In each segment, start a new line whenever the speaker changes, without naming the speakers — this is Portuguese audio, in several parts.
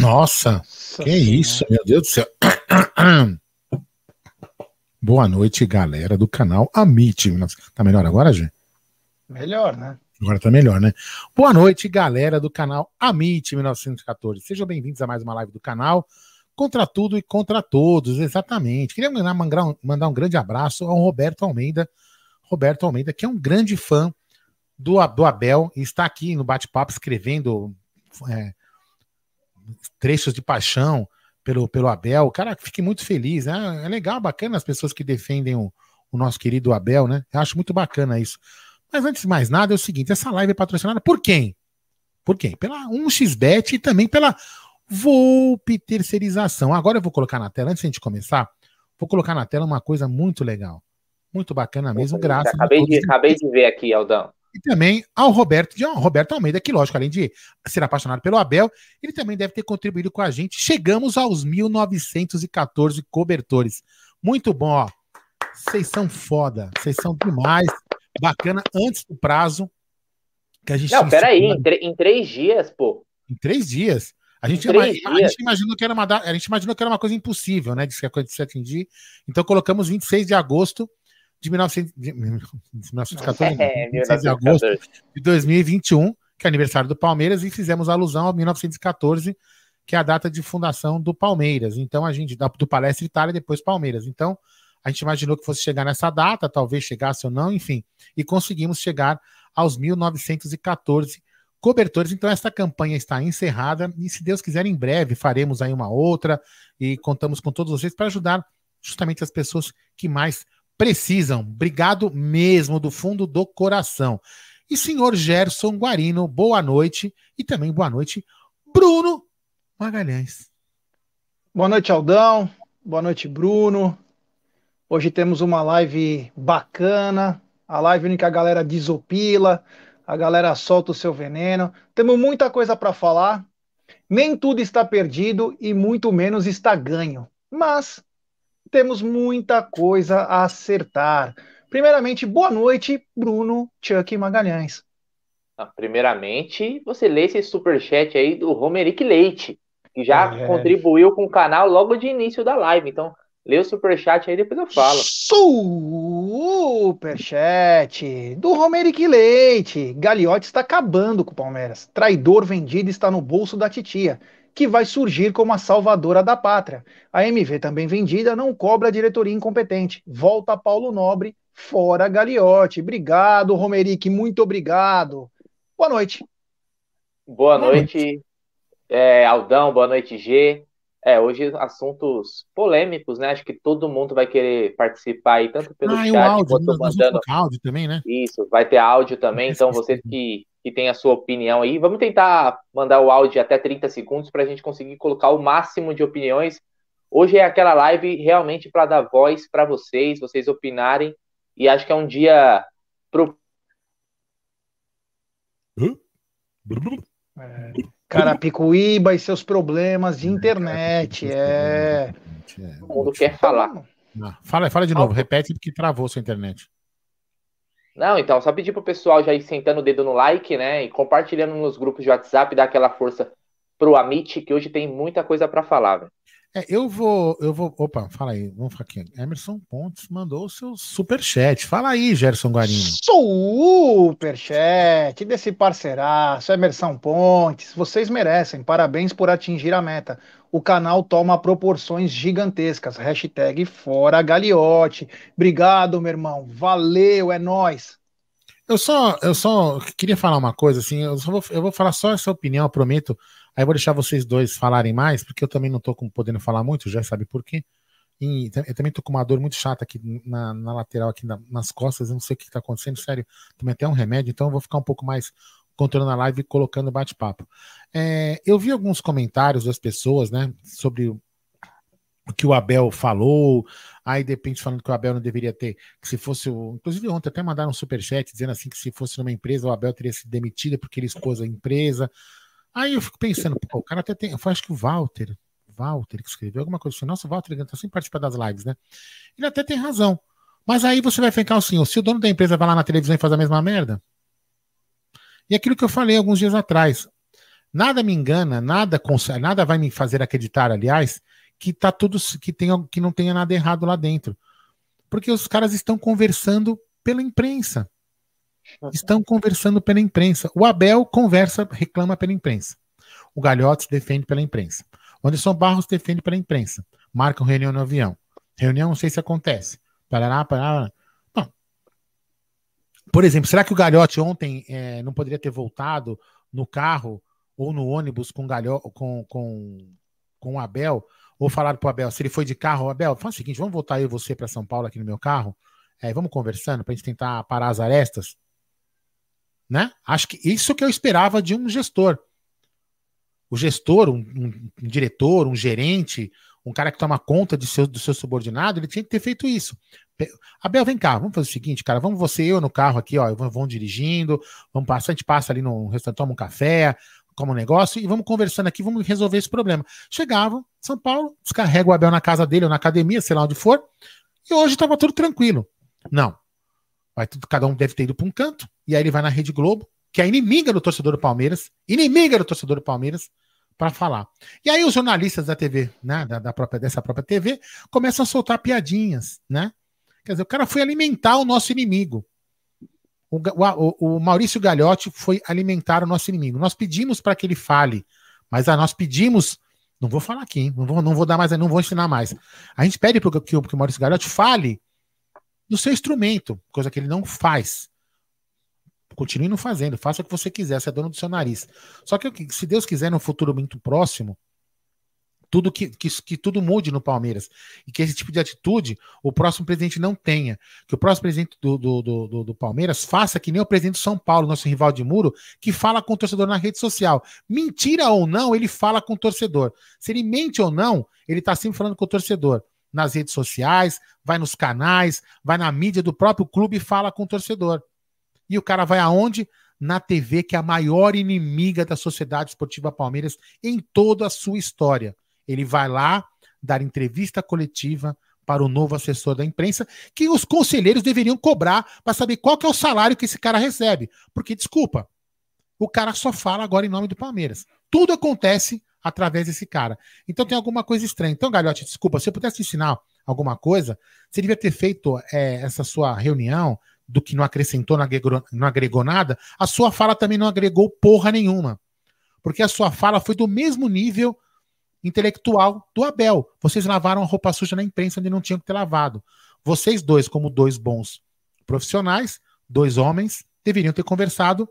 Boa. Nossa, que isso, meu Deus do céu. Boa noite, galera do canal Amit. Tá melhor agora, gente?
Melhor, né?
Agora tá melhor, né? Boa noite, galera do canal Amit 1914. Sejam bem-vindos a mais uma live do canal. Contra tudo e contra todos, exatamente. Queria mandar, mandar um grande abraço ao Roberto Almeida. Roberto Almeida, que é um grande fã do, do Abel e está aqui no bate-papo escrevendo é, trechos de paixão pelo, pelo Abel. Cara, fique muito feliz, né? É legal, bacana as pessoas que defendem o, o nosso querido Abel, né? Eu acho muito bacana isso. Mas antes de mais nada, é o seguinte: essa live é patrocinada por quem? Por quem? Pela 1xBet e também pela Volpe Terceirização. Agora eu vou colocar na tela, antes de a gente começar, vou colocar na tela uma coisa muito legal. Muito bacana mesmo, graças
acabei de, acabei de ver aqui, Aldão.
E também ao Roberto, ao Roberto Almeida, que, lógico, além de ser apaixonado pelo Abel, ele também deve ter contribuído com a gente. Chegamos aos 1914 cobertores. Muito bom, ó. Vocês são foda, vocês são demais. Bacana, antes do prazo
que a gente. Não, peraí, em, em três dias, pô.
Em três dias. A gente, ima... a gente, imaginou que era uma a gente imaginou que era uma coisa impossível, né? De se atingir. Então colocamos 26 de agosto de, 1900, de 1914, é, 26 de agosto de 2021, que é aniversário do Palmeiras, e fizemos alusão a 1914, que é a data de fundação do Palmeiras. Então a gente do Palestra Itália depois Palmeiras. Então a gente imaginou que fosse chegar nessa data, talvez chegasse ou não, enfim, e conseguimos chegar aos 1914 cobertores. Então, essa campanha está encerrada e, se Deus quiser, em breve faremos aí uma outra e contamos com todos vocês para ajudar justamente as pessoas que mais precisam. Obrigado mesmo, do fundo do coração. E senhor Gerson Guarino, boa noite. E também boa noite, Bruno Magalhães.
Boa noite, Aldão. Boa noite, Bruno. Hoje temos uma live bacana, a live em que a galera desopila, a galera solta o seu veneno. Temos muita coisa para falar. Nem tudo está perdido e muito menos está ganho. Mas temos muita coisa a acertar. Primeiramente, boa noite, Bruno Chuck Magalhães.
Ah, primeiramente, você lê esse superchat aí do Romeric Leite, que já é. contribuiu com o canal logo de início da live. Então, lê o superchat aí, depois eu falo.
Superchat do Romeric Leite. Gagliotti está acabando com o Palmeiras. Traidor vendido está no bolso da titia. Que vai surgir como a salvadora da pátria. A MV, também vendida, não cobra a diretoria incompetente. Volta Paulo Nobre, fora Gagliotti. Obrigado, Romeric, muito obrigado. Boa noite.
Boa, boa noite, noite. É, Aldão, boa noite, G. É, hoje assuntos polêmicos, né? Acho que todo mundo vai querer participar aí, tanto pelo ah, chat áudio, quanto mandando.
áudio também, né?
Isso, vai ter áudio também, então vocês que que tem a sua opinião aí. Vamos tentar mandar o áudio até 30 segundos para a gente conseguir colocar o máximo de opiniões. Hoje é aquela live realmente para dar voz para vocês, vocês opinarem. E acho que é um dia pro.
É, Carapicuíba e seus problemas de internet. É.
Todo mundo quer falar.
Fala, fala de novo, repete porque travou sua internet.
Não, então, só pedir pro pessoal já ir sentando o dedo no like, né? E compartilhando nos grupos de WhatsApp, dar aquela força pro Amit, que hoje tem muita coisa para falar, velho.
É, eu vou, eu vou. Opa, fala aí, vamos falar aqui. Emerson Pontes mandou o seu superchat. Fala aí, Gerson Guarino.
Superchat desse parceiraço, Emerson Pontes. Vocês merecem. Parabéns por atingir a meta. O canal toma proporções gigantescas. Hashtag fora Galiote. Obrigado, meu irmão. Valeu, é nós.
Eu só, eu só queria falar uma coisa, assim, eu, vou, eu vou falar só essa opinião, prometo. Aí vou deixar vocês dois falarem mais, porque eu também não tô com, podendo falar muito, já sabe por quê. E eu também tô com uma dor muito chata aqui na, na lateral, aqui na, nas costas, eu não sei o que tá acontecendo, sério. Tomei até um remédio, então eu vou ficar um pouco mais controlando a live e colocando bate-papo. É, eu vi alguns comentários das pessoas, né, sobre o que o Abel falou, aí de repente falando que o Abel não deveria ter, que se fosse. Inclusive ontem até mandaram um superchat dizendo assim que se fosse numa empresa, o Abel teria sido demitido porque ele expôs a empresa. Aí eu fico pensando, pô, o cara até tem. Foi acho que o Walter, Walter que escreveu alguma coisa assim. Nossa, o Walter tá sempre participando das lives, né? Ele até tem razão. Mas aí você vai ficar assim, se o dono da empresa vai lá na televisão e faz a mesma merda. E aquilo que eu falei alguns dias atrás. Nada me engana, nada nada vai me fazer acreditar, aliás, que tá tudo que que não tenha nada errado lá dentro. Porque os caras estão conversando pela imprensa estão conversando pela imprensa. O Abel conversa, reclama pela imprensa. O Galhotes defende pela imprensa. O Anderson Barros defende pela imprensa. Marcam reunião no avião. Reunião, não sei se acontece. Parará, parará. Por exemplo, será que o Galhote ontem é, não poderia ter voltado no carro ou no ônibus com, Galho, com, com, com o Abel? Ou falaram para o Abel, se ele foi de carro, Abel, faz o seguinte, vamos voltar eu e você para São Paulo aqui no meu carro, é, vamos conversando para a gente tentar parar as arestas. Né? Acho que isso que eu esperava de um gestor. O gestor, um, um, um diretor, um gerente, um cara que toma conta de seu, do seu subordinado, ele tinha que ter feito isso. Abel, vem cá, vamos fazer o seguinte, cara, vamos você e eu no carro aqui, ó, vamos dirigindo, vamos passar, a gente passa ali no restaurante, toma um café, como um negócio e vamos conversando aqui, vamos resolver esse problema. Chegavam, São Paulo, descarrega o Abel na casa dele ou na academia, sei lá onde for, e hoje estava tudo tranquilo. Não, Vai tudo, cada um deve ter ido para um canto, e aí ele vai na Rede Globo, que é inimiga do torcedor do Palmeiras, inimiga do torcedor do Palmeiras, para falar. E aí os jornalistas da TV, né, da, da, própria, dessa própria TV, começam a soltar piadinhas, né? Quer dizer, o cara foi alimentar o nosso inimigo. O, o, o Maurício Gagliotti foi alimentar o nosso inimigo. Nós pedimos para que ele fale, mas ah, nós pedimos não vou falar aqui, hein? Não vou, não vou dar mais, não vou ensinar mais. A gente pede para que, que o Maurício Gagliotti fale no seu instrumento, coisa que ele não faz. Continue não fazendo, faça o que você quiser, você é dono do seu nariz. Só que se Deus quiser, no futuro muito próximo, tudo que, que, que, tudo mude no Palmeiras. E que esse tipo de atitude o próximo presidente não tenha. Que o próximo presidente do, do, do, do, Palmeiras faça que nem o presidente do São Paulo, nosso rival de muro, que fala com o torcedor na rede social. Mentira ou não, ele fala com o torcedor. Se ele mente ou não, ele está sempre falando com o torcedor nas redes sociais, vai nos canais, vai na mídia do próprio clube e fala com o torcedor. E o cara vai aonde? Na TV, que é a maior inimiga da Sociedade Esportiva Palmeiras em toda a sua história. Ele vai lá dar entrevista coletiva para o novo assessor da imprensa, que os conselheiros deveriam cobrar para saber qual é o salário que esse cara recebe. Porque, desculpa, o cara só fala agora em nome do Palmeiras. Tudo acontece através desse cara. Então tem alguma coisa estranha. Então, Galhote, desculpa, se eu pudesse ensinar alguma coisa, você devia ter feito é, essa sua reunião do que não acrescentou, não agregou, não agregou nada, a sua fala também não agregou porra nenhuma. Porque a sua fala foi do mesmo nível intelectual do Abel. Vocês lavaram a roupa suja na imprensa onde não tinham que ter lavado. Vocês dois, como dois bons profissionais, dois homens, deveriam ter conversado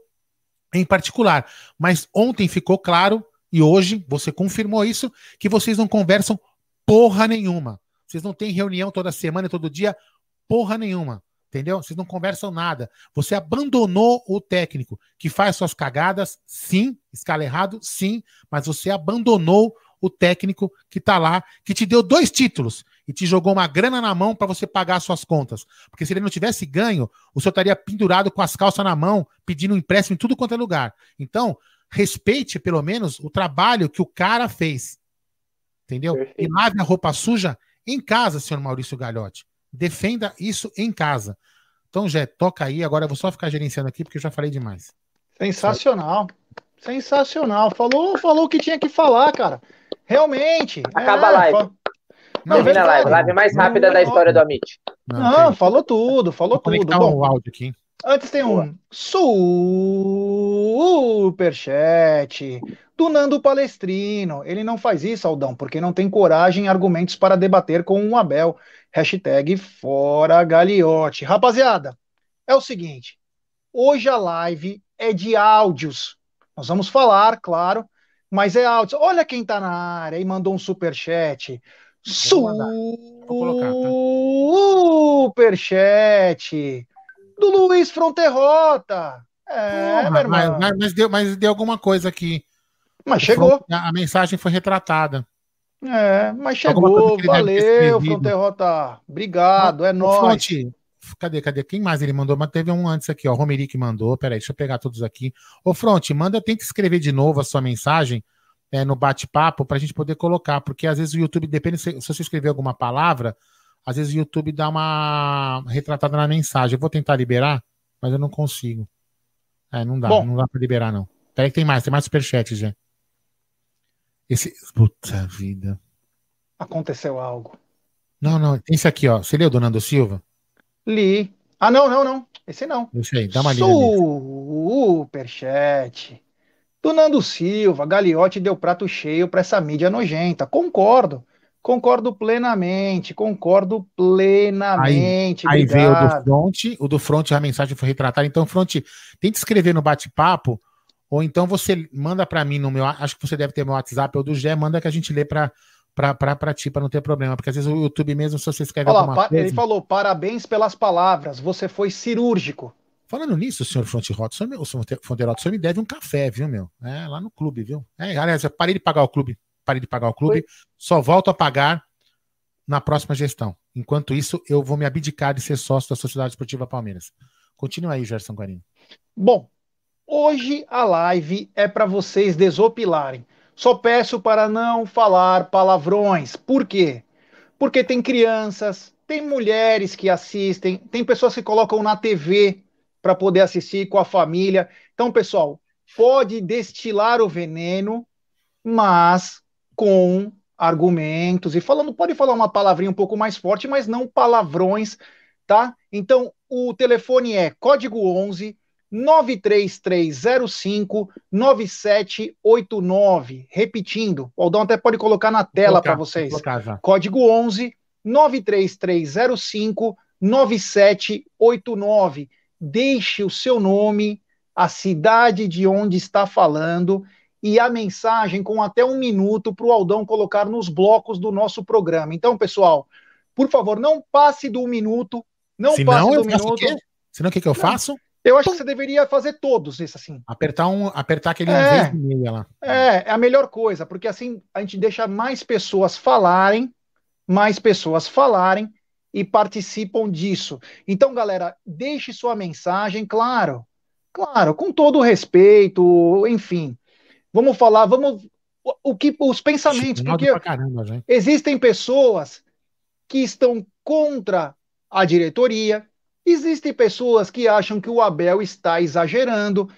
em particular. Mas ontem ficou claro, e hoje você confirmou isso, que vocês não conversam porra nenhuma. Vocês não têm reunião toda semana, todo dia, porra nenhuma. Entendeu? Vocês não conversam nada. Você abandonou o técnico que faz suas cagadas, sim, escala errado, sim, mas você abandonou o técnico que tá lá, que te deu dois títulos e te jogou uma grana na mão para você pagar suas contas. Porque se ele não tivesse ganho, o senhor estaria pendurado com as calças na mão, pedindo um empréstimo em tudo quanto é lugar. Então, respeite pelo menos o trabalho que o cara fez. Entendeu? E lave a roupa suja em casa, senhor Maurício Galhotti. Defenda isso em casa. Então, Jé, toca aí. Agora eu vou só ficar gerenciando aqui porque eu já falei demais.
Sensacional. Sensacional. Falou, falou o que tinha que falar, cara. Realmente.
Acaba é, a live. Fa... Não, Termina a live. Live mais rápida não, da história do Amit.
Não, não falou tudo, falou Vou tudo. Bom, o áudio aqui. Antes tem um superchat do Nando Palestrino. Ele não faz isso, Aldão, porque não tem coragem e argumentos para debater com o Abel. Hashtag fora Galiote. Rapaziada, é o seguinte. Hoje a live é de áudios. Nós vamos falar, claro, mas é áudio. Olha quem tá na área e mandou um superchat. Superchat do Luiz Fronterrota.
É, Porra, mas, mas, mas, deu, mas deu alguma coisa aqui.
Mas chegou.
A, mensagem foi retratada.
É, mas chegou. Valeu, Fronterrota. Obrigado, é nóis.
Cadê, cadê? Quem mais ele mandou? Mas teve um antes aqui, ó. Romeric mandou. Peraí, deixa eu pegar todos aqui. Ô, Front, manda, tem que escrever de novo a sua mensagem é, no bate-papo para a gente poder colocar, porque às vezes o YouTube, depende se, se você escrever alguma palavra, às vezes o YouTube dá uma retratada na mensagem. Eu vou tentar liberar, mas eu não consigo. É, não dá, Bom, não dá para liberar, não. Peraí que tem mais, tem mais superchat, já. Esse. Puta vida.
Aconteceu algo.
Não, não. Esse aqui, ó. Você leu do Nando Silva?
Li. Ah, não, não, não. Esse não.
Esse aí, dá uma lida.
Superchat. Do Nando Silva, Gagliotti deu prato cheio para essa mídia nojenta. Concordo. Concordo plenamente, concordo plenamente.
Aí, aí veio o do front, o do front a mensagem foi retratada. Então, front, tente escrever no bate-papo, ou então você manda para mim no meu, acho que você deve ter meu WhatsApp ou do Gé, manda que a gente lê para para ti, para não ter problema, porque às vezes o YouTube mesmo, se você escreve
Olha alguma coisa... Ele falou, parabéns pelas palavras, você foi cirúrgico.
Falando nisso, senhor Front Rota, o senhor Fonderota, o senhor me deve um café, viu, meu? É, lá no clube, viu? É, aliás, eu parei de pagar o clube, parei de pagar o clube, Foi? só volto a pagar na próxima gestão. Enquanto isso, eu vou me abdicar de ser sócio da Sociedade Esportiva Palmeiras. Continua aí, Gerson Guarini.
Bom, hoje a live é para vocês desopilarem. Só peço para não falar palavrões. Por quê? Porque tem crianças, tem mulheres que assistem, tem pessoas que colocam na TV para poder assistir com a família. Então, pessoal, pode destilar o veneno, mas com argumentos e falando, pode falar uma palavrinha um pouco mais forte, mas não palavrões, tá? Então, o telefone é código 11 93305 9789. Repetindo, o Aldão até pode colocar na tela para vocês. Código 11 93305 9789. Deixe o seu nome, a cidade de onde está falando e a mensagem com até um minuto para o Aldão colocar nos blocos do nosso programa. Então, pessoal, por favor, não passe do um minuto. Não
Se
passe
não, do minuto. Senão o que, que eu não. faço?
Eu acho que você deveria fazer todos isso assim.
Apertar um, apertar aquele é, um lá.
É, é a melhor coisa, porque assim a gente deixa mais pessoas falarem, mais pessoas falarem e participam disso. Então, galera, deixe sua mensagem, claro. Claro, com todo o respeito, enfim. Vamos falar, vamos o, que os pensamentos, porque caramba, existem pessoas que estão contra a diretoria, Existem pessoas que acham que o Abel está exagerando.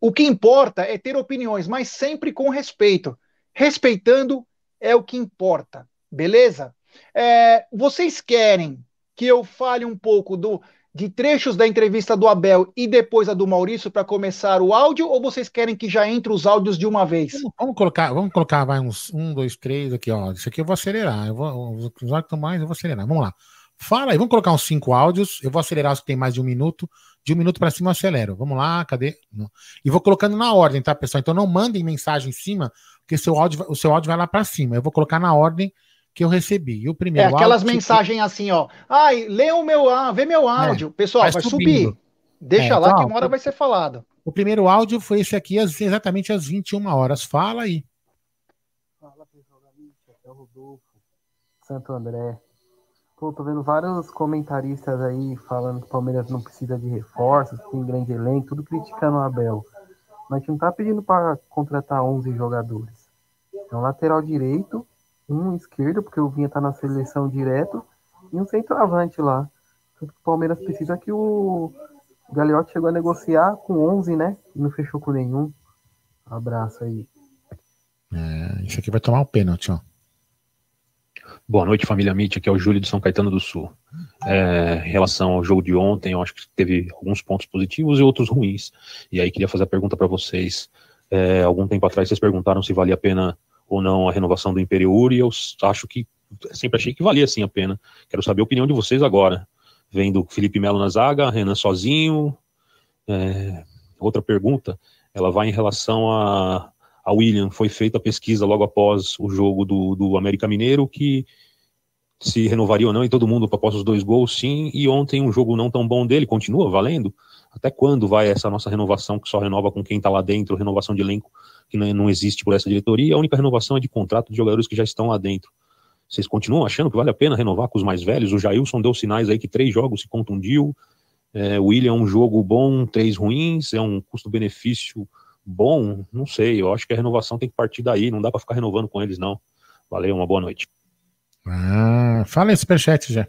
O que importa é ter opiniões, mas sempre com respeito. Respeitando é o que importa, beleza? É, vocês querem que eu fale um pouco do de trechos da entrevista do Abel e depois a do Maurício para começar o áudio, ou vocês querem que já entre os áudios de uma vez?
Vamos, colocar, vamos colocar vai uns um, dois, três aqui, ó. Isso aqui eu vou acelerar. Eu vou, os estão mais, eu vou acelerar. Vamos lá. Fala aí, vamos colocar uns cinco áudios. Eu vou acelerar os que tem mais de um minuto. De um minuto para cima eu acelero. Vamos lá, cadê? E vou colocando na ordem, tá, pessoal? Então não mandem mensagem em cima, porque seu áudio, o seu áudio vai lá para cima. Eu vou colocar na ordem que eu recebi. E o primeiro
é aquelas áudio, mensagens tipo... assim, ó. Ai, lê o meu, vê meu é, áudio. É, Pessoal, vai, vai subir. Deixa é, lá então, que uma hora vai ser falado.
O primeiro áudio foi esse aqui, exatamente às 21 horas. Fala aí.
Fala, pessoal da aqui é o Rodolfo, Santo André. Pô, tô vendo vários comentaristas aí falando que o Palmeiras não precisa de reforços, tem grande elenco, tudo criticando o Abel. Mas a gente não tá pedindo para contratar 11 jogadores. É um lateral direito um esquerdo, porque o Vinha tá na seleção direto, e um centroavante lá. o Palmeiras precisa que o Gagliotti chegou a negociar com 11, né? E não fechou com nenhum. Um abraço aí.
É, isso aqui vai tomar um pênalti, ó.
Boa noite, família Mitch. Aqui é o Júlio de São Caetano do Sul. É, em relação ao jogo de ontem, eu acho que teve alguns pontos positivos e outros ruins. E aí queria fazer a pergunta para vocês. É, algum tempo atrás vocês perguntaram se valia a pena ou não a renovação do Imperiur, e eu acho que sempre achei que valia sim a pena. Quero saber a opinião de vocês agora. Vendo Felipe Melo na zaga, Renan sozinho. É, outra pergunta, ela vai em relação a, a William. Foi feita a pesquisa logo após o jogo do, do América Mineiro, que se renovaria ou não, e todo mundo após os dois gols, sim. E ontem um jogo não tão bom dele, continua valendo. Até quando vai essa nossa renovação que só renova com quem está lá dentro, renovação de elenco que não existe por essa diretoria, a única renovação é de contrato de jogadores que já estão lá dentro. Vocês continuam achando que vale a pena renovar com os mais velhos? O Jailson deu sinais aí que três jogos se contundiu. É, o William é um jogo bom, três ruins, é um custo-benefício bom. Não sei, eu acho que a renovação tem que partir daí, não dá para ficar renovando com eles, não. Valeu, uma boa noite.
Ah, fala aí, superchat já.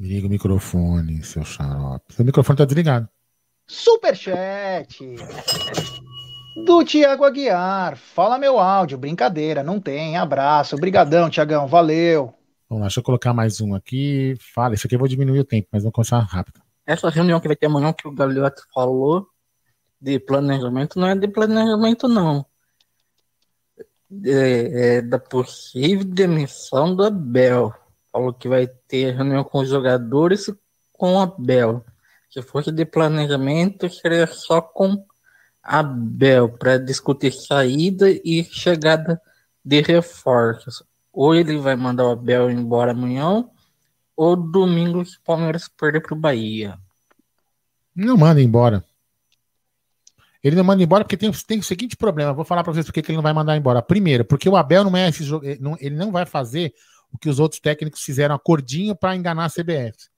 Liga o microfone, seu xarope. Seu microfone tá desligado.
Superchat do Tiago Aguiar. Fala meu áudio, brincadeira, não tem. Abraço, obrigadão, Tiagão, valeu.
Vamos lá, deixa eu colocar mais um aqui. Fala, isso aqui eu vou diminuir o tempo, mas vou começar rápido.
Essa reunião que vai ter amanhã que o Gagliotti falou de planejamento não é de planejamento, não. É, é da possível demissão do Abel. Falou que vai ter reunião com os jogadores e com o Abel. Se fosse de planejamento, seria só com Abel para discutir saída e chegada de reforços. Ou ele vai mandar o Abel embora amanhã, ou domingo que o Palmeiras perder para o Bahia.
Não manda embora. Ele não manda embora porque tem, tem o seguinte problema. Vou falar para vocês porque ele não vai mandar embora. Primeiro, porque o Abel não é esse jogo. Ele não vai fazer o que os outros técnicos fizeram acordinho para enganar a CBF.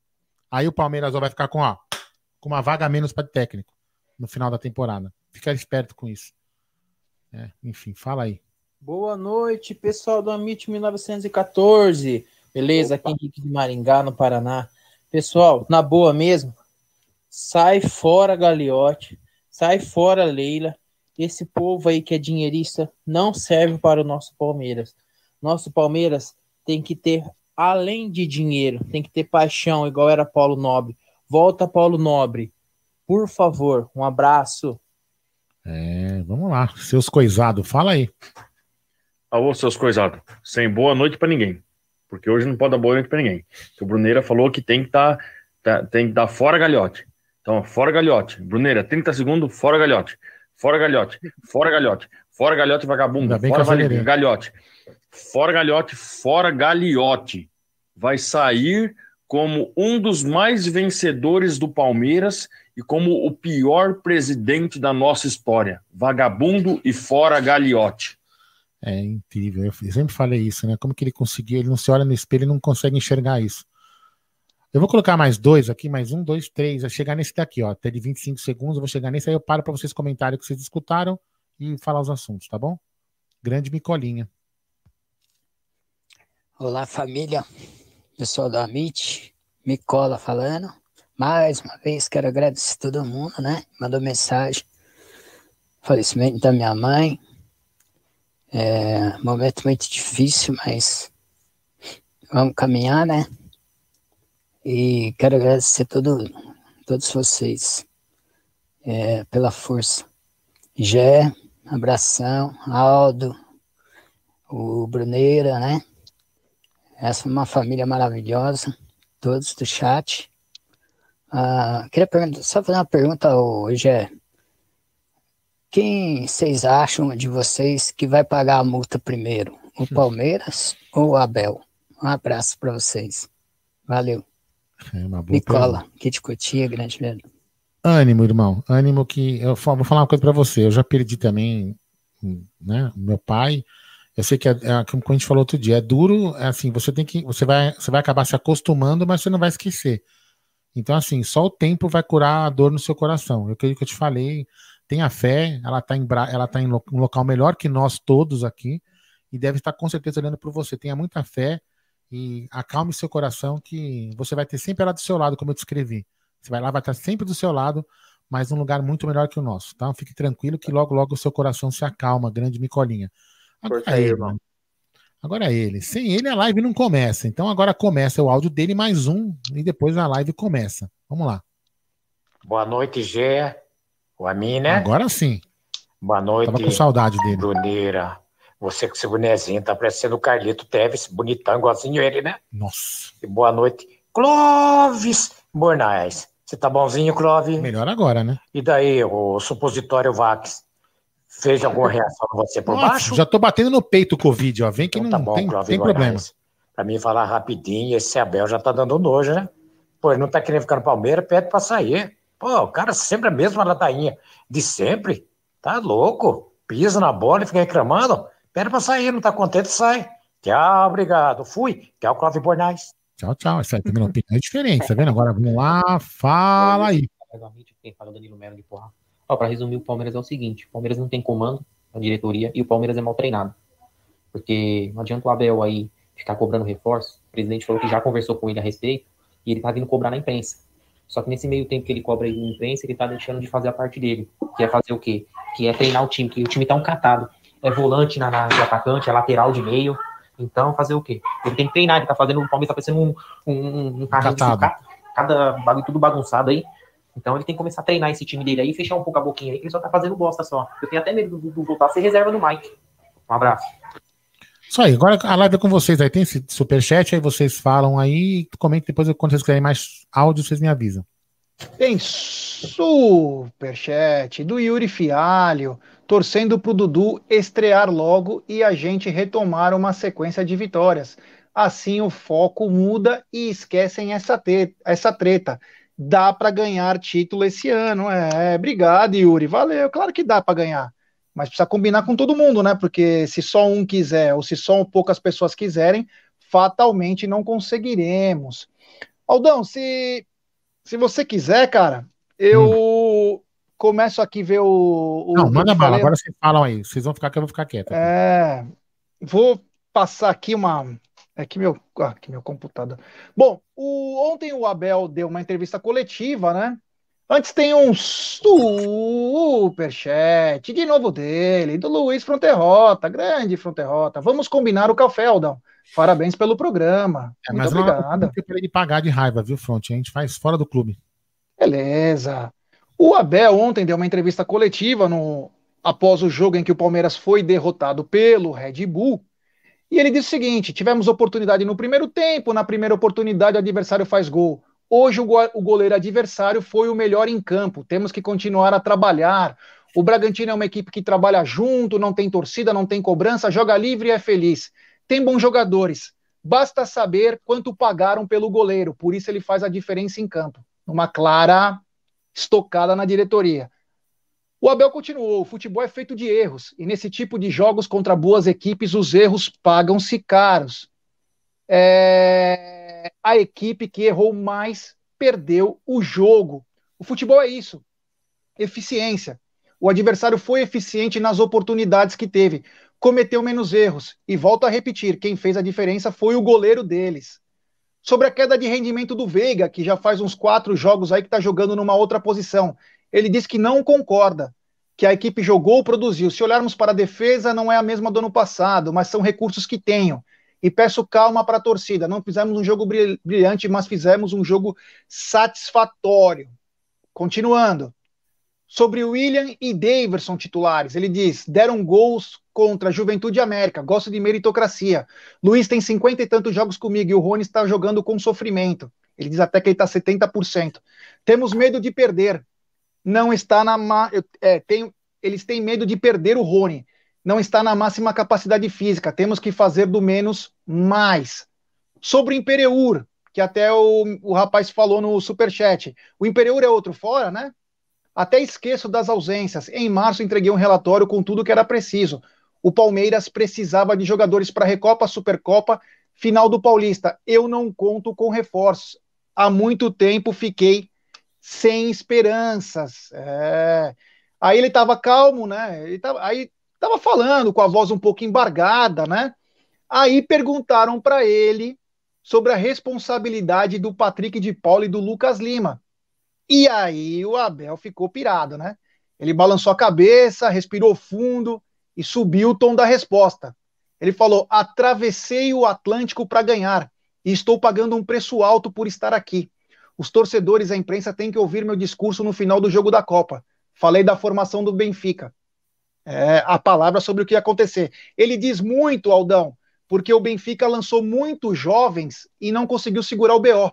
Aí o Palmeiras vai ficar com, ó, com uma vaga a menos para técnico no final da temporada. Fica esperto com isso. É, enfim, fala aí.
Boa noite, pessoal do Amit 1914. Beleza? Opa. Aqui Henrique de Maringá, no Paraná. Pessoal, na boa mesmo, sai fora Galiote, sai fora Leila. Esse povo aí que é dinheirista não serve para o nosso Palmeiras. Nosso Palmeiras tem que ter, além de dinheiro, tem que ter paixão, igual era Paulo Nobre. Volta, Paulo Nobre. Por favor, um abraço.
É, vamos lá. Seus coisados, fala aí.
Alô, seus coisados. Sem boa noite para ninguém. Porque hoje não pode dar boa noite para ninguém. O Bruneira falou que tem que tá, tá, tem que dar fora galhote. Então, fora galhote. Bruneira, 30 segundos, fora galhote. Fora galhote. Fora galhote. Fora galhote, vagabundo. Fora vale, galhote. Fora galhote, fora galhote. Vai sair como um dos mais vencedores do Palmeiras e como o pior presidente da nossa história. Vagabundo e fora galiote.
É incrível. Eu sempre falei isso, né? Como que ele conseguiu? Ele não se olha no espelho e não consegue enxergar isso. Eu vou colocar mais dois aqui, mais um, dois, três. Vai chegar nesse daqui, ó. Até de 25 segundos. Eu vou chegar nesse aí. Eu paro para vocês comentarem o que vocês escutaram e falar os assuntos, tá bom? Grande Micolinha.
Olá, família pessoal da Amit, Micola falando. Mais uma vez quero agradecer todo mundo, né? Mandou mensagem. Falecimento da minha mãe. É, momento muito difícil, mas vamos caminhar, né? E quero agradecer todo, todos vocês é, pela força. Gé, abração, Aldo, o Bruneira, né? Essa é uma família maravilhosa, todos do chat. Ah, queria só fazer uma pergunta hoje é quem vocês acham de vocês que vai pagar a multa primeiro? O Palmeiras ou o Abel? Um abraço para vocês. Valeu. É Nicola, que te curtia, grande velho.
Ânimo, irmão. Ânimo que. Eu vou falar uma coisa para você. Eu já perdi também, né? Meu pai. Eu sei que é, é, como a gente falou outro dia, é duro, é assim, você tem que. Você vai, você vai acabar se acostumando, mas você não vai esquecer. Então, assim, só o tempo vai curar a dor no seu coração. Eu creio que eu te falei, tenha fé, ela está em, ela tá em um local melhor que nós todos aqui, e deve estar com certeza olhando por você. Tenha muita fé e acalme seu coração, que você vai ter sempre ela do seu lado, como eu descrevi. Você vai lá, vai estar sempre do seu lado, mas num lugar muito melhor que o nosso, tá? Fique tranquilo que logo, logo o seu coração se acalma, grande Micolinha. Agora é ele, irmão. Agora é ele. Sem ele a live não começa. Então agora começa o áudio dele mais um e depois a live começa. Vamos lá.
Boa noite, Gé. O Amin, né?
Agora sim.
Boa noite.
Tava com saudade dele.
Bruneira. Você com seu bonezinho tá parecendo o Carlito Teves, bonitão, igualzinho ele, né?
Nossa.
E boa noite. Clóvis Bornais. Você tá bonzinho, Clóvis?
Melhor agora, né?
E daí, o supositório Vax? Fez alguma reação com você por Nossa, baixo?
Já tô batendo no peito o Covid, ó. Vem que então, não tá bom, tem, Clóvis tem problema.
Pra mim falar rapidinho, esse Abel já tá dando nojo, né? Pô, ele não tá querendo ficar no Palmeiras, pede pra sair. Pô, o cara sempre a mesma ladainha. De sempre. Tá louco. Pisa na bola e fica reclamando. Pede pra sair, não tá contente, sai. Tchau, obrigado. Fui. Tchau, Clóvis Bornais.
Tchau, tchau. Essa também opinião é diferente, tá vendo? Agora vamos lá, fala aí.
Fala Danilo Melo de porra. Ó, pra resumir, o Palmeiras é o seguinte: o Palmeiras não tem comando na diretoria e o Palmeiras é mal treinado. Porque não adianta o Abel aí ficar cobrando reforço. O presidente falou que já conversou com ele a respeito e ele tá vindo cobrar na imprensa. Só que nesse meio tempo que ele cobra aí na imprensa, ele tá deixando de fazer a parte dele. Que é fazer o quê? Que é treinar o time, que o time tá um catado. É volante na, na de atacante, é lateral de meio. Então, fazer o quê? Ele tem que treinar, ele tá fazendo, o Palmeiras tá parecendo um, um, um carrinho de cada, cada bagulho tudo bagunçado aí. Então ele tem que começar a treinar esse time dele aí, fechar um pouco a boquinha aí, que ele só tá fazendo bosta só. Eu tenho até medo do, do voltar a ser reserva do Mike. Um abraço.
Isso aí, agora a live é com vocês aí, tem esse superchat, aí vocês falam aí, comentem depois, quando vocês quiserem mais áudio, vocês me avisam.
Tem superchat do Yuri Fialho, torcendo para o Dudu estrear logo e a gente retomar uma sequência de vitórias. Assim o foco muda e esquecem essa, te essa treta. Dá para ganhar título esse ano. É, obrigado, Yuri. Valeu. Claro que dá para ganhar. Mas precisa combinar com todo mundo, né? Porque se só um quiser ou se só poucas pessoas quiserem, fatalmente não conseguiremos. Aldão, se se você quiser, cara, eu hum. começo aqui ver o. o
Não, manda bala, agora vocês falam aí. Vocês vão ficar que eu vou ficar quieto.
É. Vou passar aqui uma. É que meu, ah, que meu computador. Bom, o, ontem o Abel deu uma entrevista coletiva, né? Antes tem um superchat de novo dele, do Luiz Fronterrota, grande Fronterrota. Vamos combinar o café, Aldão. Parabéns pelo programa. É, Muito obrigado. Não
para ele pagar de raiva, viu, Front? A gente faz fora do clube.
Beleza. O Abel ontem deu uma entrevista coletiva no após o jogo em que o Palmeiras foi derrotado pelo Red Bull. E ele disse o seguinte: tivemos oportunidade no primeiro tempo, na primeira oportunidade o adversário faz gol. Hoje o goleiro adversário foi o melhor em campo. Temos que continuar a trabalhar. O Bragantino é uma equipe que trabalha junto, não tem torcida, não tem cobrança, joga livre e é feliz tem bons jogadores. Basta saber quanto pagaram pelo goleiro, por isso ele faz a diferença em campo. Uma clara estocada na diretoria. O Abel continuou: o futebol é feito de erros, e nesse tipo de jogos contra boas equipes, os erros pagam-se caros. É... A equipe que errou mais perdeu o jogo. O futebol é isso: eficiência. O adversário foi eficiente nas oportunidades que teve cometeu menos erros. E volto a repetir: quem fez a diferença foi o goleiro deles. Sobre a queda de rendimento do Veiga, que já faz uns quatro jogos aí que está jogando numa outra posição, ele diz que não concorda, que a equipe jogou, produziu. Se olharmos para a defesa, não é a mesma do ano passado, mas são recursos que tenho. E peço calma para a torcida. Não fizemos um jogo brilhante, mas fizemos um jogo satisfatório. Continuando. Sobre William e Daverson titulares, ele diz: deram gols contra a Juventude América, gosto de meritocracia. Luiz tem cinquenta e tantos jogos comigo e o Rony está jogando com sofrimento. Ele diz até que ele está 70%. Temos medo de perder. Não está na. Ma... É, tem... Eles têm medo de perder o Rony não está na máxima capacidade física. Temos que fazer do menos mais. Sobre o Imperiur, que até o, o rapaz falou no superchat. O Imperiur é outro fora, né? Até esqueço das ausências. Em março entreguei um relatório com tudo que era preciso. O Palmeiras precisava de jogadores para Recopa, Supercopa, final do Paulista. Eu não conto com reforços. Há muito tempo fiquei sem esperanças. É... Aí ele estava calmo, né? Tava... Aí Estava falando com a voz um pouco embargada, né? Aí perguntaram para ele sobre a responsabilidade do Patrick de Paula e do Lucas Lima. E aí o Abel ficou pirado, né? Ele balançou a cabeça, respirou fundo e subiu o tom da resposta. Ele falou: atravessei o Atlântico para ganhar e estou pagando um preço alto por estar aqui. Os torcedores e a imprensa têm que ouvir meu discurso no final do jogo da Copa. Falei da formação do Benfica é, a palavra sobre o que ia acontecer. Ele diz muito, Aldão, porque o Benfica lançou muitos jovens e não conseguiu segurar o BO.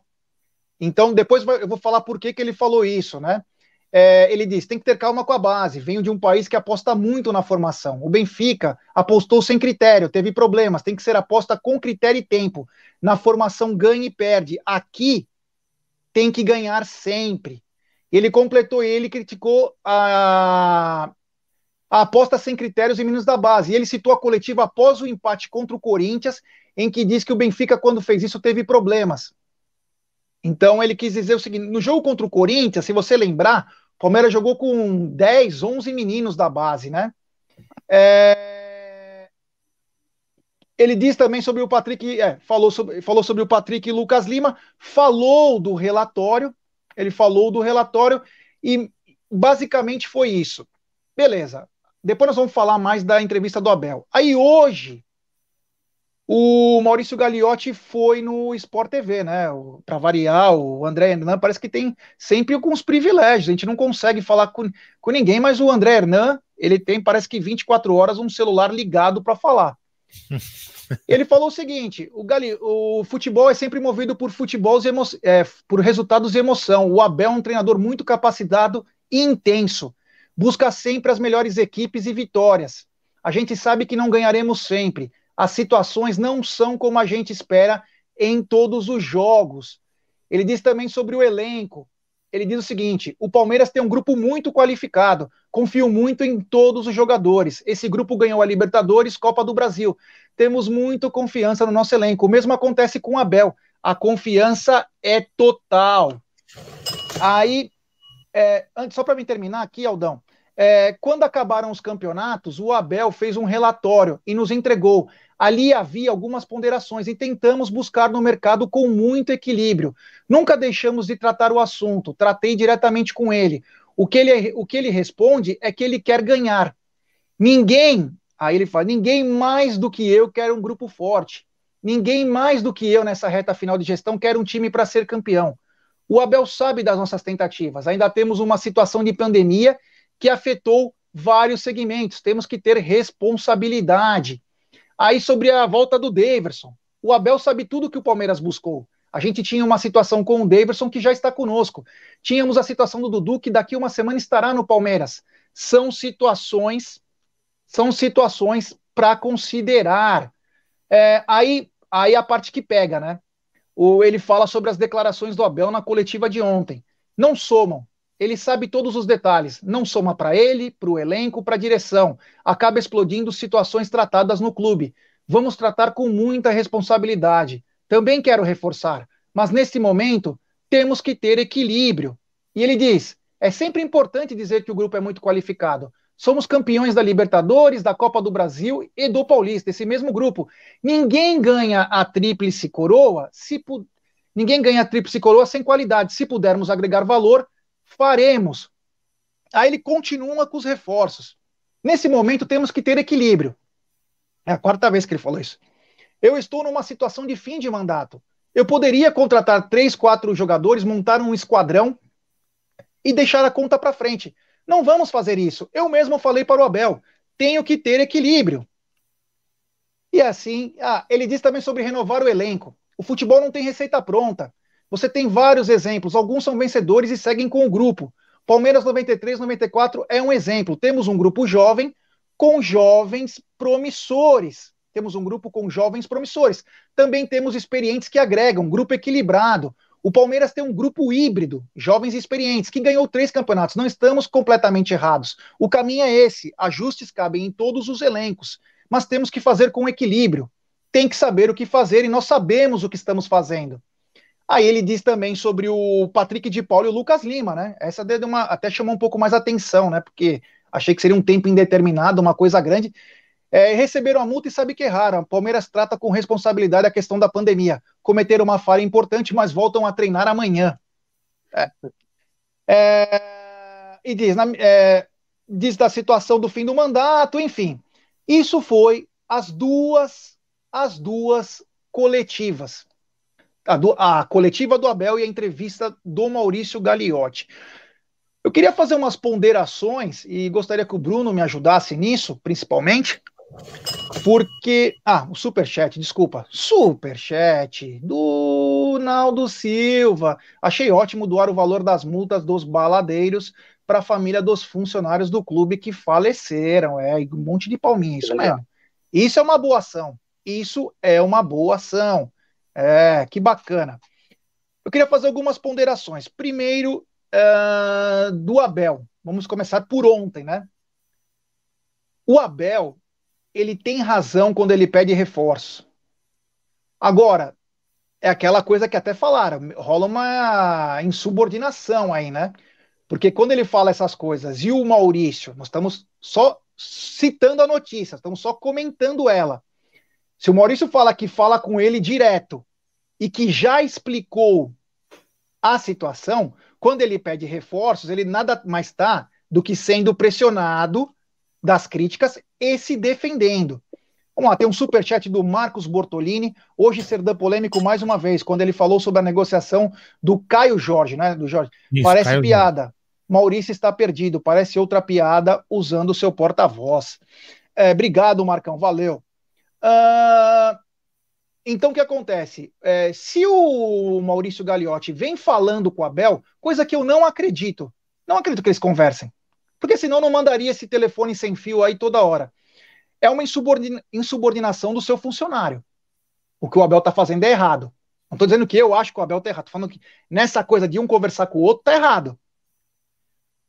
Então, depois eu vou falar por que, que ele falou isso, né? É, ele diz: tem que ter calma com a base. Venho de um país que aposta muito na formação. O Benfica apostou sem critério, teve problemas. Tem que ser aposta com critério e tempo. Na formação ganha e perde. Aqui tem que ganhar sempre. Ele completou ele criticou a, a aposta sem critérios em meninos da base. E ele citou a coletiva após o empate contra o Corinthians, em que diz que o Benfica, quando fez isso, teve problemas. Então ele quis dizer o seguinte: no jogo contra o Corinthians, se você lembrar, o Palmeiras jogou com 10, 11 meninos da base, né? É... Ele diz também sobre o Patrick, é, falou, sobre, falou sobre o Patrick e Lucas Lima, falou do relatório, ele falou do relatório e basicamente foi isso. Beleza. Depois nós vamos falar mais da entrevista do Abel. Aí hoje, o Maurício Gagliotti foi no Sport TV, né? Para variar, o André Hernan parece que tem sempre alguns privilégios. A gente não consegue falar com, com ninguém, mas o André Hernan, ele tem, parece que 24 horas, um celular ligado para falar. Ele falou o seguinte: o, Gali, o futebol é sempre movido por futebol é, por resultados e emoção. O Abel é um treinador muito capacitado e intenso busca sempre as melhores equipes e vitórias. A gente sabe que não ganharemos sempre. As situações não são como a gente espera em todos os jogos. Ele diz também sobre o elenco. Ele diz o seguinte: o Palmeiras tem um grupo muito qualificado. Confio muito em todos os jogadores. Esse grupo ganhou a Libertadores, Copa do Brasil. Temos muito confiança no nosso elenco. O mesmo acontece com o Abel. A confiança é total. Aí, é, só para me terminar aqui, Aldão, é, quando acabaram os campeonatos, o Abel fez um relatório e nos entregou. Ali havia algumas ponderações e tentamos buscar no mercado com muito equilíbrio. Nunca deixamos de tratar o assunto, tratei diretamente com ele. O que ele, o que ele responde é que ele quer ganhar. Ninguém, aí ele fala, ninguém mais do que eu quer um grupo forte. Ninguém mais do que eu nessa reta final de gestão quer um time para ser campeão. O Abel sabe das nossas tentativas. Ainda temos uma situação de pandemia que afetou vários segmentos. Temos que ter responsabilidade. Aí sobre a volta do Daverson, o Abel sabe tudo que o Palmeiras buscou. A gente tinha uma situação com o Daverson que já está conosco. Tínhamos a situação do Dudu que daqui uma semana estará no Palmeiras. São situações, são situações para considerar. É, aí, aí a parte que pega, né? O, ele fala sobre as declarações do Abel na coletiva de ontem. Não somam, ele sabe todos os detalhes, não soma para ele, para o elenco, para a direção. Acaba explodindo situações tratadas no clube. Vamos tratar com muita responsabilidade. Também quero reforçar, mas nesse momento temos que ter equilíbrio. E ele diz: é sempre importante dizer que o grupo é muito qualificado. Somos campeões da Libertadores, da Copa do Brasil e do Paulista, esse mesmo grupo. Ninguém ganha a tríplice coroa se pu... ninguém ganha a tríplice coroa sem qualidade. Se pudermos agregar valor, faremos. Aí ele continua com os reforços. Nesse momento temos que ter equilíbrio. É a quarta vez que ele falou isso. Eu estou numa situação de fim de mandato. Eu poderia contratar três, quatro jogadores, montar um esquadrão e deixar a conta para frente. Não vamos fazer isso. Eu mesmo falei para o Abel: tenho que ter equilíbrio. E assim, ah, ele diz também sobre renovar o elenco. O futebol não tem receita pronta. Você tem vários exemplos, alguns são vencedores e seguem com o grupo. Palmeiras 93, 94 é um exemplo. Temos um grupo jovem com jovens promissores. Temos um grupo com jovens promissores. Também temos experientes que agregam, um grupo equilibrado. O Palmeiras tem um grupo híbrido, jovens experientes, que ganhou três campeonatos. Não estamos completamente errados. O caminho é esse: ajustes cabem em todos os elencos, mas temos que fazer com equilíbrio. Tem que saber o que fazer e nós sabemos o que estamos fazendo. Aí ele diz também sobre o Patrick de Paulo e o Lucas Lima, né? Essa deu uma, até chamou um pouco mais atenção, né? Porque achei que seria um tempo indeterminado, uma coisa grande. É, receberam a multa e sabe que erraram. Palmeiras trata com responsabilidade a questão da pandemia. Cometeram uma falha importante, mas voltam a treinar amanhã. É. É, e diz, na, é, diz da situação do fim do mandato, enfim. Isso foi as duas, as duas coletivas a, do, a coletiva do Abel e a entrevista do Maurício Gagliotti. Eu queria fazer umas ponderações e gostaria que o Bruno me ajudasse nisso, principalmente, porque. Ah, o superchat, desculpa. Superchat do Naldo Silva. Achei ótimo doar o valor das multas dos baladeiros para a família dos funcionários do clube que faleceram. É, um monte de palminha, isso mesmo. Isso é uma boa ação. Isso é uma boa ação. É, que bacana. Eu queria fazer algumas ponderações. Primeiro, uh, do Abel. Vamos começar por ontem, né? O Abel, ele tem razão quando ele pede reforço. Agora, é aquela coisa que até falaram, rola uma insubordinação aí, né? Porque quando ele fala essas coisas, e o Maurício, nós estamos só citando a notícia, estamos só comentando ela. Se o Maurício fala que fala com ele direto e que já explicou a situação, quando ele pede reforços, ele nada mais está do que sendo pressionado das críticas e se defendendo. Vamos lá, tem um superchat do Marcos Bortolini, hoje Serdã polêmico mais uma vez, quando ele falou sobre a negociação do Caio Jorge, né? Do Jorge. Isso, parece Caio piada. Jorge. Maurício está perdido, parece outra piada usando o seu porta-voz. É, obrigado, Marcão, valeu. Uh, então, o que acontece? É, se o Maurício Gagliotti vem falando com o Abel, coisa que eu não acredito, não acredito que eles conversem, porque senão não mandaria esse telefone sem fio aí toda hora. É uma insubordina insubordinação do seu funcionário. O que o Abel está fazendo é errado. Não estou dizendo que eu acho que o Abel está errado, estou falando que nessa coisa de um conversar com o outro está errado.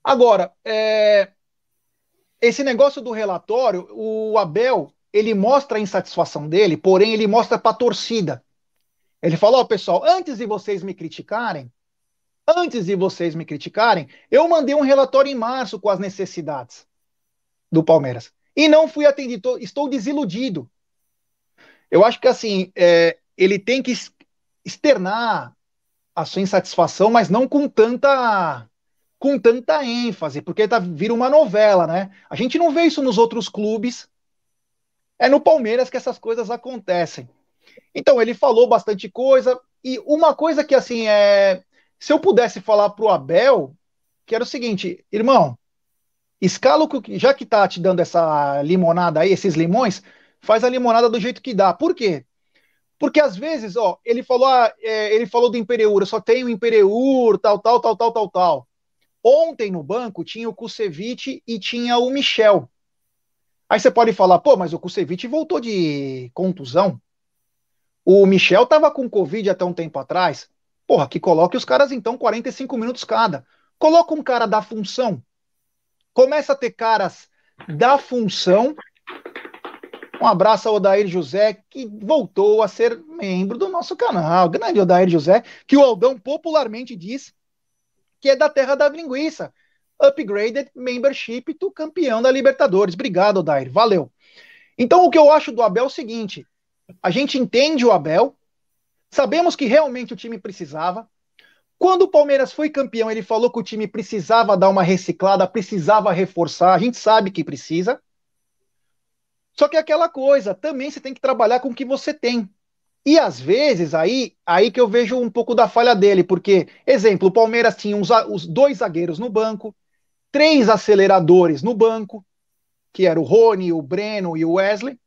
Agora, é, esse negócio do relatório, o Abel ele mostra a insatisfação dele, porém ele mostra para a torcida. Ele falou, oh, pessoal, antes de vocês me criticarem, antes de vocês me criticarem, eu mandei um relatório em março com as necessidades do Palmeiras. E não fui atendido, estou desiludido. Eu acho que assim, é, ele tem que externar a sua insatisfação, mas não com tanta com tanta ênfase, porque tá, vira uma novela, né? A gente não vê isso nos outros clubes, é no Palmeiras que essas coisas acontecem. Então, ele falou bastante coisa, e uma coisa que, assim, é. Se eu pudesse falar pro Abel, que era o seguinte, irmão, escala o que. Já que tá te dando essa limonada aí, esses limões, faz a limonada do jeito que dá. Por quê? Porque às vezes, ó, ele falou, ah, é, ele falou do Imperiur, eu só tenho Imperiur, tal, tal, tal, tal, tal, tal. Ontem no banco tinha o Kusevich e tinha o Michel. Aí você pode falar, pô, mas o Kusevich voltou de contusão. O Michel tava com Covid até um tempo atrás. Porra, que coloque os caras então 45 minutos cada. Coloca um cara da função. Começa a ter caras da função. Um abraço ao Odair José, que voltou a ser membro do nosso canal. Grande Odair José, que o Aldão popularmente diz que é da terra da linguiça upgraded membership do campeão da Libertadores. Obrigado, Dair. Valeu. Então, o que eu acho do Abel é o seguinte: a gente entende o Abel, sabemos que realmente o time precisava. Quando o Palmeiras foi campeão, ele falou que o time precisava dar uma reciclada, precisava reforçar. A gente sabe que precisa. Só que é aquela coisa, também você tem que trabalhar com o que você tem. E às vezes aí, aí que eu vejo um pouco da falha dele, porque, exemplo, o Palmeiras tinha uns, os dois zagueiros no banco, três aceleradores no banco, que era o Rony, o Breno e o Wesley.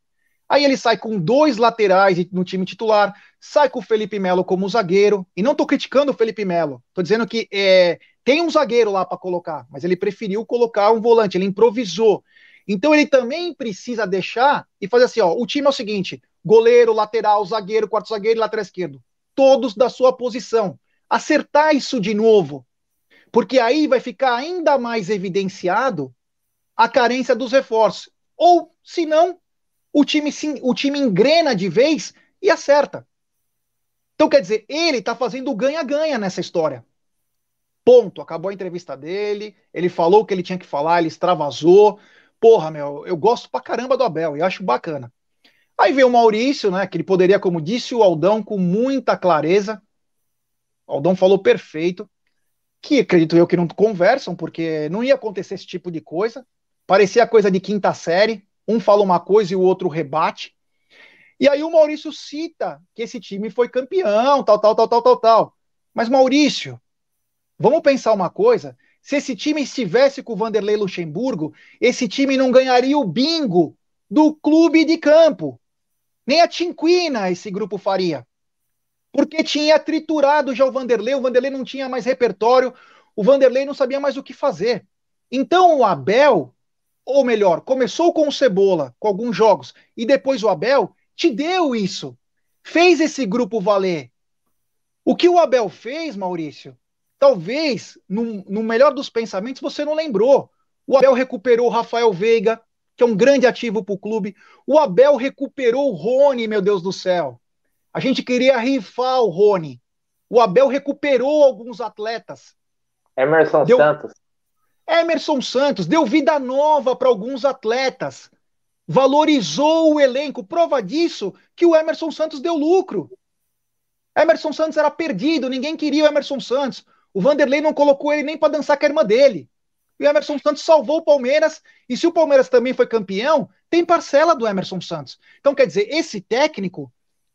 Aí ele sai com dois laterais no time titular, sai com o Felipe Melo como zagueiro. E não estou criticando o Felipe Melo, estou dizendo que é, tem um zagueiro lá para colocar, mas ele preferiu colocar um volante, ele improvisou. Então ele também precisa deixar e fazer assim: ó, o time é o seguinte: goleiro, lateral, zagueiro, quarto zagueiro e lateral esquerdo. Todos da sua posição. Acertar isso de novo. Porque aí vai ficar ainda mais evidenciado a carência dos reforços. Ou, se não, o time, o time engrena de vez e acerta. Então, quer dizer, ele está fazendo ganha-ganha nessa história. Ponto. Acabou a entrevista dele, ele falou o que ele tinha que falar, ele extravasou. Porra, meu, eu gosto pra caramba do Abel e acho bacana. Aí veio o Maurício, né? Que ele poderia, como disse o Aldão, com muita clareza. O Aldão falou perfeito. Que acredito eu que não conversam, porque não ia acontecer esse tipo de coisa. Parecia coisa de quinta série. Um fala uma coisa e o outro rebate. E aí o Maurício cita que esse time foi campeão, tal, tal, tal, tal, tal, tal. Mas Maurício, vamos pensar uma coisa. Se esse time estivesse com o Vanderlei Luxemburgo, esse time não ganharia o bingo do clube de campo. Nem a Tinquina esse grupo faria. Porque tinha triturado já o Vanderlei, o Vanderlei não tinha mais repertório, o Vanderlei não sabia mais o que fazer. Então o Abel, ou melhor, começou com o Cebola, com alguns jogos, e depois o Abel te deu isso. Fez esse grupo valer. O que o Abel fez, Maurício, talvez, no, no melhor dos pensamentos, você não lembrou. O Abel recuperou o Rafael Veiga, que é um grande ativo para o clube. O Abel recuperou o Rony, meu Deus do céu. A gente queria rifar o Rony. O Abel recuperou alguns atletas.
Emerson deu... Santos.
Emerson Santos deu vida nova para alguns atletas. Valorizou o elenco. Prova disso que o Emerson Santos deu lucro. Emerson Santos era perdido, ninguém queria o Emerson Santos. O Vanderlei não colocou ele nem para dançar com a irmã dele. E o Emerson Santos salvou o Palmeiras. E se o Palmeiras também foi campeão, tem parcela do Emerson Santos. Então, quer dizer, esse técnico,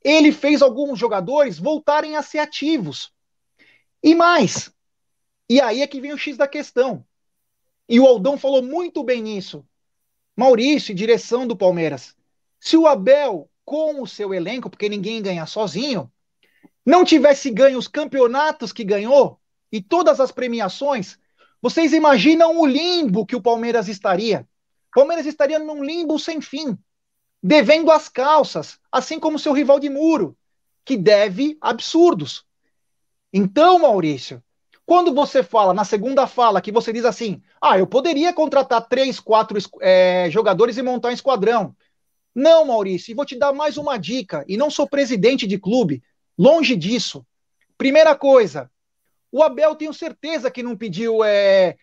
ele fez alguns jogadores voltarem a ser ativos. E mais. E aí é que vem o X da questão. E o Aldão falou muito bem nisso. Maurício, direção do Palmeiras. Se o Abel, com o seu elenco, porque ninguém ganha sozinho, não tivesse ganho os campeonatos que ganhou e todas as premiações, vocês imaginam o limbo que o Palmeiras estaria? O Palmeiras estaria num limbo sem fim, devendo as calças, assim como seu rival de muro, que deve absurdos. Então, Maurício, quando você fala na segunda fala que você diz assim, ah, eu poderia contratar três, quatro é, jogadores e montar um esquadrão. Não, Maurício, e vou te dar mais uma dica, e não sou presidente de clube, longe disso. Primeira coisa, o Abel, tenho certeza que não pediu é,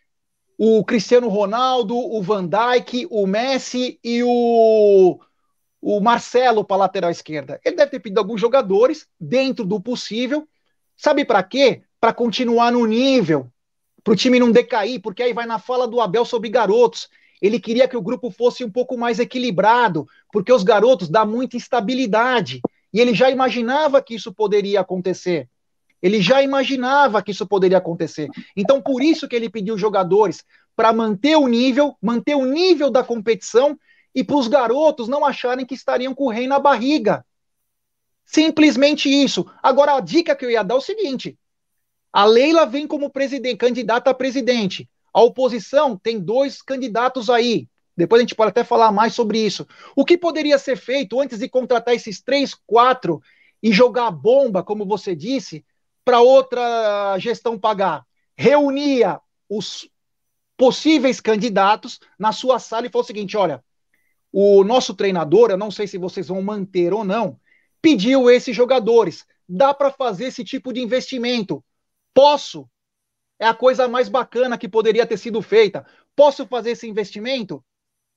o Cristiano Ronaldo, o Van Dijk, o Messi e o, o Marcelo para lateral esquerda. Ele deve ter pedido alguns jogadores dentro do possível. Sabe para quê? Para continuar no nível, para o time não decair, porque aí vai na fala do Abel sobre garotos. Ele queria que o grupo fosse um pouco mais equilibrado, porque os garotos dão muita instabilidade. E ele já imaginava que isso poderia acontecer. Ele já imaginava que isso poderia acontecer. Então, por isso que ele pediu jogadores para manter o nível, manter o nível da competição e para os garotos não acharem que estariam com o rei na barriga. Simplesmente isso. Agora, a dica que eu ia dar é o seguinte: a Leila vem como presidente, candidata a presidente. A oposição tem dois candidatos aí. Depois a gente pode até falar mais sobre isso. O que poderia ser feito antes de contratar esses três, quatro e jogar bomba, como você disse, para outra gestão pagar. Reunia os possíveis candidatos na sua sala e falou o seguinte: olha, o nosso treinador, eu não sei se vocês vão manter ou não, pediu esses jogadores. Dá para fazer esse tipo de investimento? Posso? É a coisa mais bacana que poderia ter sido feita. Posso fazer esse investimento?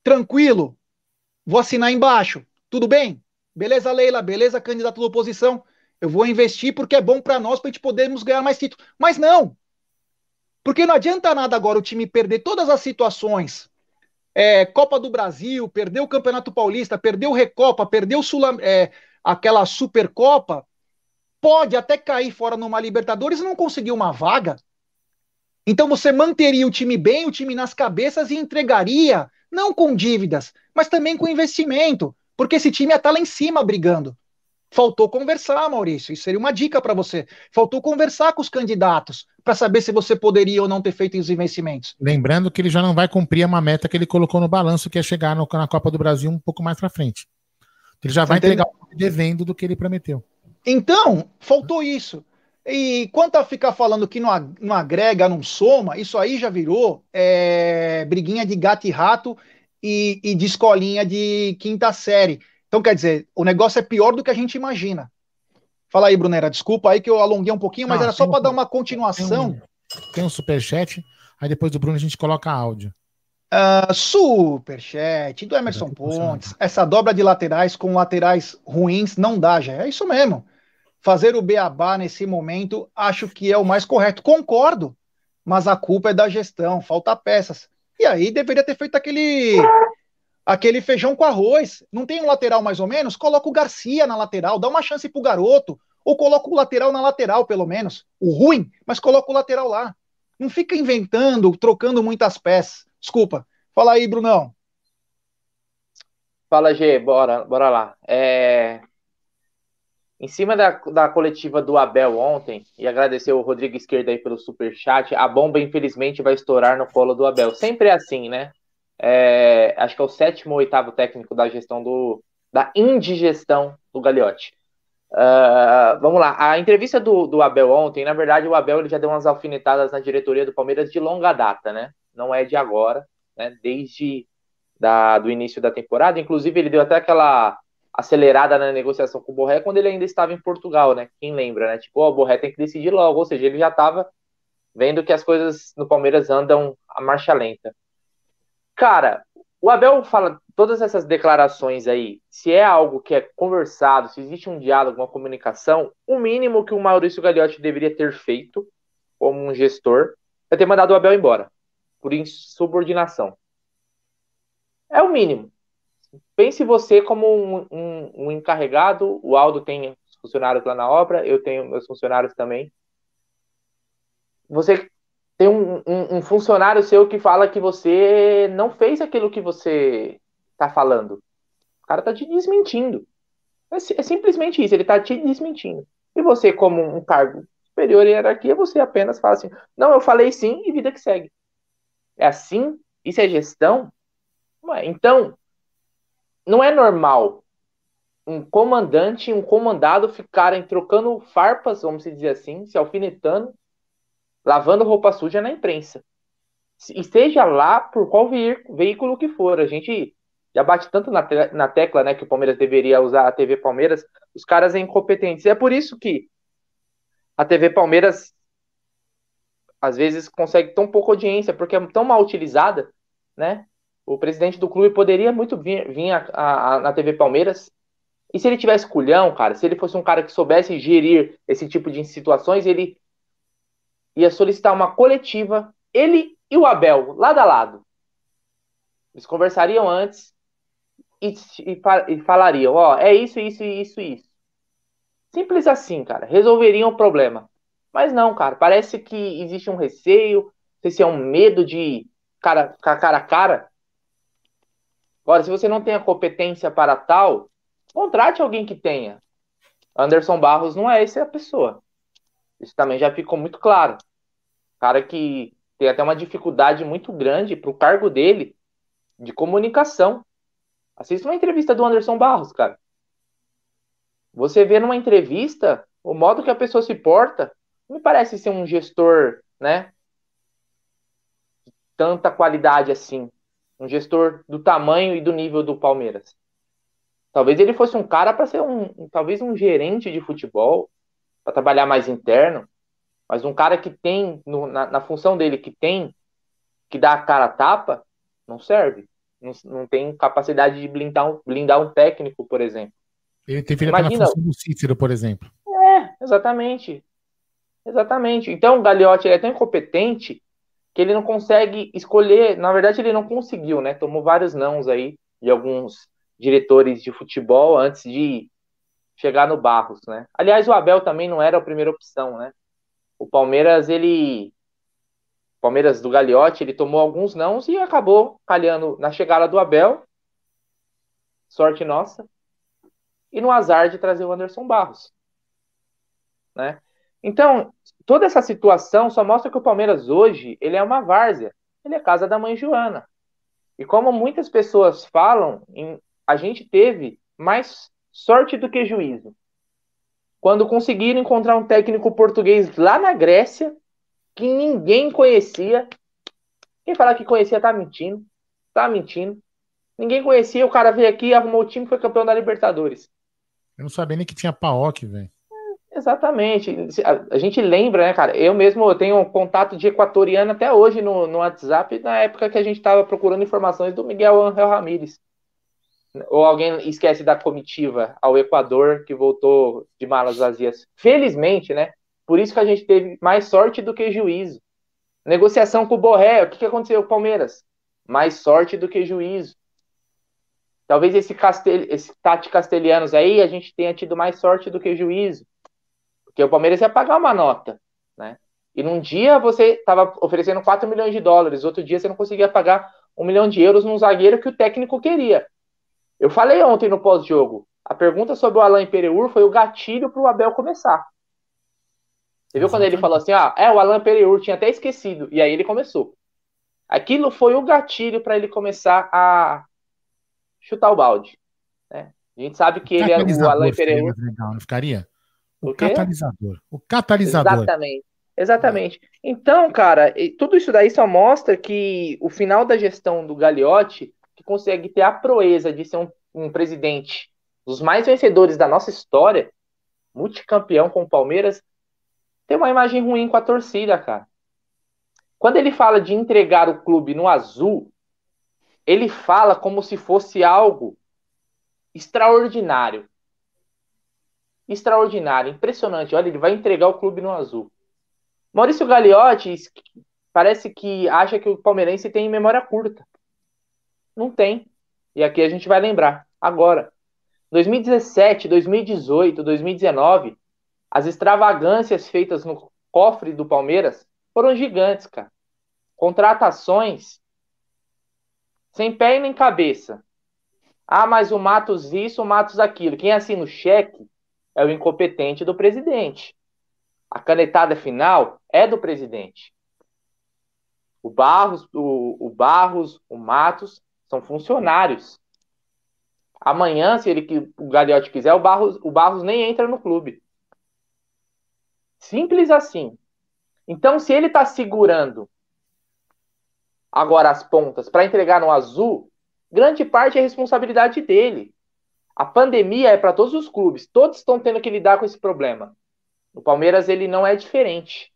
Tranquilo. Vou assinar embaixo. Tudo bem? Beleza, Leila? Beleza, candidato da oposição? Eu vou investir porque é bom para nós, para a gente podermos ganhar mais títulos. Mas não! Porque não adianta nada agora o time perder todas as situações é, Copa do Brasil, perdeu o Campeonato Paulista, perdeu Recopa, perdeu é, aquela Supercopa, pode até cair fora numa Libertadores e não conseguir uma vaga. Então você manteria o time bem, o time nas cabeças e entregaria, não com dívidas, mas também com investimento, porque esse time ia estar lá em cima brigando. Faltou conversar, Maurício. Isso seria uma dica para você. Faltou conversar com os candidatos para saber se você poderia ou não ter feito os investimentos.
Lembrando que ele já não vai cumprir uma meta que ele colocou no balanço, que é chegar no, na Copa do Brasil um pouco mais para frente. Ele já vai entregar devendo do que ele prometeu.
Então, faltou isso. E quanto a ficar falando que não, não agrega, não soma, isso aí já virou é, briguinha de gato e rato e, e de escolinha de quinta série. Então, quer dizer, o negócio é pior do que a gente imagina. Fala aí, Brunera, desculpa aí que eu alonguei um pouquinho, mas era só para dar uma continuação.
Tem um, tem um superchat, aí depois do Bruno a gente coloca áudio.
Uh, superchat do Emerson Pontes. Essa dobra de laterais com laterais ruins não dá, já. É isso mesmo fazer o beabá nesse momento, acho que é o mais correto. Concordo, mas a culpa é da gestão, falta peças. E aí deveria ter feito aquele aquele feijão com arroz. Não tem um lateral mais ou menos? Coloca o Garcia na lateral, dá uma chance pro garoto, ou coloca o lateral na lateral, pelo menos. O ruim, mas coloca o lateral lá. Não fica inventando, trocando muitas peças. Desculpa. Fala aí, Brunão.
Fala, G, bora, bora lá. É, em cima da, da coletiva do Abel ontem, e agradecer o Rodrigo Esquerda aí pelo super chat, a bomba infelizmente vai estourar no colo do Abel. Sempre é assim, né? É, acho que é o sétimo ou oitavo técnico da gestão do da indigestão do Gagliotti. Uh, vamos lá, a entrevista do, do Abel ontem, na verdade, o Abel ele já deu umas alfinetadas na diretoria do Palmeiras de longa data, né? Não é de agora, né? Desde da, do início da temporada. Inclusive, ele deu até aquela acelerada na negociação com o Borré quando ele ainda estava em Portugal, né? Quem lembra, né? Tipo, oh, o Borré tem que decidir logo, ou seja, ele já estava vendo que as coisas no Palmeiras andam a marcha lenta. Cara, o Abel fala todas essas declarações aí, se é algo que é conversado, se existe um diálogo, uma comunicação, o mínimo que o Maurício Gagliotti deveria ter feito como um gestor é ter mandado o Abel embora por insubordinação. É o mínimo pense você como um, um, um, encarregado, o Aldo tem funcionários lá na obra, eu tenho meus funcionários também. Você tem um, um funcionário seu que fala que você não fez aquilo que você está falando. O cara está te desmentindo. É, é, simplesmente isso, ele está te desmentindo. E você, como um cargo superior em hierarquia, você apenas fala assim: não, eu falei sim e vida que segue. É assim? Isso é gestão? Então, não é normal um comandante e um comandado ficarem trocando farpas, vamos dizer assim, se alfinetando, lavando roupa suja na imprensa. E seja lá por qual veículo que for. A gente já bate tanto na, te na tecla né, que o Palmeiras deveria usar a TV Palmeiras, os caras é incompetentes. E é por isso que a TV Palmeiras às vezes consegue tão pouca audiência, porque é tão mal utilizada, né? O presidente do clube poderia muito vir, vir a, a, a, na TV Palmeiras. E se ele tivesse culhão, cara, se ele fosse um cara que soubesse gerir esse tipo de situações, ele ia solicitar uma coletiva, ele e o Abel, lado a lado. Eles conversariam antes e, e, e falariam: ó, é isso, isso, isso, isso. Simples assim, cara. Resolveriam o problema. Mas não, cara. Parece que existe um receio, se é um medo de cara, cara a cara. Agora, se você não tem a competência para tal, contrate alguém que tenha. Anderson Barros não é essa pessoa. Isso também já ficou muito claro. Cara que tem até uma dificuldade muito grande para o cargo dele de comunicação. Assista uma entrevista do Anderson Barros, cara. Você vê numa entrevista o modo que a pessoa se porta, não me parece ser um gestor, né? De tanta qualidade assim um gestor do tamanho e do nível do Palmeiras. Talvez ele fosse um cara para ser um, talvez um gerente de futebol, para trabalhar mais interno, mas um cara que tem, no, na, na, função dele, que tem, que dá a cara a tapa, não serve. Não, não tem capacidade de blindar um, blindar um técnico, por exemplo.
Ele teve Imagina, na função do Cícero, por exemplo.
É, exatamente. Exatamente. Então o Gagliotti é tão incompetente que ele não consegue escolher, na verdade ele não conseguiu, né? Tomou vários nãos aí de alguns diretores de futebol antes de chegar no Barros, né? Aliás, o Abel também não era a primeira opção, né? O Palmeiras, ele Palmeiras do Gagliotti, ele tomou alguns nãos e acabou calhando na chegada do Abel. Sorte nossa. E no azar de trazer o Anderson Barros. Né? Então, toda essa situação só mostra que o Palmeiras hoje, ele é uma várzea. Ele é casa da mãe Joana. E como muitas pessoas falam, a gente teve mais sorte do que juízo. Quando conseguiram encontrar um técnico português lá na Grécia, que ninguém conhecia. Quem falar que conhecia tá mentindo. Tá mentindo. Ninguém conhecia, o cara veio aqui, arrumou o time e foi campeão da Libertadores.
Eu não sabia nem que tinha Paok, velho.
Exatamente. A, a, gente lembra, né, cara? Eu mesmo eu tenho um contato de equatoriano até hoje no, no WhatsApp, na época que a gente estava procurando informações do Miguel Angel Ramírez. Ou alguém esquece da comitiva ao Equador que voltou de malas vazias. Felizmente, né? Por isso que a gente teve mais sorte do que juízo. Negociação com o Borré, o que, que aconteceu com o Palmeiras? Mais sorte do que juízo. Talvez esse, Castel, esse Tati Castelhanos aí, a gente tenha tido mais sorte do que juízo. Porque o Palmeiras ia pagar uma nota, né? E num dia você estava oferecendo 4 milhões de dólares, outro dia você não conseguia pagar um milhão de euros num zagueiro que o técnico queria. Eu falei ontem no pós-jogo, a pergunta sobre o Alain Pereur foi o gatilho para o Abel começar. Você viu quando ele falou assim, ah, é, o Alan Pereur tinha até esquecido, e aí ele começou. Aquilo foi o gatilho para ele começar a chutar o balde. Né? A gente sabe que ele é o Alan Pereur.
Legal, não ficaria? O, o catalisador. O catalisador.
Exatamente. Exatamente. Então, cara, tudo isso daí só mostra que o final da gestão do Gagliotti, consegue ter a proeza de ser um, um presidente dos mais vencedores da nossa história, multicampeão com o Palmeiras, tem uma imagem ruim com a torcida, cara. Quando ele fala de entregar o clube no azul, ele fala como se fosse algo extraordinário. Extraordinário, impressionante. Olha, ele vai entregar o clube no azul. Maurício Gagliotti parece que acha que o palmeirense tem memória curta. Não tem. E aqui a gente vai lembrar. Agora, 2017, 2018, 2019, as extravagâncias feitas no cofre do Palmeiras foram gigantes, cara. Contratações sem pé e nem cabeça. Ah, mas o Matos isso, o Matos aquilo. Quem assina o cheque é o incompetente do presidente. A canetada final é do presidente. O Barros, o, o Barros, o Matos são funcionários. Amanhã, se ele o Gagliotti quiser, o Barros, o Barros nem entra no clube. Simples assim. Então, se ele está segurando agora as pontas para entregar no azul, grande parte é responsabilidade dele. A pandemia é para todos os clubes, todos estão tendo que lidar com esse problema. O Palmeiras ele não é diferente.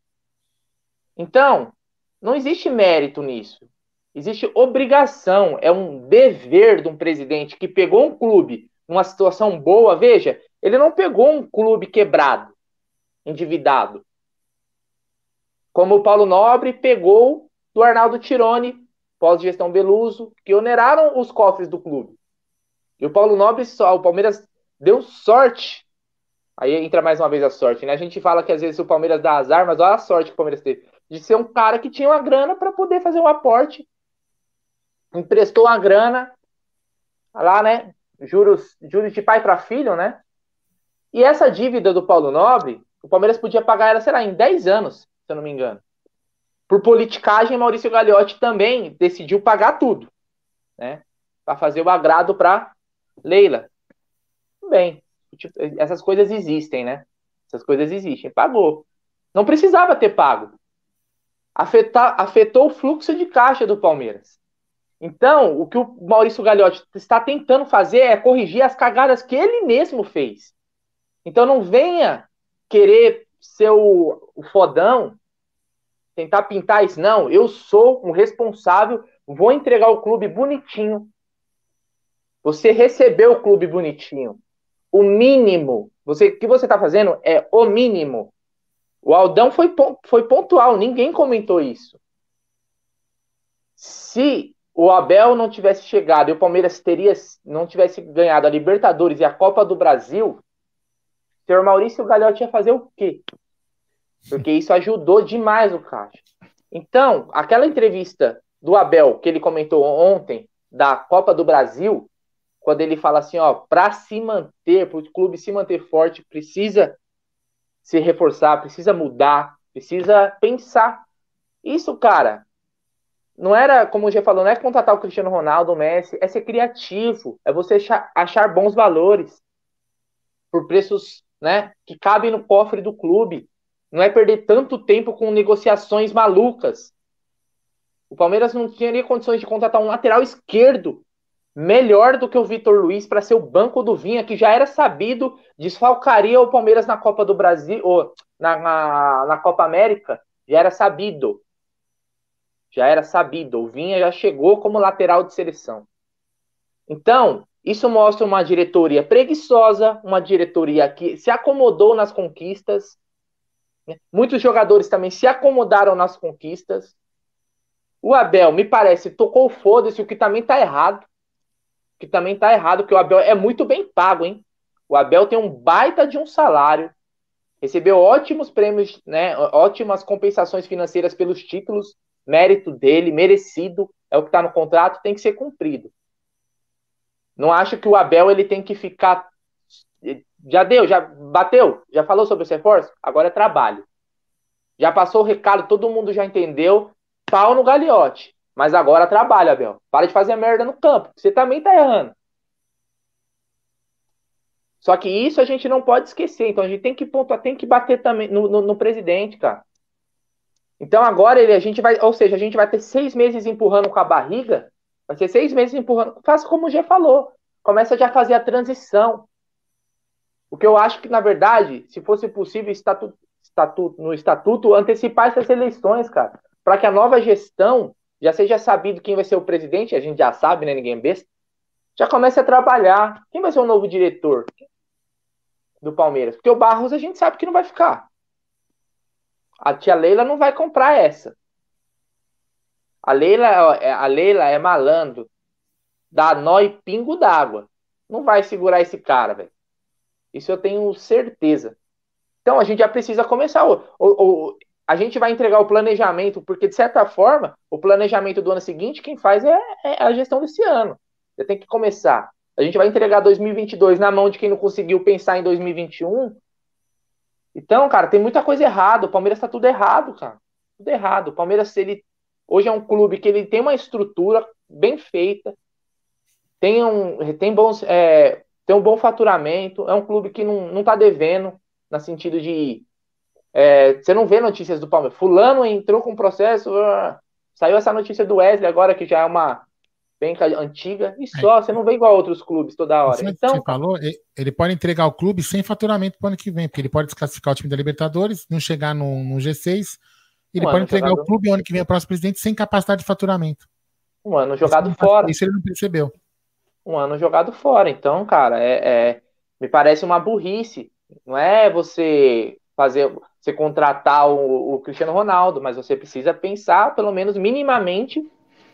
Então, não existe mérito nisso. Existe obrigação, é um dever de um presidente que pegou um clube numa situação boa. Veja, ele não pegou um clube quebrado endividado. Como o Paulo Nobre pegou do Arnaldo Tironi, pós-gestão Beluso, que oneraram os cofres do clube. E o Paulo Nobre, só, o Palmeiras deu sorte. Aí entra mais uma vez a sorte, né? A gente fala que às vezes o Palmeiras dá azar, mas olha a sorte que o Palmeiras teve. De ser um cara que tinha uma grana para poder fazer um aporte. Emprestou uma grana lá, né? Juros, juros de pai para filho, né? E essa dívida do Paulo Nobre, o Palmeiras podia pagar ela, sei lá, em 10 anos, se eu não me engano. Por politicagem, Maurício Gagliotti também decidiu pagar tudo, né? Para fazer o agrado para Leila. Bem, tipo, essas coisas existem, né? Essas coisas existem. Pagou. Não precisava ter pago. Afetar, afetou o fluxo de caixa do Palmeiras. Então, o que o Maurício Gagliotti está tentando fazer é corrigir as cagadas que ele mesmo fez. Então, não venha querer ser o, o fodão, tentar pintar isso. Não, eu sou um responsável, vou entregar o clube bonitinho. Você recebeu o clube bonitinho. O mínimo, você, o que você está fazendo é o mínimo. O Aldão foi, foi pontual, ninguém comentou isso. Se o Abel não tivesse chegado e o Palmeiras teria não tivesse ganhado a Libertadores e a Copa do Brasil, o senhor Maurício Gagliotti ia fazer o quê? Porque isso ajudou demais o Caixa. Então, aquela entrevista do Abel que ele comentou ontem da Copa do Brasil, quando ele fala assim, ó, para se manter, para o clube se manter forte, precisa se reforçar, precisa mudar, precisa pensar. Isso, cara, não era, como o G falou, não é contratar o Cristiano Ronaldo, o Messi, é ser criativo, é você achar, bons valores por preços, né, que cabem no cofre do clube. Não é perder tanto tempo com negociações malucas. O Palmeiras não tinha nem condições de contratar um lateral esquerdo melhor do que o Vitor Luiz para ser o banco do Vinha, que já era sabido, desfalcaria o Palmeiras na Copa do Brasil, ou na, na, na Copa América, já era sabido. Já era sabido. O Vinha já chegou como lateral de seleção. Então, isso mostra uma diretoria preguiçosa, uma diretoria que se acomodou nas conquistas. Né? Muitos jogadores também se acomodaram nas conquistas. O Abel, me parece, tocou foda-se, o que também tá errado que também tá errado, que o Abel é muito bem pago, hein? O Abel tem um baita de um salário, recebeu ótimos prêmios, né? Ótimas compensações financeiras pelos títulos, mérito dele, merecido, é o que está no contrato, tem que ser cumprido. Não acho que o Abel ele tem que ficar. Já deu, já bateu, já falou sobre o reforço? Agora é trabalho. Já passou o recado, todo mundo já entendeu. Pau no galiote. Mas agora trabalha, Abel. Para de fazer merda no campo. Você também tá errando. Só que isso a gente não pode esquecer. Então a gente tem que pontuar, tem que bater também no, no, no presidente, cara. Então agora ele, a gente vai, ou seja, a gente vai ter seis meses empurrando com a barriga. Vai ser seis meses empurrando. Faça como o G falou. Começa já a fazer a transição. O que eu acho que, na verdade, se fosse possível, estatuto, estatuto, no estatuto, antecipar essas eleições, cara. Para que a nova gestão já seja sabido quem vai ser o presidente, a gente já sabe, né? Ninguém é besta. Já comece a trabalhar. Quem vai ser o novo diretor do Palmeiras? Porque o Barros a gente sabe que não vai ficar. A tia Leila não vai comprar essa. A Leila, é, a Leila é malandro. Dá nó e pingo d'água. Não vai segurar esse cara, velho. Isso eu tenho certeza. Então a gente já precisa começar. O, o, a gente vai entregar o planejamento, porque de certa forma, o planejamento do ano seguinte, quem faz é, é a gestão desse ano. Você tem que começar. A gente vai entregar 2022 na mão de quem não conseguiu pensar em 2021. Então, cara, tem muita coisa errada. O Palmeiras tá tudo errado, cara. Tudo errado. O Palmeiras, ele hoje é um clube que ele tem uma estrutura bem feita, tem um, tem bons, é, tem um bom faturamento, é um clube que não, não tá devendo, no sentido de é, você não vê notícias do Palmeiras. Fulano entrou com processo. Uh, saiu essa notícia do Wesley agora, que já é uma bem antiga, e só, é. você não vê igual outros clubes toda hora. Então,
você falou, ele pode entregar o clube sem faturamento para o ano que vem, porque ele pode desclassificar o time da Libertadores, não chegar no, no G6, ele um pode entregar jogado... o clube o ano que vem, o próximo presidente, sem capacidade de faturamento.
Um ano jogado fora.
Isso ele não percebeu.
Um ano jogado fora. Então, cara, é, é, me parece uma burrice. Não é você fazer você contratar o, o Cristiano Ronaldo, mas você precisa pensar, pelo menos minimamente,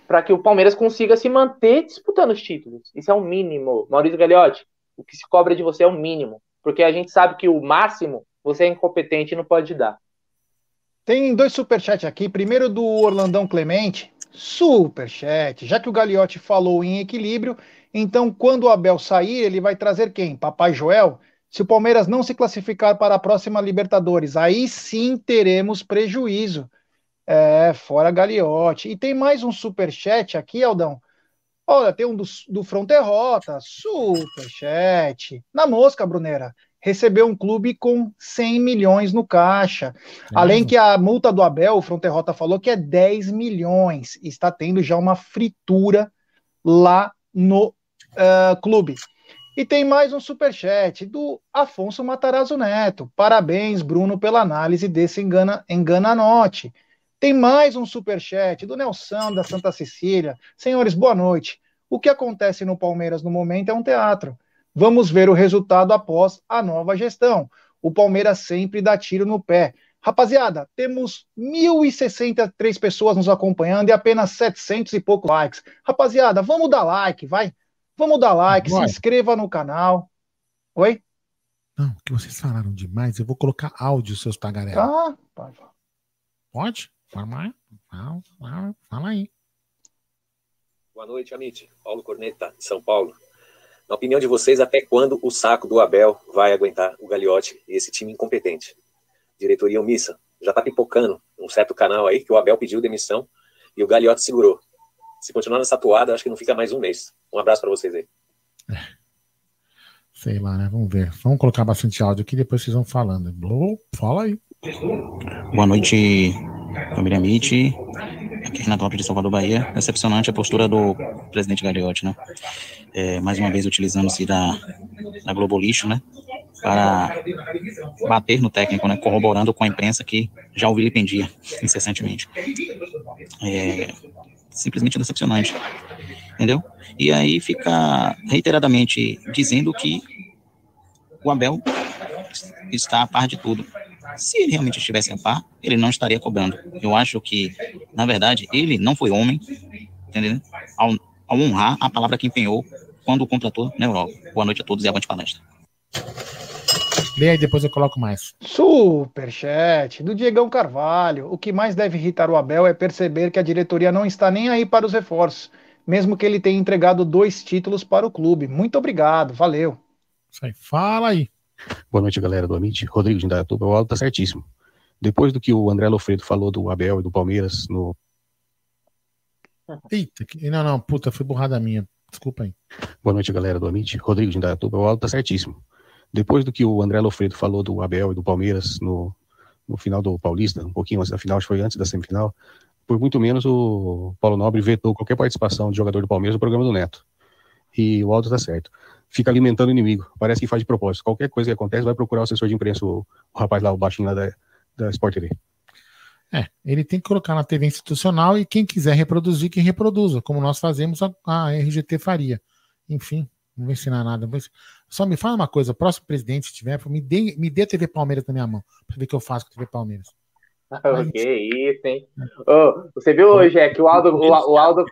para que o Palmeiras consiga se manter disputando os títulos. Isso é o um mínimo. Maurício Gagliotti, o que se cobra de você é o um mínimo. Porque a gente sabe que o máximo você é incompetente e não pode dar.
Tem dois superchats aqui. Primeiro do Orlandão Clemente. Superchat. Já que o Gagliotti falou em equilíbrio, então quando o Abel sair, ele vai trazer quem? Papai Joel? Se o Palmeiras não se classificar para a próxima Libertadores, aí sim teremos prejuízo. É, fora Gagliotti. E tem mais um super chat aqui, Aldão. Olha, tem um do, do Fronterrota, super chat. Na mosca, Brunera. Recebeu um clube com 100 milhões no caixa. É. Além que a multa do Abel, o Fronterrota falou que é 10 milhões. Está tendo já uma fritura lá no uh, clube. E tem mais um superchat do Afonso Matarazzo Neto. Parabéns, Bruno, pela análise desse engana, engana-note. Tem mais um superchat do Nelson da Santa Cecília. Senhores, boa noite. O que acontece no Palmeiras no momento é um teatro. Vamos ver o resultado após a nova gestão. O Palmeiras sempre dá tiro no pé. Rapaziada, temos 1.063 pessoas nos acompanhando e apenas 700 e poucos likes. Rapaziada, vamos dar like, vai. Vamos dar like, vai. se inscreva no canal. Oi?
Não, que vocês falaram demais. Eu vou colocar áudio, seus tagarelos.
Tá, pode.
Pode? Fala, fala, fala aí.
Boa noite, Amit. Paulo Corneta, de São Paulo. Na opinião de vocês, até quando o saco do Abel vai aguentar o Gagliotti e esse time incompetente? diretoria omissa. Já está pipocando um certo canal aí que o Abel pediu demissão e o Gagliotti segurou. Se continuar nessa toada, acho que não fica mais um mês. Um abraço para vocês aí.
É. Sei lá, né? Vamos ver. Vamos colocar bastante áudio aqui, depois vocês vão falando. Fala aí.
Boa noite, família Mitch. Aqui é Renato de Salvador, Bahia. Decepcionante a postura do presidente Gagliotti, né? É, mais uma vez utilizando-se da, da Globo Lixo, né? para bater no técnico, né, corroborando com a imprensa que já o vilipendia incessantemente. É simplesmente decepcionante, entendeu? E aí fica reiteradamente dizendo que o Abel está a par de tudo. Se ele realmente estivesse a par, ele não estaria cobrando. Eu acho que, na verdade, ele não foi homem, entendeu? Ao, ao honrar a palavra que empenhou quando o contratou na Europa. Boa noite a todos e avante palestra.
Lê aí, depois eu coloco mais.
Superchat do Diegão Carvalho. O que mais deve irritar o Abel é perceber que a diretoria não está nem aí para os reforços, mesmo que ele tenha entregado dois títulos para o clube. Muito obrigado, valeu.
Isso aí, fala aí.
Boa noite, galera do Amit. Rodrigo de Indaiatuba, o áudio tá certíssimo. Depois do que o André Lofredo falou do Abel e do Palmeiras no.
Eita, que... não, não, puta, foi burrada minha. Desculpa aí.
Boa noite, galera do Amit. Rodrigo de Indaiatuba, o áudio tá certíssimo. Depois do que o André Lofredo falou do Abel e do Palmeiras no, no final do Paulista, um pouquinho antes da final, acho que foi antes da semifinal, por muito menos o Paulo Nobre vetou qualquer participação de jogador do Palmeiras no programa do Neto. E o Aldo tá certo. Fica alimentando o inimigo. Parece que faz de propósito. Qualquer coisa que acontece, vai procurar o assessor de imprensa, o, o rapaz lá, o baixinho lá da, da Sport TV.
É, ele tem que colocar na TV institucional e quem quiser reproduzir, que reproduza, como nós fazemos, a, a RGT faria. Enfim, não vou ensinar nada. Só me fala uma coisa: o próximo presidente, se tiver, me dê, me dê a TV Palmeiras na minha mão, para ver o que eu faço com a TV Palmeiras.
que isso, hein? Oh, você viu hoje é que o Aldo, o, o Aldo,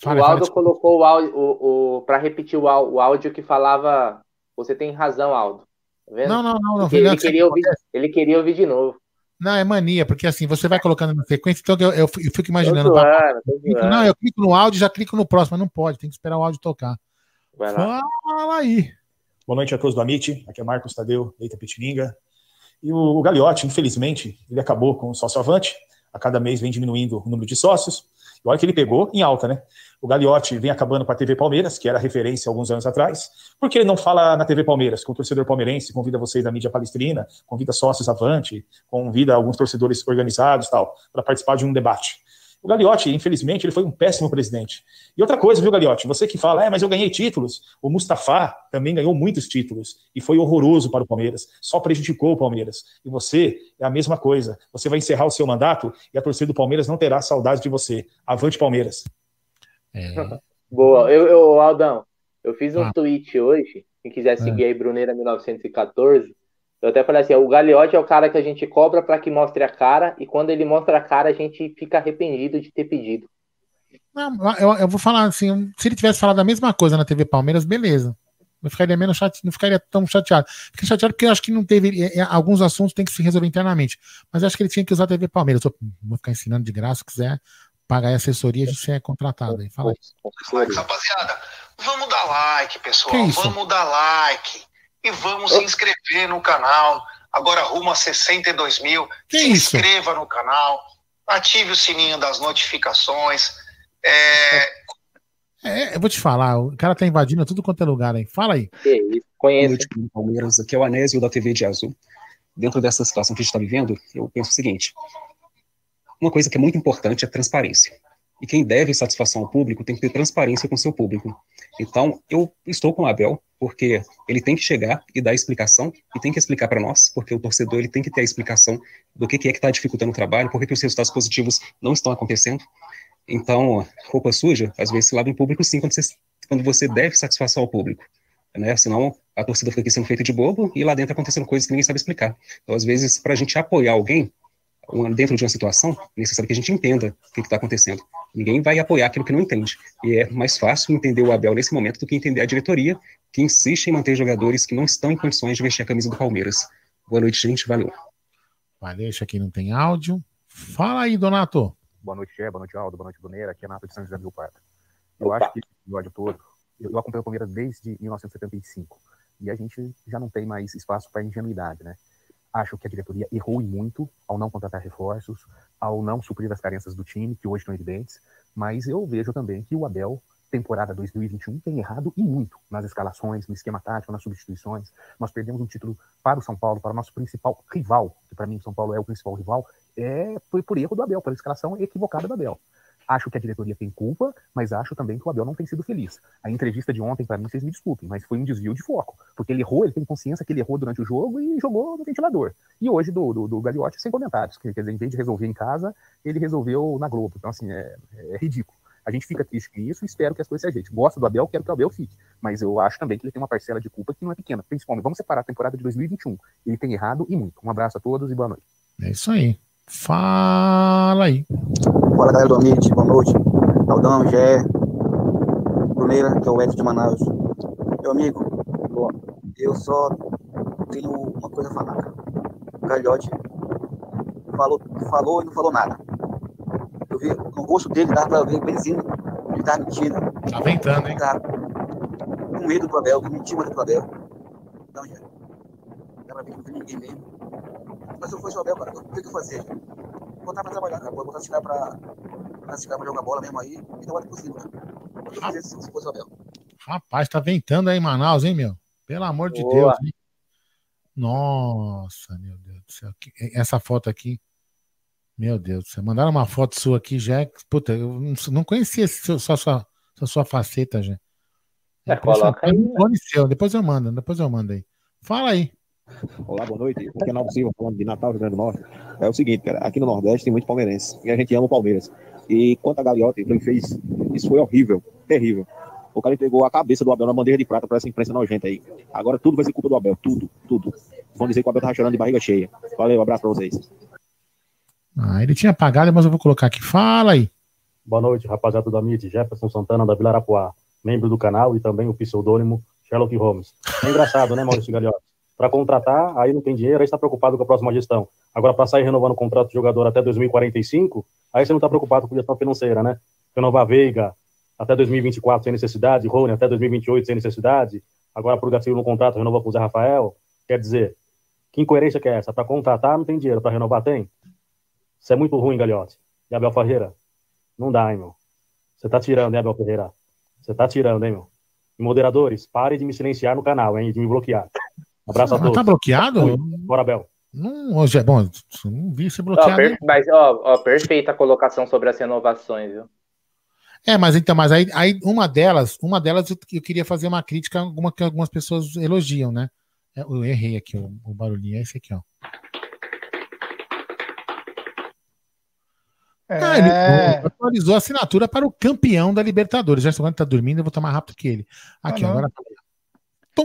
fala, o Aldo colocou o áudio, o, o, para repetir o, o áudio que falava. Você tem razão, Aldo. Tá
não, não, não, não.
Ele, queria ouvir, ele queria ouvir de novo.
Não, é mania, porque assim, você vai colocando na sequência, então eu, eu, eu fico imaginando. Zoando, não, eu clico no áudio e já clico no próximo, mas não pode, tem que esperar o áudio tocar.
Fala aí. Boa noite a todos do Amit. Aqui é Marcos Tadeu, Eita Pitininga. E o, o Gagliotti, infelizmente, ele acabou com o sócio avante. A cada mês vem diminuindo o número de sócios. Olha que ele pegou em alta, né? O Gagliotti vem acabando com a TV Palmeiras, que era referência alguns anos atrás. Por que ele não fala na TV Palmeiras com o torcedor palmeirense? Convida vocês da mídia palestrina, convida sócios avante, convida alguns torcedores organizados tal, para participar de um debate. O Gagliotti, infelizmente, ele foi um péssimo presidente. E outra coisa, viu, Gagliotti? Você que fala, é, mas eu ganhei títulos. O Mustafa também ganhou muitos títulos e foi horroroso para o Palmeiras. Só prejudicou o Palmeiras. E você é a mesma coisa. Você vai encerrar o seu mandato e a torcida do Palmeiras não terá saudade de você. Avante, Palmeiras.
É. Boa. Eu, eu, Aldão, eu fiz um ah. tweet hoje. Quem quiser seguir é. aí, Bruneira 1914 eu até falei assim, o Gagliotti é o cara que a gente cobra para que mostre a cara, e quando ele mostra a cara, a gente fica arrependido de ter pedido.
Não, eu, eu, vou falar assim, se ele tivesse falado a mesma coisa na TV Palmeiras, beleza. Não ficaria menos chate, não ficaria tão chateado. Fiquei chateado porque eu acho que não teve. É, é, alguns assuntos tem que se resolver internamente. Mas acho que ele tinha que usar a TV Palmeiras. Eu vou ficar ensinando de graça, se quiser pagar a assessoria, a gente é contratado. Aí. Fala aí.
Rapaziada, vamos dar like, pessoal. Vamos dar like e vamos oh. se inscrever no canal. Agora rumo a 62 mil.
Que
se
isso?
inscreva no canal, ative o sininho das notificações. É...
É, eu vou te falar, o cara tá invadindo tudo quanto é lugar aí. Fala aí.
Conheço.
Palmeiras, aqui é o Anésio da TV de Azul. Dentro dessa situação que a gente está vivendo, eu penso o seguinte: uma coisa que é muito importante é transparência. E quem deve satisfação ao público tem que ter transparência com seu público. Então, eu estou com o Abel, porque ele tem que chegar e dar explicação, e tem que explicar para nós, porque o torcedor ele tem que ter a explicação do que, que é que está dificultando o trabalho, por que os resultados positivos não estão acontecendo. Então, roupa suja, às vezes se lava em público sim, quando você, quando você deve satisfação ao público. Né? Senão, a torcida fica aqui sendo feita de bobo e lá dentro acontecendo coisas que ninguém sabe explicar. Então, às vezes, para a gente apoiar alguém dentro de uma situação, é necessário que a gente entenda o que está acontecendo. Ninguém vai apoiar aquilo que não entende. E é mais fácil entender o Abel nesse momento do que entender a diretoria, que insiste em manter jogadores que não estão em condições de vestir a camisa do Palmeiras. Boa noite, gente. Valeu.
Valeu, deixa aqui não tem áudio. Fala aí, Donato.
Boa noite, Gé. Boa noite, Aldo. Boa noite, Bruneira. Aqui é Nato de São José do Rio Pardo. Eu Opa. acho que esse episódio todo, eu, eu acompanho o Palmeiras desde 1975. E a gente já não tem mais espaço para ingenuidade, né? Acho que a diretoria errou muito ao não contratar reforços, ao não suprir as carências do time, que hoje estão evidentes. Mas eu vejo também que o Abel, temporada 2021, tem errado e muito nas escalações, no esquema tático, nas substituições. Nós perdemos um título para o São Paulo, para o nosso principal rival, que para mim o São Paulo é o principal rival, é, foi por erro do Abel, pela escalação equivocada do Abel. Acho que a diretoria tem culpa, mas acho também que o Abel não tem sido feliz. A entrevista de ontem, para mim, vocês me desculpem, mas foi um desvio de foco. Porque ele errou, ele tem consciência que ele errou durante o jogo e jogou no ventilador. E hoje, do, do, do Gagliotti, sem comentários. Quer dizer, em vez de resolver em casa, ele resolveu na Globo. Então, assim, é, é ridículo. A gente fica triste com isso e espero que as coisas se ajeitem. Gosto do Abel, quero que o Abel fique. Mas eu acho também que ele tem uma parcela de culpa que não é pequena. Principalmente, vamos separar a temporada de 2021. Ele tem errado e muito. Um abraço a todos e boa noite.
É isso aí. Fala aí.
Fala galera do Amit, boa noite. Aldão, Gé, Bruneira, que é o Edson de Manaus. Meu amigo, eu só tenho uma coisa a falar. O Galhote falou, falou e não falou nada. Eu vi no rosto dele, dava pra ver benzinho, ele tava mentindo.
Tá ventando, hein?
Tá com medo do Abel, mentiu mais do Abel. Não, Gé. Dá pra ver que não vi ninguém mesmo. Mas se eu fosse o Abel, cara, o que eu fazia? Botar pra trabalhar, cara. Botar esse cara pra, pra, pra jogar bola mesmo aí e trabalhar por cima, cara. O que eu fazia se fosse o Abel?
Rapaz, tá ventando aí em Manaus, hein, meu? Pelo amor de
Boa.
Deus, hein? Nossa, meu Deus do céu. Que- Essa foto aqui. Meu Deus do céu. Mandaram uma foto sua aqui, já. Puta, eu não- conhecia só sua, só sua faceta, já.
É, coloca aí,
seu. Depois eu mando, depois eu mando aí. Fala aí.
Olá, boa noite. Aqui é Naldo Silva, falando de Natal, Rio Grande do Norte. É o seguinte, cara, aqui no Nordeste tem muito palmeirense e a gente ama o Palmeiras. E quanto a Gagliotti, o ele fez, isso foi horrível, terrível. O cara entregou a cabeça do Abel na bandeja de prata para essa imprensa nojenta aí. Agora tudo vai ser culpa do Abel, tudo, tudo. Vão dizer que o Abel tá chorando de barriga cheia. Valeu, um abraço pra vocês.
Ah, ele tinha apagado, mas eu vou colocar aqui. Fala aí.
Boa noite, rapaziada do Amit, Jefferson Santana da Vila Arapuá, membro do canal e também o pseudônimo Sherlock Holmes. É engraçado, né, Maurício Gagliotti? Para contratar, aí não tem dinheiro, aí está preocupado com a próxima gestão. Agora, para sair renovando o contrato de jogador até 2045, aí você não está preocupado com gestão financeira, né? Renovar Veiga até 2024 sem necessidade, Rony até 2028 sem necessidade, agora por Gatilho no contrato, renova com o Zé Rafael. Quer dizer, que incoerência que é essa? Para contratar não tem dinheiro, para renovar tem? Isso é muito ruim, Gagliotti. E Abel Ferreira? Não dá, hein, meu? Você tá tirando, hein, Abel Ferreira? Você tá tirando, hein, meu? E moderadores, parem de me silenciar no canal, hein? De me bloquear. Abraço a
Ah,
todos.
tá bloqueado?
Bora, Abel.
Não, hoje é bom. Não vi ser
Ó,
bloqueado.
per- mas, ó, ó, perfeita a colocação sobre as renovações, viu?
É, mas então, mas aí, aí uma delas, uma delas eu, eu queria fazer uma crítica, alguma que algumas pessoas elogiam, né? É, Eu errei aqui o, o barulhinho, é esse aqui, ó. Ah, ele
É.
atualizou a assinatura para o campeão da Libertadores. Já quando tá dormindo, eu vou estar mais rápido que ele. Aqui,
Ah, não.
agora.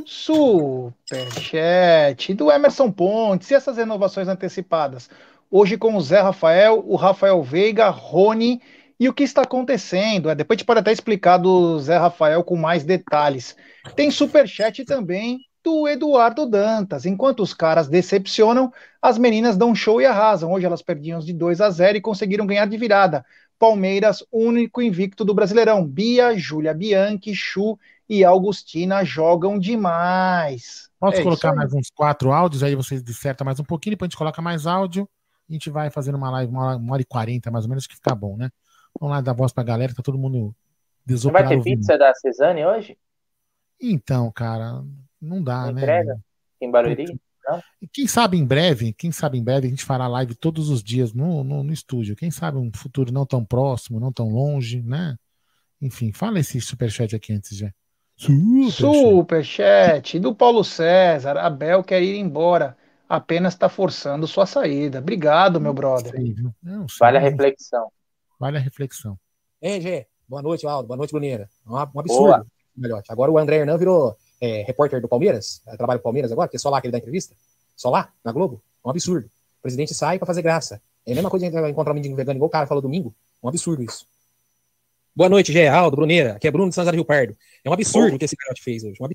Superchat do Emerson Pontes. E essas renovações antecipadas? Hoje com o Zé Rafael, o Rafael Veiga, Rony. E o que está acontecendo? É, depois a gente pode até explicar do Zé Rafael com mais detalhes. Tem superchat também do Eduardo Dantas. Enquanto os caras decepcionam, as meninas dão show e arrasam. Hoje elas perdiam de 2 a 0 e conseguiram ganhar de virada. Palmeiras, único invicto do Brasileirão. Bia, Júlia Bianchi, Chu e Augustina jogam demais.
Posso
É
colocar mais uns quatro áudios, aí vocês dissertam mais um pouquinho, depois a gente coloca mais áudio. A gente vai fazendo uma live, uma hora, uma hora e quarenta, mais ou menos, que fica bom, né? Vamos lá dar voz pra galera, tá todo mundo
Não vai
desoperado
ter
ouvindo.
pizza da Cezane hoje?
Então, cara, não dá,
Não
né?
entrega? Em Barueri? Não?
E quem sabe em breve, quem sabe em breve a gente fará live todos os dias no, no, no estúdio. Quem sabe um futuro não tão próximo, não tão longe, né? Enfim, fala esse superchat aqui antes, já.
Superchat do Paulo César. Abel quer ir embora. Apenas está forçando sua saída. Obrigado, meu brother.
Vale a reflexão.
Vale a reflexão.
Hein, Gê? Boa noite, Aldo. Boa noite, Bruneira. Um, um
Boa.
absurdo, melhor. Agora o André Hernan virou
é, repórter do Palmeiras, trabalha no Palmeiras agora, que é só lá que ele dá entrevista, só lá, na Globo, é um absurdo. O presidente sai para fazer graça. É a mesma coisa que a gente encontrar um mendigo vegano igual o cara falou domingo. Um absurdo isso. Boa noite, Geraldo, Bruneira. Aqui é Bruno de São José do Rio Pardo. É um absurdo o que esse garoto fez hoje. Um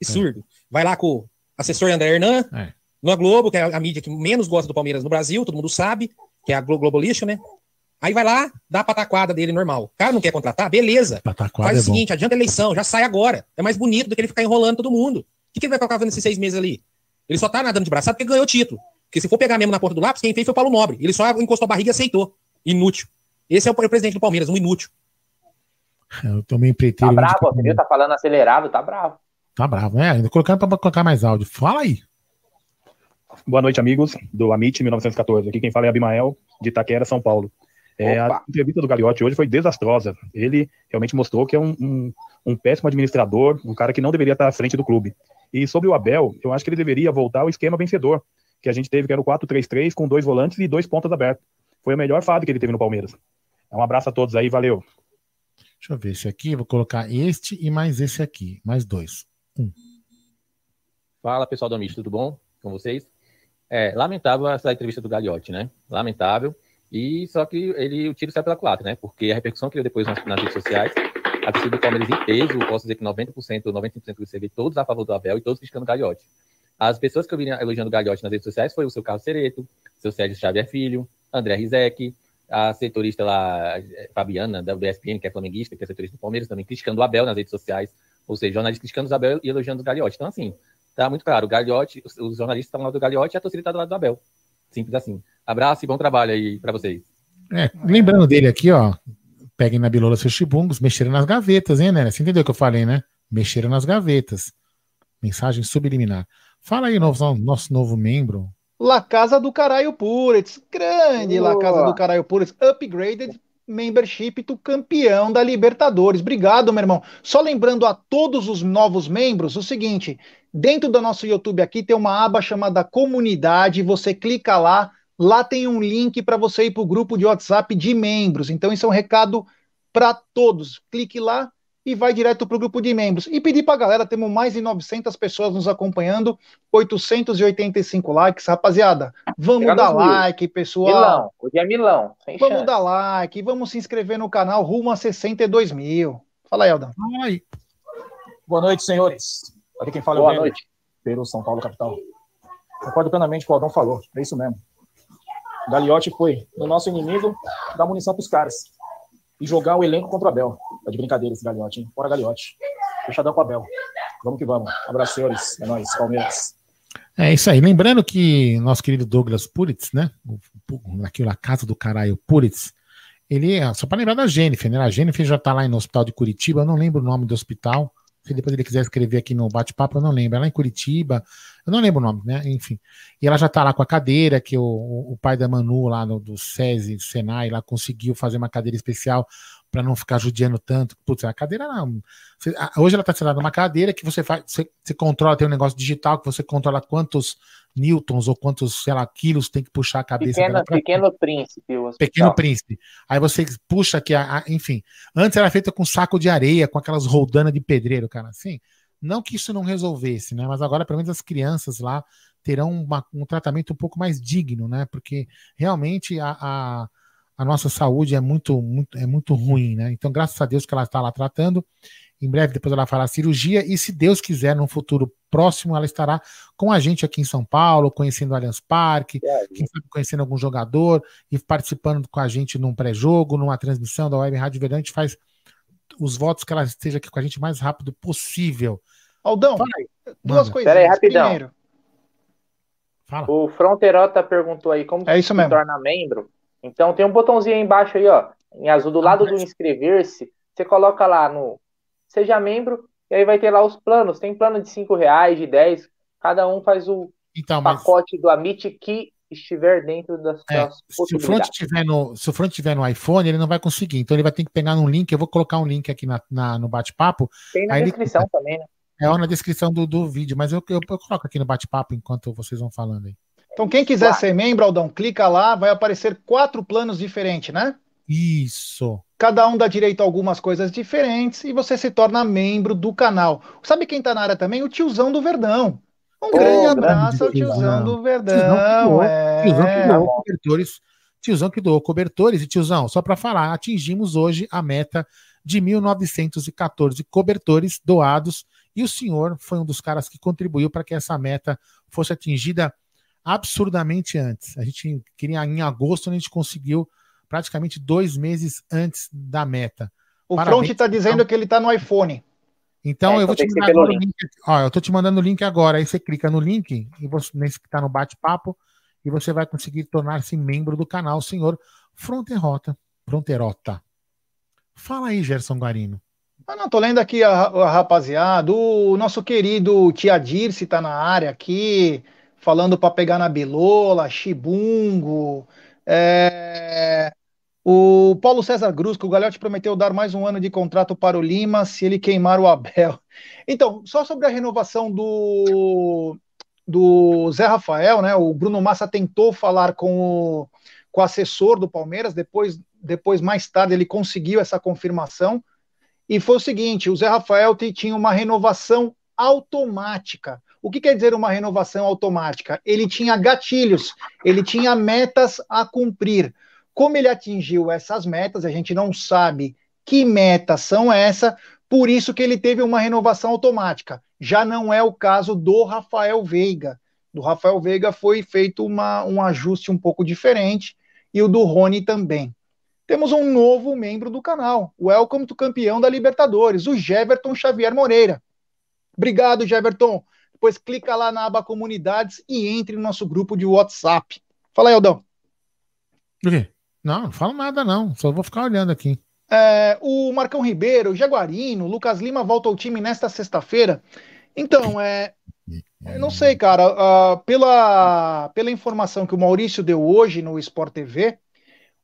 absurdo. Vai lá com o assessor André Hernan,
É.
no Globo, que é a mídia que menos gosta do Palmeiras no Brasil, todo mundo sabe, que é a Glo Globo Lixo, né? Aí vai lá, dá a pataquada dele normal. O cara não quer contratar? Beleza.
Pataquada
Faz
é
o
bom.
seguinte, adianta a eleição, já sai agora. É mais bonito do que ele ficar enrolando todo mundo. O que, que ele vai colocar nesses seis meses ali? Ele só tá nadando de braçado porque ganhou título. Porque se for pegar mesmo na ponta do lápis, quem fez foi o Paulo Nobre. Ele só encostou a barriga e aceitou. Inútil. Esse é o presidente do Palmeiras, um inútil.
Eu tomei empreiteiro.
Tá bravo, entendeu? Tá falando acelerado, tá bravo.
Tá bravo, né? Ainda colocando pra colocar mais áudio. Fala aí.
Boa noite, amigos do Amit 1914. Aqui quem fala é Abimael, de Itaquera, São Paulo. É, a entrevista do Gagliotti hoje foi desastrosa. Ele realmente mostrou que é um, um, um péssimo administrador, um cara que não deveria estar à frente do clube. E sobre o Abel, eu acho que ele deveria voltar ao esquema vencedor que a gente teve, que era o 4-3-3, com dois volantes e dois pontas abertos. Foi a melhor fase que ele teve no Palmeiras. Um abraço a todos aí, valeu.
Deixa eu ver esse aqui. Vou colocar este e mais esse aqui. Mais dois.
Fala pessoal do Amit, tudo bom com vocês? É, lamentável essa entrevista do Gagliotti, né? Lamentável. E só que ele o tiro sai pela culatra, né? Porque a repercussão que ele depois nas, nas redes sociais, a torcida do Palmeiras em peso, posso dizer que 90%, 95% que você vê, todos a favor do Abel e todos criticando o Gagliotti. As pessoas que eu vi elogiando o Gagliotti nas redes sociais foi o seu Carlos Cereto, seu Sérgio Xavier Filho, André Rizek, a setorista lá, eh, Fabiana, da USPN, que é flamenguista, que é setorista do Palmeiras, também criticando o Abel nas redes sociais, ou seja, jornalistas criticando o Abel e elogiando o Gagliotti. Então, assim, tá muito claro, o Gagliotti, os, jornalistas estão do lado do Gagliotti e a torcida está do lado do Abel. Simples assim. Abraço e bom trabalho aí para vocês.
É, lembrando dele aqui, ó. Peguem na bilola seus chibungos, mexeram nas gavetas, hein, né? Você entendeu o que eu falei, né? Mexeram nas gavetas. Mensagem subliminar. Fala aí, novo, nosso novo membro.
La Casa do Caralho Puretz. Grande La
Boa.
Casa do Caralho Puretz. Upgraded membership do campeão da Libertadores. Obrigado, meu irmão. Só lembrando a todos os novos membros o seguinte: dentro do nosso YouTube aqui tem uma aba chamada Comunidade. Você clica lá, lá tem um link para você ir para o grupo de WhatsApp de membros. Então, isso é um recado para todos. Clique lá e vai direto para o grupo de membros. E pedir para a galera, temos mais de 900 pessoas nos acompanhando, 885 likes. Rapaziada, vamos dar
mil.
like, pessoal.
Milão, hoje é Milão. Sem
Vamos
chance.
dar like, vamos se inscrever no canal rumo a 62 mil. Fala aí, Aldão.
Boa noite, senhores. Aqui quem fala
Boa
é o Breno,
noite.
Peru, São Paulo, capital. Concordo plenamente com o Aldão falou. É isso mesmo. O Gagliotti foi no nosso inimigo dar munição pros caras. E jogar o elenco contra o Abel. Tá de brincadeira esse Gagliotti, hein? Fora Gagliotti. Fechadão com o Abel. Vamos que vamos. Abraço, senhores. É nóis, Palmeiras.
É isso aí. Lembrando que nosso querido Douglas Puritz, né? O, o, aquilo, a casa do caralho Puritz, ele é, só para lembrar da Jennifer, né? A Jennifer já tá lá no hospital de Curitiba, eu não lembro o nome do hospital. Se depois ele quiser escrever aqui no bate-papo, eu não lembro. É lá em Curitiba, eu não lembro o nome, né? Enfim. E ela já tá lá com a cadeira, que o, o pai da Manu lá no, do SESI, Senai, lá conseguiu fazer uma cadeira especial para não ficar judiando tanto. Putz, a cadeira não. Hoje ela está sentada numa cadeira que você faz, você, você controla, tem um negócio digital que você controla quantos newtons ou quantos, sei lá, quilos tem que puxar a cabeça
Pequeno, pequeno príncipe.
Pequeno. Príncipe. Aí você puxa aqui, a, a- enfim. Antes era feita com saco de areia, com aquelas roldanas de pedreiro, cara. Assim, não que isso não resolvesse, né? Mas agora, pelo menos, as crianças lá terão uma- um tratamento um pouco mais digno, né? Porque realmente a, a, a nossa saúde é muito, muito, é muito ruim, né? Então, graças a Deus que ela está lá tratando. Em breve, depois ela fará cirurgia, e se Deus quiser, num futuro próximo, ela estará com a gente aqui em São Paulo, conhecendo o Allianz Parque, quem sabe conhecendo algum jogador e participando com a gente num pré-jogo, numa transmissão da Web Rádio gente faz os votos que ela esteja aqui com a gente o mais rápido possível.
Aldão, duas
Manda.
coisinhas.
Pera aí, rapidão.
Primeiro,
O Fronterota perguntou aí como
É
se
isso mesmo.
torna membro. Então tem um botãozinho aí embaixo aí, ó, em azul, do lado do inscrever-se. Você coloca lá no Seja Membro, e aí vai ter lá os planos. Tem plano de 5 reais, de 10. Cada um faz o
Então, mas-
pacote do Amit que estiver dentro das
É,
suas
se o front tiver no, se o front tiver no iPhone, ele não vai conseguir. Então ele vai ter que pegar num link. Eu vou colocar um link aqui na, na- no bate-papo.
Tem na
Aí ele-
descrição também, né?
É ó, na descrição do, do vídeo, mas eu, eu, eu coloco aqui no bate-papo enquanto vocês vão falando aí.
então quem quiser ser membro, Aldão, clica lá, vai aparecer quatro planos diferentes, né?
Isso.
cada um dá direito a algumas coisas diferentes e você se torna membro do canal. Sabe quem tá na área também? O tiozão do Verdão. Um oh, grande abraço ao tiozão do Verdão. Tiozão é...
tiozão que doou cobertores. Tiozão que doou cobertores. E tiozão, só para falar, atingimos hoje a meta de 1914 cobertores doados e o senhor foi um dos caras que contribuiu para que essa meta fosse atingida absurdamente antes. A gente queria em agosto, a gente conseguiu praticamente dois meses antes da meta.
O Parabéns, Front está dizendo que ele está no iPhone.
Então, é, eu vou te mandar agora link. o link. Ó, eu tô te mandando o link agora. Aí você clica no link e você nesse que está no bate-papo e você vai conseguir tornar-se membro do canal, senhor Fronterota. Fronterota. Fala aí, Gerson Guarino.
Ah, não, tô lendo aqui a, a rapaziada. O nosso querido Tia Dirce tá na área aqui, falando para pegar na bilola, chibungo. É... O Paulo César Grusco, o Galhote prometeu dar mais um ano de contrato para o Lima se ele queimar o Abel. Então, só sobre a renovação do, do Zé Rafael, né? O Bruno Massa tentou falar com o, com o assessor do Palmeiras, depois, depois, mais tarde, ele conseguiu essa confirmação. E foi o seguinte: o Zé Rafael tinha uma renovação automática. O que quer dizer uma renovação automática? Ele tinha gatilhos, ele tinha metas a cumprir. Como ele atingiu essas metas, a gente não sabe que metas são essas, por isso que ele teve uma renovação automática. Já não é o caso do Rafael Veiga. Do Rafael Veiga foi feito uma, um ajuste um pouco diferente e o do Rony também. Temos um novo membro do canal, o Welcome to campeão da Libertadores, o Jeverton Xavier Moreira. Obrigado, Jeverton. Depois clica lá na aba comunidades e entre no nosso grupo de WhatsApp. Fala aí, Aldão.
O quê? Não, não falo nada, não. Só vou ficar olhando aqui.
É, o Marcão Ribeiro, Jaguarino, Lucas Lima volta ao time nesta sexta-feira. Então, é. não sei, cara. Uh, pela, pela informação que o Maurício deu hoje no Sport TV,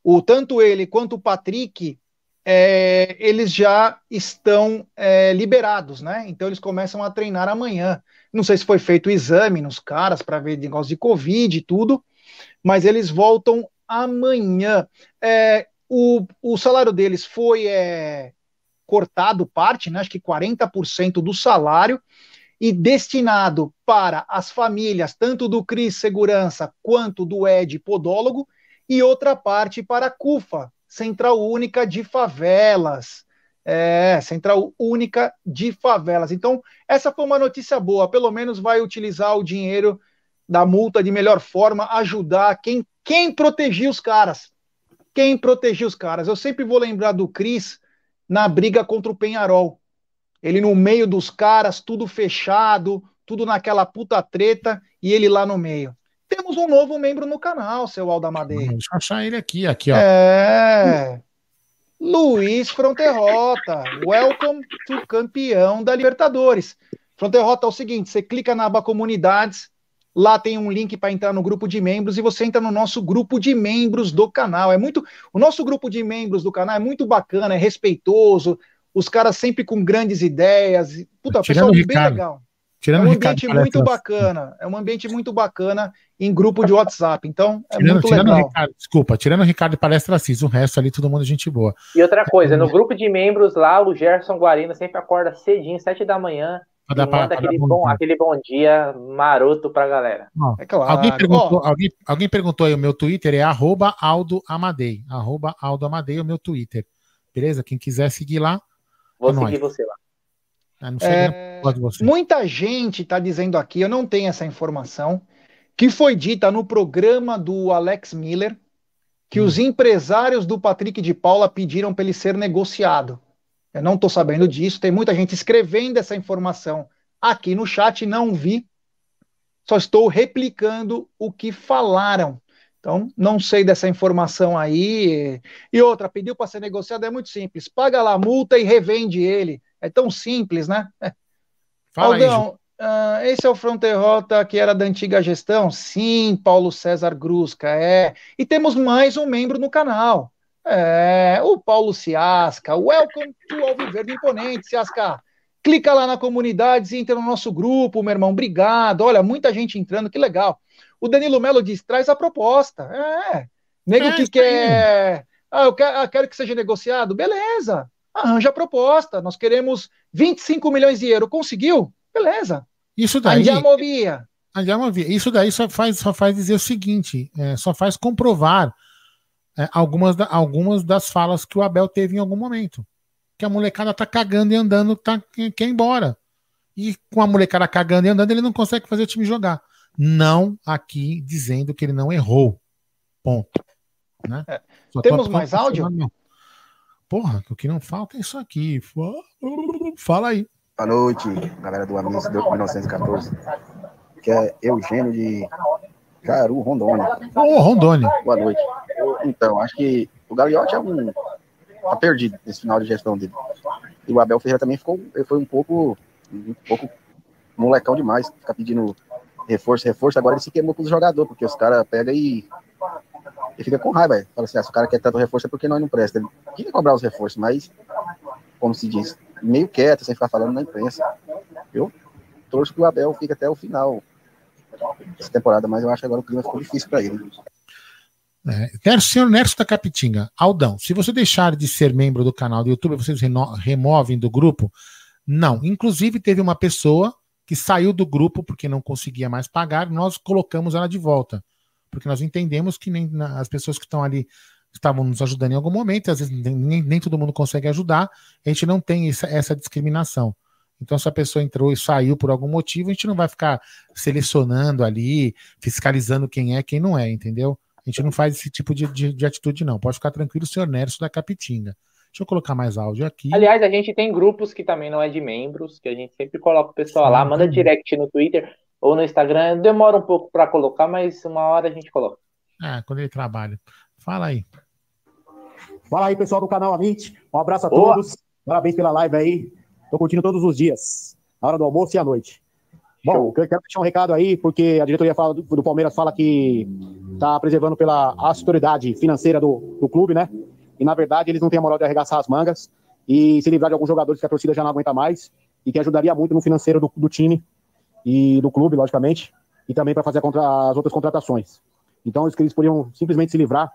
o, tanto ele quanto o Patrick, é, eles já estão é, liberados, né? Então eles começam a treinar amanhã. Não sei se foi feito exame nos caras para ver negócio de Covid e tudo, mas eles voltam amanhã. É, o, o salário deles foi é, cortado parte, né, acho que 40% do salário, e destinado para as famílias, tanto do Cris Segurança quanto do Ed Podólogo, e outra parte para a CUFA, Central Única de Favelas. É, Central Única de Favelas. Então, essa foi uma notícia boa, pelo menos vai utilizar o dinheiro da multa de melhor forma, ajudar quem, quem protegia os caras. Quem protegia os caras. Eu sempre vou lembrar do Cris na briga contra o Penharol. Ele no meio dos caras, tudo fechado, tudo naquela puta treta, e ele lá no meio. Temos um novo membro no canal, seu Aldamadei.
Deixa eu achar ele aqui, aqui, ó.
É. Luiz Fronterrota. Welcome to campeão da Libertadores. Fronterrota é o seguinte: você clica na aba comunidades, Lá tem um link para entrar no grupo de membros e você entra no nosso grupo de membros do canal. É muito, o nosso grupo de membros do canal é muito bacana, é respeitoso. Os caras sempre com grandes ideias. Puta,
Tirando pessoal bem Ricardo. legal.
Tirando é um ambiente muito bacana. É um ambiente muito bacana em grupo de WhatsApp. Então, é tirando, muito
tirando
legal.
Ricardo, desculpa, tirando o Ricardo de Palestra Assis, o resto ali, todo mundo é gente boa.
E outra coisa, no grupo de membros lá, o Gerson Guarino sempre acorda cedinho, sete da manhã, Pra dar, manda aquele, bom, bom aquele bom dia maroto pra galera.
Ó, é claro. Alguém perguntou, alguém, alguém perguntou aí, o meu Twitter é arroba Aldo Amadei. Arroba Aldo Amadei é o meu Twitter. Beleza? Quem quiser seguir lá.
Vou é seguir você lá.
É, você. Muita gente está dizendo aqui, eu não tenho essa informação, que foi dita no programa do Alex Miller que hum. os empresários do Patrick de Paula pediram para ele ser negociado. Eu não estou sabendo disso. Tem muita gente escrevendo essa informação aqui no chat, não vi. Só estou replicando o que falaram. Então, não sei dessa informação aí. E outra, pediu para ser negociado é muito simples. Paga lá a multa e revende ele. É tão simples, né? Fala Aldão, aí, uh, esse é o Fronterrota que era da antiga gestão? Sim, Paulo César Grusca, é. E temos mais um membro no canal. É, o Paulo Ciasca, welcome to Alviverde Imponente, Ciasca. Clica lá na comunidade e entra no nosso grupo, meu irmão. Obrigado. Olha, muita gente entrando, que legal. O Danilo Melo diz: traz a proposta. É. Nego é, que quer. Ah, eu quero, eu quero que seja negociado. Beleza, arranja a proposta. Nós queremos 25 milhões de euros. Conseguiu? Beleza.
Isso daí.
Andiamo via.
Andiamo via. Isso daí só faz, só faz dizer o seguinte: é, só faz comprovar é, algumas, da, algumas das falas que o Abel teve em algum momento. Que a molecada tá cagando e andando, tá, quer ir embora. E com a molecada cagando e andando, ele não consegue fazer o time jogar. Não aqui dizendo que ele não errou. Ponto. Né?
É. Temos mais áudio?
Porra, o que não falta é isso aqui. Fala aí.
Boa noite, galera do de 1914. Que é Eugênio de Jaru, Rondônia.
Ô, oh, Rondônia.
Boa noite. Então, acho que o Gagliotti é um. tá perdido nesse final de gestão dele. E o Abel Ferreira também ficou. Ele foi um pouco. um pouco molecão demais. Ficar pedindo reforço, reforço. Agora ele se queimou com os jogadores, porque os caras pegam e e fica com raiva. Fala assim, ah, se o cara quer tanto reforço é porque nós não presta. Ele queria cobrar os reforços, mas, como se diz, meio quieto, sem ficar falando na imprensa. Eu torço que o Abel fique até o final dessa temporada, mas eu acho que agora o clima ficou difícil para ele.
É, senhor Nerso da Capitinga, Aldão, se você deixar de ser membro do canal do YouTube, vocês removem do grupo? Não. Inclusive, teve uma pessoa que saiu do grupo porque não conseguia mais pagar, nós colocamos ela de volta porque nós entendemos que nem as pessoas que estão ali estavam nos ajudando em algum momento, às vezes nem, nem todo mundo consegue ajudar, a gente não tem essa, essa, discriminação. Então, se a pessoa entrou e saiu por algum motivo, a gente não vai ficar selecionando ali, fiscalizando quem é, quem não é, entendeu? A gente não faz esse tipo de, de, de atitude, não. Pode ficar tranquilo, senhor Nércio da Capitinga. Deixa eu colocar mais áudio aqui.
Aliás, a gente tem grupos que também não é de membros, que a gente sempre coloca o pessoal lá, manda direct no Twitter ou no Instagram. Demora um pouco para colocar, mas uma hora a gente coloca.
É, quando ele trabalha. Fala aí.
Fala aí, pessoal do canal Amint. Um abraço a Boa. todos. Parabéns pela live aí. Tô curtindo todos os dias, na hora do almoço e à noite. Bom, eu quero deixar um recado aí, porque a diretoria fala, do, Palmeiras fala que está preservando pela autoridade financeira do, do clube, né? E na verdade eles não têm a moral de arregaçar as mangas e se livrar de alguns jogadores que a torcida já não aguenta mais e que ajudaria muito no financeiro do, do time e do clube, logicamente, e também para fazer as outras contratações. Então, eles podiam simplesmente se livrar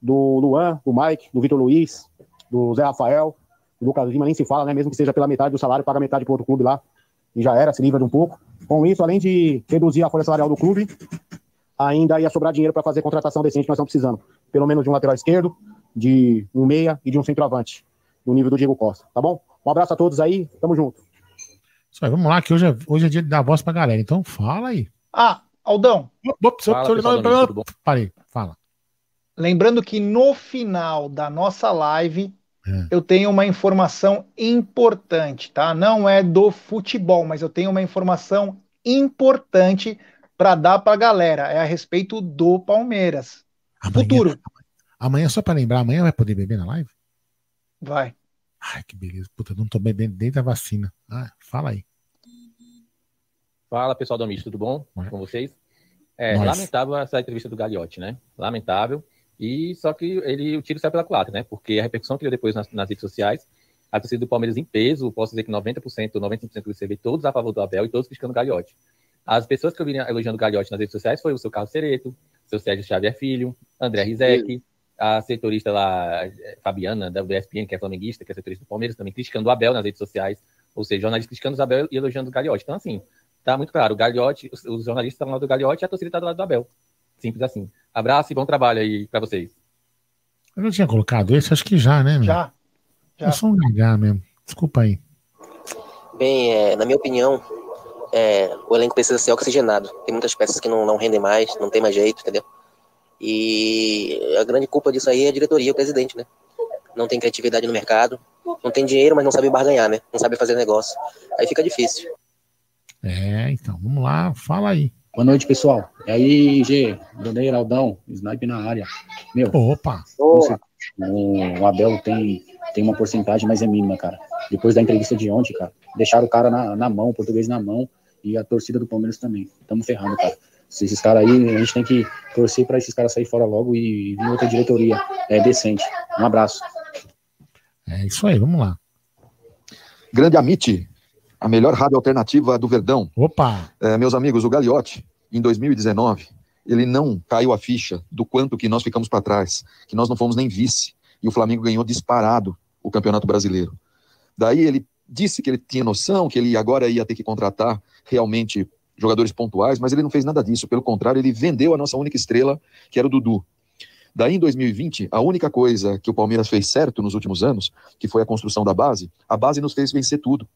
do Luan, do Mike, do Vitor Luiz, do Zé Rafael, do Lucas Lima, nem se fala, né? Mesmo que seja pela metade do salário, paga metade para outro clube lá, e já era, se livra de um pouco. Com isso, além de reduzir a folha salarial do clube, ainda ia sobrar dinheiro para fazer contratação decente que nós estamos precisando. Pelo menos de um lateral esquerdo, de um meia e de um centroavante, no nível do Diego Costa, tá bom? Um abraço a todos aí, tamo junto.
Isso aí, vamos lá, que hoje é, hoje é dia de dar voz pra galera. Então fala aí.
Ah, Aldão.
Fala, Parei, fala.
Lembrando que no final da nossa live é. eu tenho uma informação importante, tá? Não é do futebol, mas eu tenho uma informação importante para dar para a galera. É a respeito do Palmeiras.
Amanhã, Futuro. Amanhã, só para lembrar, amanhã vai poder beber na live?
Vai.
Ai, que beleza. Puta, não tô bebendo desde a vacina. Ah, fala aí.
Fala, pessoal do Amish, tudo bom com vocês? É, lamentável essa entrevista do Gagliotti, né? Lamentável. E só que ele, o tiro sai pela culatra, né? Porque a repercussão que deu depois nas, nas, redes sociais, a torcida do Palmeiras em peso, posso dizer que 90%, 95% do todos a favor do Abel e todos criticando o Gagliotti. As pessoas que eu vi elogiando o Gagliotti nas redes sociais foi o seu Carlos Cereto, seu Sérgio Xavier Filho, André Rizek, a setorista lá, Fabiana, da ESPN, que é flamenguista, que é setorista do Palmeiras, também criticando o Abel nas redes sociais, ou seja, jornalistas criticando o Abel e elogiando o Gagliotti. Então, assim, tá muito claro, o Gagliotti, os, os jornalistas estão do lado do Gagliotti e a torcida está do lado do Abel. Simples assim. Abraço e bom trabalho aí para vocês.
Eu não tinha colocado esse, acho que já, né? Meu?
Já. já.
É só um H mesmo. Desculpa aí.
Bem, é, na minha opinião, é, o elenco precisa ser oxigenado. Tem muitas peças que não, não rendem mais, não tem mais jeito, entendeu? E a grande culpa disso aí é a diretoria, o presidente, né? Não tem criatividade no mercado, não tem dinheiro, mas não sabe barganhar, né? Não sabe fazer negócio. Aí fica difícil.
É, então, vamos lá, fala aí.
Boa noite, pessoal. E aí, G, Bruneiro, Aldão, Snipe na área. Meu,
opa!
O Abel tem, tem uma porcentagem, mas é mínima, cara. Depois da entrevista de ontem, cara, deixaram o cara na, na mão, o português na mão, e a torcida do Palmeiras também. Estamos ferrando, cara. Esses caras aí, a gente tem que torcer para esses caras sair fora logo e vir outra diretoria é, decente. Um abraço.
É isso aí, vamos lá.
Grande Amite, a melhor rádio alternativa do Verdão.
Opa!
É, meus amigos, o Gagliotti, em 2019, ele não caiu a ficha do quanto que nós ficamos para trás, que nós não fomos nem vice. e o Flamengo ganhou disparado o Campeonato Brasileiro. Daí ele disse que ele tinha noção que ele agora ia ter que contratar realmente jogadores pontuais, mas ele não fez nada disso. Pelo contrário, ele vendeu a nossa única estrela, que era o Dudu. Daí, em 2020, a única coisa que o Palmeiras fez certo nos últimos anos, que foi a construção da base, a base nos fez vencer tudo.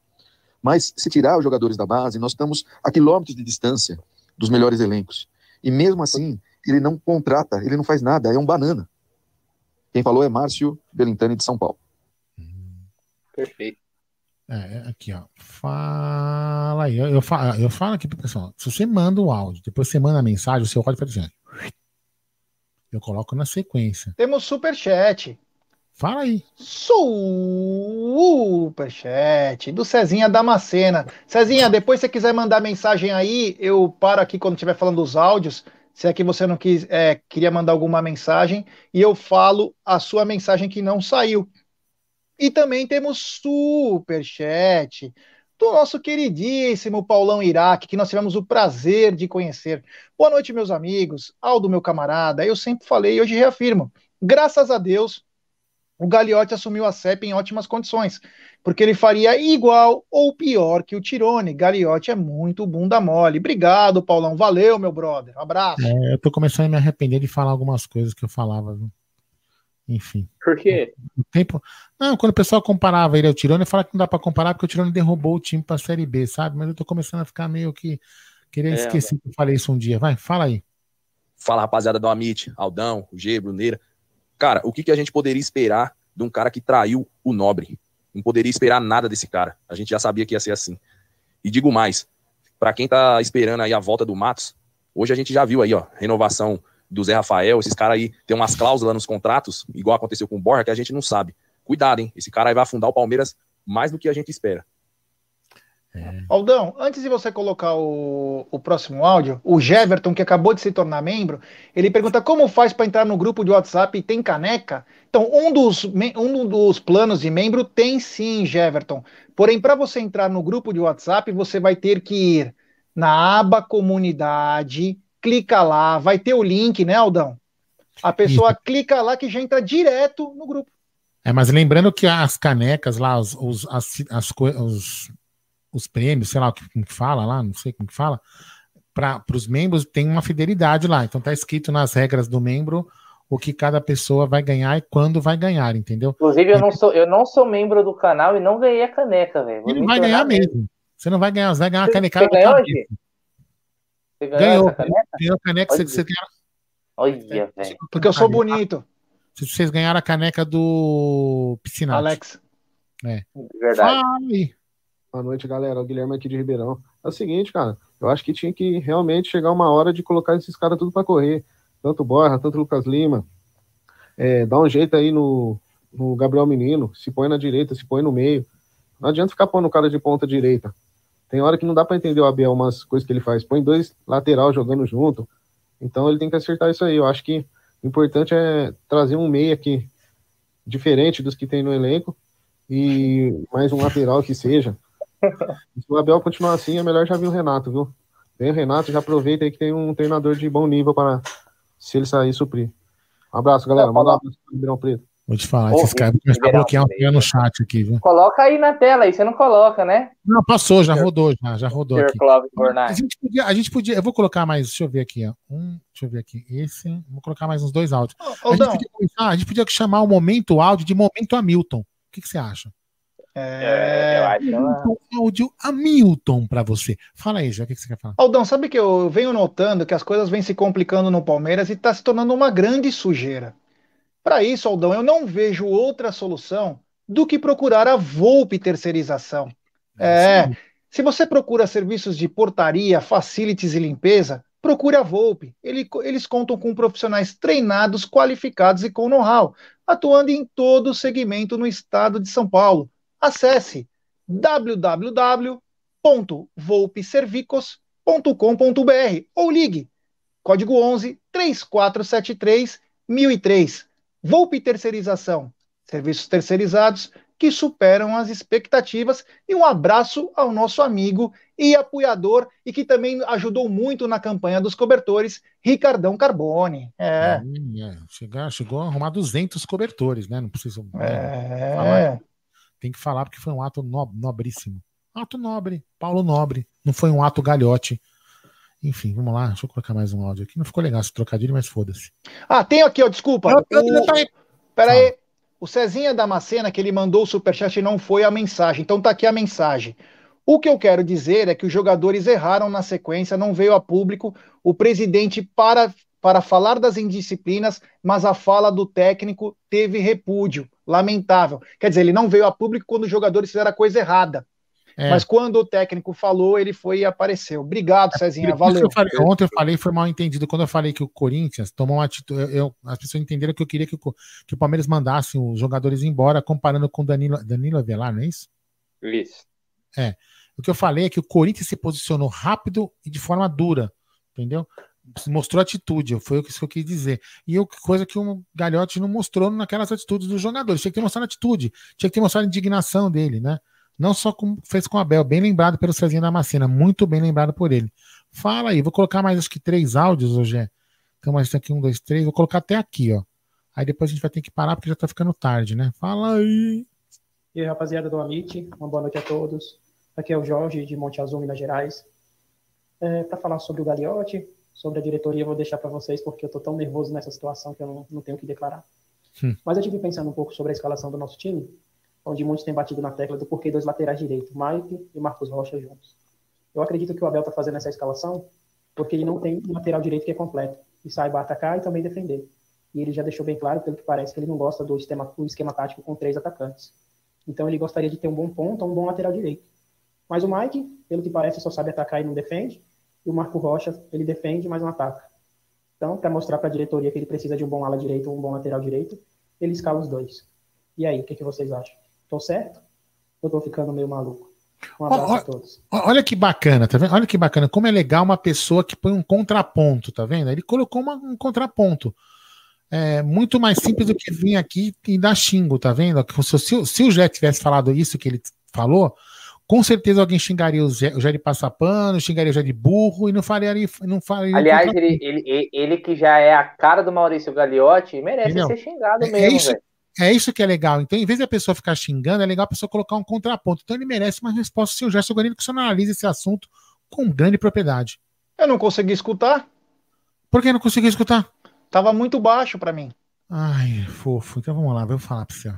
Mas, se tirar os jogadores da base, nós estamos a quilômetros de distância dos melhores elencos. E mesmo assim, ele não contrata, ele não faz nada, é um banana. Quem falou é Márcio Belintani de São Paulo.
Perfeito.
É, é, aqui, ó. Fala aí. Eu, eu, falo, eu falo aqui pro pessoal. Se você manda o áudio, depois você manda a mensagem, o seu áudio faz assim. Eu coloco na sequência.
Temos superchat.
Fala aí.
Superchat do Cezinha Damascena. Cezinha, depois se você quiser mandar mensagem aí, eu paro aqui quando estiver falando dos áudios. Se é que você não quis, é, queria mandar alguma mensagem, e eu falo a sua mensagem que não saiu. E também temos superchat do nosso queridíssimo Paulão Iraque, que nós tivemos o prazer de conhecer. Boa noite, meus amigos. Aldo, meu camarada, eu sempre falei e hoje reafirmo. Graças a Deus, o Gagliotti assumiu a CEP em ótimas condições, porque ele faria igual ou pior que o Tirone. Gagliotti é muito bunda mole. Obrigado, Paulão. Valeu, meu brother. Um abraço.
É, eu tô começando a me arrepender de falar algumas coisas que eu falava. Viu? Enfim.
Por quê?
O tempo... Não, quando o pessoal comparava ele ao Tirone, eu falava que não dá para comparar porque o Tirone derrubou o time para a Série B, sabe? Mas eu tô começando a ficar meio que. Queria é, esquecer que eu falei isso um dia. Vai, fala aí.
Fala, rapaziada do Amit, Aldão, o G, Bruneira. Cara, o que, que a gente poderia esperar de um cara que traiu o Nobre? Não poderia esperar nada desse cara. A gente já sabia que ia ser assim. E digo mais, para quem tá esperando aí a volta do Matos, hoje a gente já viu aí, ó, renovação do Zé Rafael, esses caras aí tem umas cláusulas nos contratos, igual aconteceu com o Borja, que a gente não sabe. Cuidado, hein? Esse cara aí vai afundar o Palmeiras mais do que a gente espera.
É. Aldão, antes de você colocar o, o próximo áudio, o Jeverton, que acabou de se tornar membro, ele pergunta como faz para entrar no grupo de WhatsApp e tem caneca? Então, um dos, um dos planos de membro tem sim, Jeverton. Porém, para você entrar no grupo de WhatsApp, você vai ter que ir na aba comunidade, clica lá, vai ter o link, né, Aldão? A pessoa Isso. clica lá que já entra direto no grupo.
É, mas lembrando que as canecas lá, os, os, as, as, os, os prêmios, sei lá o que, que fala lá, não sei como que fala, para os membros tem uma fidelidade lá. Então tá escrito nas regras do membro o que cada pessoa vai ganhar e quando vai ganhar, entendeu?
Inclusive, eu não sou, eu não sou membro do canal e não ganhei a caneca, velho.
Ele vai ganhar mesmo. Você não vai ganhar, você vai ganhar a canecada. Você ganhou hoje? Você ganhou, ganhou essa caneca? Ganhou a caneca, Olha, você,
Olha, velho.
Porque eu sou bonito.
Vocês ganharam a caneca do Piscinato.
Alex.
É.
Verdade. Fala aí.
Boa noite, galera. O Guilherme aqui de Ribeirão. É o seguinte, cara. Eu acho que tinha que realmente chegar uma hora de colocar esses caras tudo para correr. Tanto o Borja, tanto Lucas Lima. É, dá um jeito aí no, no Gabriel Menino. Se põe na direita, se põe no meio. Não adianta ficar pondo o cara de ponta direita. Tem hora que não dá para entender o Abel umas coisas que ele faz. Põe dois lateral jogando junto. Então ele tem que acertar isso aí. Eu acho que o importante é trazer um meia aqui diferente dos que tem no elenco e mais um lateral que seja. Se o Abel continuar assim, é melhor já vir o Renato, viu? Vem o Renato, já aproveita aí que tem um treinador de bom nível para se ele sair suprir. Um abraço, galera. Manda um abraço pro Ribeirão Preto.
Vou te falar, esses caras vão começar a bloquear um no chat aqui, viu?
Coloca aí na tela aí, você não coloca, né?
Não, passou, já rodou, já, já rodou aqui. A gente, podia, a gente podia, eu vou colocar mais, deixa eu ver aqui, ó. Um, deixa eu ver aqui, esse, vou colocar mais uns dois áudios. Oh, a, gente podia, a, gente podia, chamar o momento áudio de momento Hamilton. O que, que você acha?
É, eu acho.
Então, áudio Hamilton para você. Fala aí, já, o que, que você quer falar?
Aldão, sabe que eu venho notando que as coisas vêm se complicando no Palmeiras e tá se tornando uma grande sujeira. Para isso, Aldão, eu não vejo outra solução do que procurar a Volpe terceirização. É, se você procura serviços de portaria, facilities e limpeza, procure a Volpe. Ele, eles contam com profissionais treinados, qualificados e com know-how, atuando em todo o segmento no estado de São Paulo. Acesse www.volpeservicos.com.br ou ligue código 11 3473 1003. Volpe Terceirização. Serviços terceirizados que superam as expectativas. E um abraço ao nosso amigo e apoiador, e que também ajudou muito na campanha dos cobertores, Ricardão Carbone. É.
é chegou, chegou a arrumar 200 cobertores, né? Não precisa.
É.
Falar. Tem que falar porque foi um ato nobríssimo. Ato nobre, Paulo Nobre. Não foi um ato galhote. Enfim, vamos lá. Deixa eu colocar mais um áudio aqui. Não ficou legal esse trocadilho, mas foda-se.
Ah, tem aqui, ó. Desculpa. O... Pera aí. O Cezinha Damascena, que ele mandou o superchat, não foi a mensagem. Então tá aqui a mensagem. O que eu quero dizer é que os jogadores erraram na sequência, não veio a público. O presidente, para, para falar das indisciplinas, mas a fala do técnico teve repúdio. Lamentável. Quer dizer, ele não veio a público quando os jogadores fizeram a coisa errada. É. Mas quando o técnico falou, ele foi e apareceu. Obrigado, Cezinha. Valeu.
Eu falei, ontem eu falei, foi mal entendido. Quando eu falei que o Corinthians tomou uma atitude. Eu, eu, as pessoas entenderam que eu queria que o, que o Palmeiras mandasse os jogadores embora, comparando com Danilo, Danilo Avelar, não é isso?
Isso.
É. O que eu falei é que o Corinthians se posicionou rápido e de forma dura, entendeu? Mostrou atitude, foi o que eu quis dizer. E eu, coisa que o Galhote não mostrou naquelas atitudes dos jogadores. Tinha que ter mostrado atitude, tinha que ter mostrado a indignação dele, né? Não só como fez com o Abel, bem lembrado pelo Cezinha da Macena, muito bem lembrado por ele. Fala aí, vou colocar mais acho que três áudios hoje. Então, mais aqui um, dois, três, vou colocar até aqui, ó. Aí depois a gente vai ter que parar porque já tá ficando tarde, né? Fala aí.
E aí, rapaziada do Amit, uma boa noite a todos. Aqui é o Jorge de Monte Azul, Minas Gerais. É, para falar sobre o Gagliotti, sobre a diretoria, eu vou deixar para vocês porque eu tô tão nervoso nessa situação que eu não, não tenho o que declarar. Hum. Mas eu tive pensando um pouco sobre a escalação do nosso time onde muitos têm batido na tecla do porquê dois laterais direitos, Mike e Marcos Rocha juntos. Eu acredito que o Abel está fazendo essa escalação porque ele não tem um lateral direito que é completo e saiba atacar e também defender. E ele já deixou bem claro, pelo que parece, que ele não gosta do esquema, do esquema tático com três atacantes. Então ele gostaria de ter um bom ponto, um bom lateral direito. Mas o Mike, pelo que parece, só sabe atacar e não defende. E o Marco Rocha, ele defende, mas não ataca. Então, para mostrar para a diretoria que ele precisa de um bom ala direito ou um bom lateral direito, ele escala os dois. E aí, o que, que vocês acham? Tô certo? Eu tô ficando meio maluco. Um abraço olha, a todos.
Olha que bacana, tá vendo? Olha que bacana. Como é legal uma pessoa que põe um contraponto, tá vendo? Ele colocou uma, um contraponto. É muito mais simples do que vir aqui e dar xingo, tá vendo? Se, se, se o Jé tivesse falado isso que ele falou, com certeza alguém xingaria o Jé, o Jé de passapano, xingaria o Jé de burro e não faria. Não faria
Aliás, ele, ele, ele, que já é a cara do Maurício Gagliotti, merece ser xingado é mesmo, é isso.
É isso que é legal. Então, em vez da pessoa ficar xingando, é legal a pessoa colocar um contraponto. Então, ele merece uma resposta se o Gerson Guarino que você analisa esse assunto com grande propriedade.
Eu não consegui escutar.
Por que não consegui escutar?
Tava muito baixo para mim.
Ai, fofo. Então vamos lá, vou falar para você.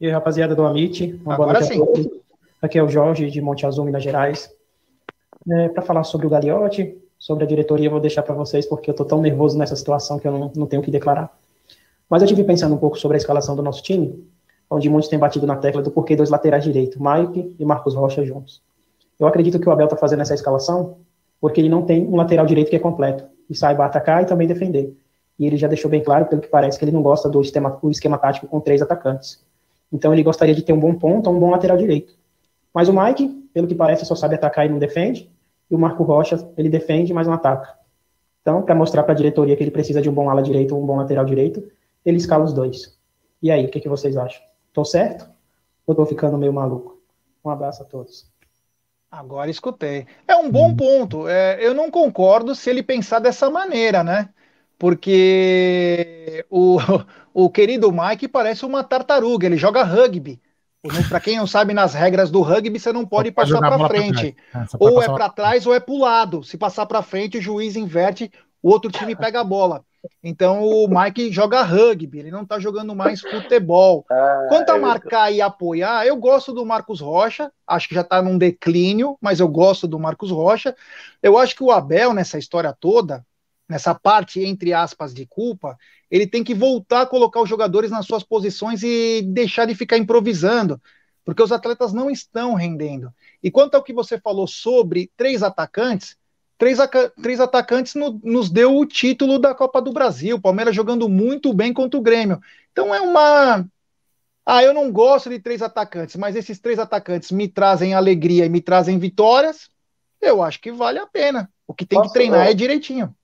E aí, rapaziada do Amit, Agora sim. Aqui é o Jorge de Monte Azul, Minas Gerais. É, para falar sobre o Gagliotti, sobre a diretoria, eu vou deixar para vocês porque eu tô tão nervoso nessa situação que eu não, não tenho o que declarar. Mas eu tive pensando um pouco sobre a escalação do nosso time, onde muitos têm batido na tecla do porquê dois laterais direitos, Mike e Marcos Rocha juntos. Eu acredito que o Abel está fazendo essa escalação porque ele não tem um lateral direito que é completo e saiba atacar e também defender. E ele já deixou bem claro, pelo que parece, que ele não gosta do esquema, esquema tático com três atacantes. Então ele gostaria de ter um bom ponto um bom lateral direito. Mas o Mike, pelo que parece, só sabe atacar e não defende. E o Marco Rocha, ele defende, mas não ataca. Então, para mostrar para a diretoria que ele precisa de um bom ala direito ou um bom lateral direito, ele escala os dois. E aí, o que, que vocês acham? Tô certo? Ou tô ficando meio maluco? Um abraço a todos.
Agora escutei. É um bom ponto. É, eu não concordo se ele pensar dessa maneira, né? Porque o, o querido Mike parece uma tartaruga, ele joga rugby. Para quem não sabe, nas regras do rugby, você não pode passar para frente. É, ou é para trás ou é para o lado. Se passar para frente, o juiz inverte, o outro time pega a bola. Então o Mike joga rugby, ele não tá jogando mais futebol. Ah, Quanto a marcar e apoiar, eu gosto do Marcos Rocha, acho que já tá num declínio, mas eu gosto do Marcos Rocha. Eu acho que o Abel, nessa história toda, nessa parte, entre aspas, de culpa, ele tem que voltar a colocar os jogadores nas suas posições e deixar de ficar improvisando, porque os atletas não estão rendendo. E quanto ao que você falou sobre três atacantes, três, três atacantes no, nos deu o título da Copa do Brasil. Palmeiras jogando muito bem contra o Grêmio. Então é uma. Ah, eu não gosto de três atacantes, mas esses três atacantes me trazem alegria e me trazem vitórias. Eu acho que vale a pena. O que tem Posso, que treinar é direitinho.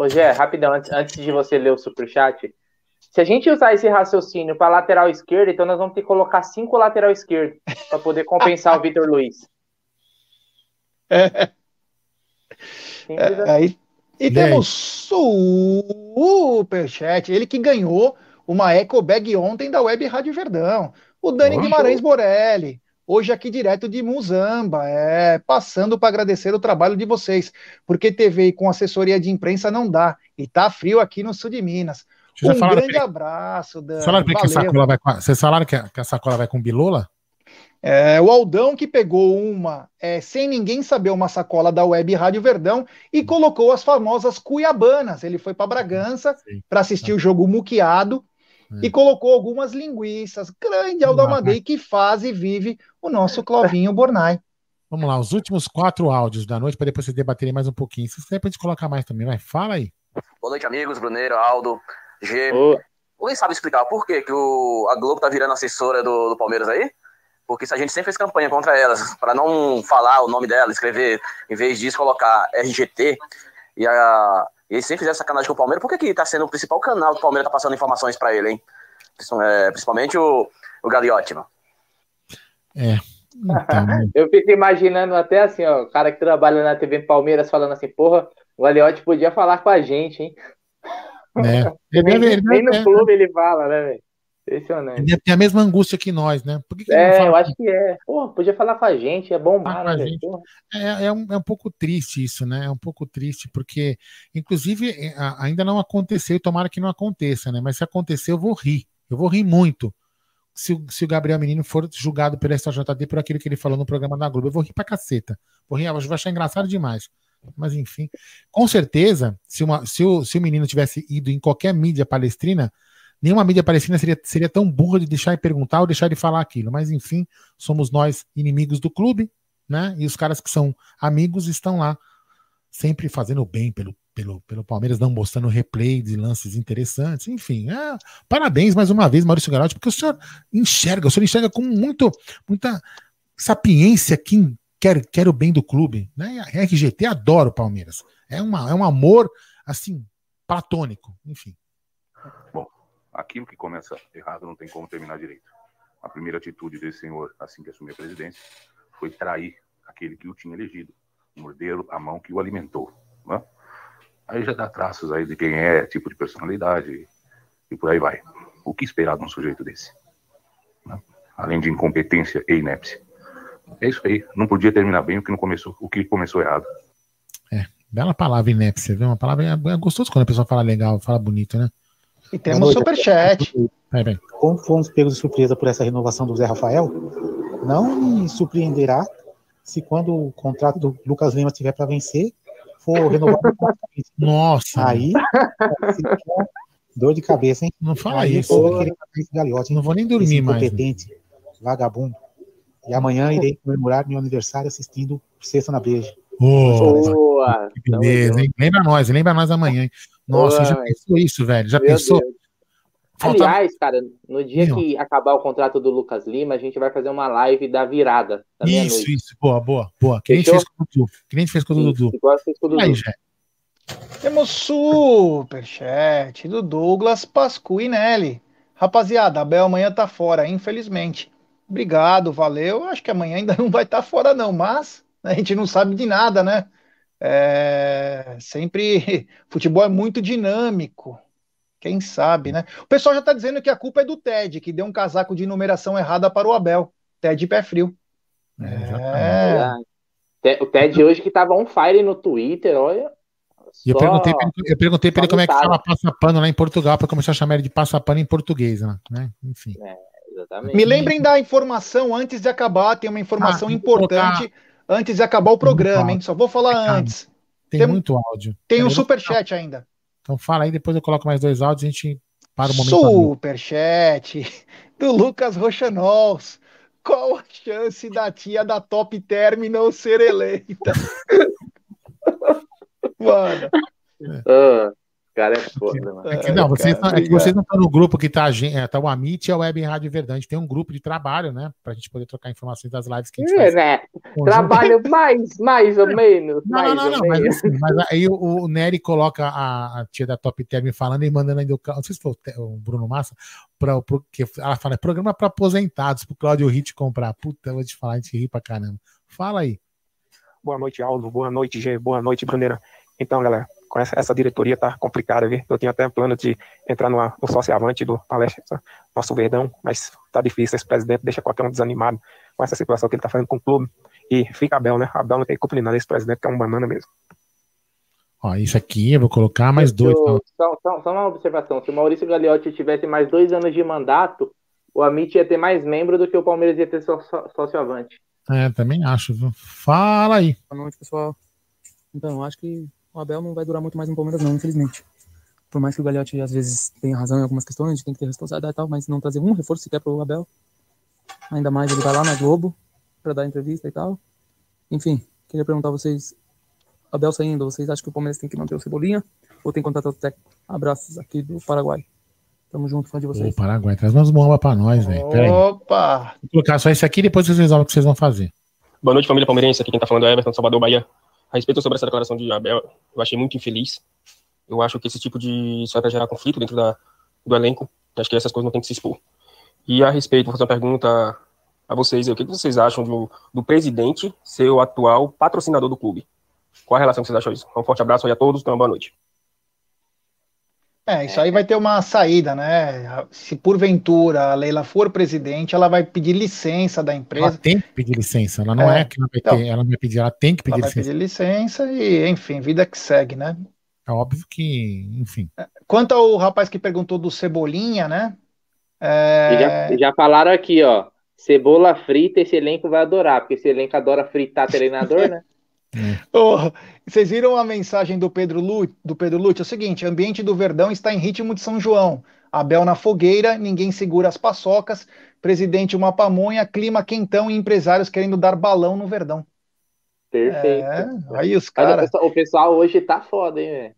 Ô, Gé, rapidão, antes, antes de você ler o superchat, Se a gente usar esse raciocínio para lateral esquerdo, então nós vamos ter que colocar cinco lateral esquerdo para poder compensar o Vitor Luiz.
É. É, aí, e temos superchat, ele que ganhou uma eco bag ontem da Web Rádio Verdão. O Dani Oxe. Guimarães Borelli, hoje aqui direto de Muzamba, é, passando para agradecer o trabalho de vocês, porque TV com assessoria de imprensa não dá, e tá frio aqui no sul de Minas. Um grande abraço, Dani.
Falaram que, a sacola vai com, vocês falaram que a, que a sacola vai com bilola?
É, o Aldão que pegou uma, é, sem ninguém saber, uma sacola da Web Rádio Verdão e colocou as famosas cuiabanas. Ele foi para Bragança para assistir o jogo muqueado é. e colocou algumas linguiças. Grande Aldão Amadei que faz e vive o nosso Clovinho Bornai.
Vamos lá, os últimos quatro áudios da noite para depois vocês debaterem mais um pouquinho. Se quiser, pode colocar mais também, vai. Fala aí.
Boa noite, amigos. Bruneiro, Aldo, G. Oh. Alguém sabe explicar por que, que o, a Globo tá virando assessora do, do Palmeiras aí? porque a gente sempre fez campanha contra elas, para não falar o nome dela, escrever, em vez disso, colocar RGT, e, a, e eles sempre fizeram sacanagem com o Palmeiras, por que que tá sendo o principal canal do Palmeiras tá passando informações para ele, hein? É, principalmente o, o Gagliotti, mano.
É.
Então... Eu fico imaginando até assim, ó, o cara que trabalha na TV Palmeiras falando assim, porra, o Gagliotti podia falar com a gente, hein? É. Ele, ele, ele, nem no clube ele fala, né, velho? Impressionante.
Tem a mesma angústia que nós, né?
Que que é, eu acho que é. Pô, podia falar com a gente, é bombar, né?
Gente. É, é, um, é um pouco triste isso, né? É um pouco triste, porque, inclusive, é, ainda não aconteceu, e tomara que não aconteça, né? Mas se acontecer, eu vou rir. Eu vou rir muito. Se, se o Gabriel Menino for julgado pela SJD por aquilo que ele falou no programa da Globo, eu vou rir pra caceta. Vou rir, eu vou achar engraçado demais. Mas enfim, com certeza, se, uma, se, o, se o menino tivesse ido em qualquer mídia palestrina, nenhuma mídia palestina seria, seria tão burra de deixar de perguntar ou deixar de falar aquilo. Mas, enfim, somos nós inimigos do clube, né? E os caras que são amigos estão lá, sempre fazendo bem pelo, pelo, pelo Palmeiras, não mostrando replay de lances interessantes. Enfim, é, parabéns mais uma vez, Maurício Garotti, porque o senhor enxerga, o senhor enxerga com muito, muita sapiência quem quer, quer o bem do clube. Né? A RGT adora o Palmeiras. É, uma, é um amor, assim, platônico. Enfim
aquilo que começa errado não tem como terminar direito. A primeira atitude desse senhor, assim que assumiu a presidência, foi trair aquele que o tinha elegido, morder a mão que o alimentou. Né? Aí já dá traços aí de quem é, tipo de personalidade e por aí vai. O que esperar de um sujeito desse? Né? Além de incompetência e inépcia. É isso aí. Não podia terminar bem o que não começou, o que começou errado.
É, bela palavra inépcia, viu? Uma palavra é gostoso quando a pessoa fala legal, fala bonito, né?
E temos superchat.
Como fomos pegos de surpresa por essa renovação do Zé Rafael, não me surpreenderá se quando o contrato do Lucas Lima estiver para vencer, for renovado.
Nossa!
Aí, dor de cabeça, hein?
Não fala Aí, isso.
Galhote,
não vou nem dormir mais.
Incompetente, vagabundo. E amanhã irei comemorar meu aniversário assistindo Sexta na Breja.
Boa! Que beleza, hein? Lembra nós, lembra nós amanhã, hein? Nossa, Boa, já pensou isso, velho? Já pensou?
Falta... Aliás, cara, no dia Meu. que acabar o contrato do Lucas Lima, a gente vai fazer uma live da virada. Da
isso, isso, boa, boa, boa. Que nem fez com o Dudu. Que nem fez com o Dudu. Igual fez com o Dudu. Aí, já.
Temos superchat do Douglas Pasquinelli. Rapaziada, a Bel amanhã tá fora, infelizmente. Obrigado, valeu. Acho que amanhã ainda não vai estar tá fora, não, mas a gente não sabe de nada, né? É, sempre futebol é muito dinâmico. Quem sabe, né? O pessoal já está dizendo que a culpa é do Ted, que deu um casaco de numeração errada para o Abel. Ted pé frio.
É, é. O Ted hoje que estava on fire no Twitter, olha.
Eu perguntei, eu perguntei para ele como é que fala passapano lá em Portugal, para começar a chamar ele de passapano em português, né? Enfim.
É, Me lembrem da informação antes de acabar, tem uma informação ah, importante. Colocar antes de acabar o programa, hein? Só vou falar antes.
Tem, tem muito áudio.
Tem um superchat ainda.
Então fala aí, depois eu coloco mais dois áudios e a gente para o momento.
Superchat do Lucas Rochanols. Qual a chance da tia da Top Terminal ser eleita? Mano.
É. cara é foda, mano.
É que, não, vocês, cara, é que vocês não estão no grupo que tá, é, tá o Amit e a Web Rádio Verdade. Tem um grupo de trabalho, né? Pra gente poder trocar informações das lives que a gente
é, faz. Né? Trabalho mais, mais ou menos.
Não,
mais
não, não, não mas, assim, mas, aí o, o Nery coloca a, a, tia da Top Term falando e mandando ainda o. Não sei se foi o, Bruno Massa, pra, pro, que ela fala, é programa para aposentados, pro Claudio Hit comprar. Puta, eu vou te falar, a gente ri pra caramba. Fala aí.
Boa noite, Aldo. Boa noite, G. Boa noite, Bruneira. Então, galera, com essa, essa diretoria tá complicada, viu? Eu tinha até plano de entrar numa, no sócio avante do palestra, nosso Verdão, mas tá difícil. Esse presidente deixa qualquer um desanimado com essa situação que ele tá fazendo com o clube. E fica Abel, né? Abel não tem culpa de nada, esse presidente que é um banana mesmo.
Ó, isso aqui eu vou colocar mais dois.
Eu, só, só, só, uma observação: se o Maurício Gagliotti tivesse mais dois anos de mandato, o Amit ia ter mais membro do que o Palmeiras ia ter sócio avante.
É, também acho. Viu? Fala aí.
Boa noite, pessoal. Então, acho que o Abel não vai durar muito mais no Palmeiras, não, infelizmente. Por mais que o Gagliotti às vezes tenha razão em algumas questões, a gente tem que ter responsabilidade e tal, mas não trazer um reforço sequer pro Abel. Ainda mais ele vai lá na Globo para dar entrevista e tal. Enfim, queria perguntar a vocês, Abel saindo, vocês acham que o Palmeiras tem que manter o Cebolinha ou tem que contratar o técnico? Abraços aqui do Paraguai. Tamo junto, fã de vocês.
O Paraguai, traz umas bombas pra nós, velho.
Opa!
Vou colocar só esse aqui e depois vocês resolvem o que vocês vão fazer.
Boa noite, família palmeirense. Aqui quem tá falando é Everton Salvador Bahia. A respeito sobre essa declaração de Abel, eu achei muito infeliz. Eu acho que esse tipo de. Isso vai gerar conflito dentro da, do elenco. Acho que essas coisas não tem que se expor. E a respeito, vou fazer uma pergunta a vocês. O que vocês acham do, do presidente ser o atual patrocinador do clube? Qual a relação que vocês acham disso? Um forte abraço aí a todos, então boa noite.
É, isso aí vai ter uma saída, né? Se porventura a Leila for presidente, ela vai pedir licença da empresa.
Ela tem que pedir licença, ela não é, é que não vai então, ter, ela vai pedir, ela tem que pedir
ela
licença.
Vai pedir licença e, enfim, vida que segue, né?
É óbvio que, enfim.
É, quanto ao rapaz que perguntou do Cebolinha, né? É...
Já, já falaram aqui, ó. Cebola frita, esse elenco vai adorar, porque esse elenco adora fritar treinador, né?
Oh, vocês viram a mensagem do Pedro Lute? Do Pedro Lute? É o seguinte: ambiente do Verdão está em ritmo de São João. Abel na fogueira, ninguém segura as paçocas. Presidente uma pamonha, clima quentão e empresários querendo dar balão no Verdão.
Perfeito.
É, aí os caras.
O pessoal hoje tá foda, hein, velho?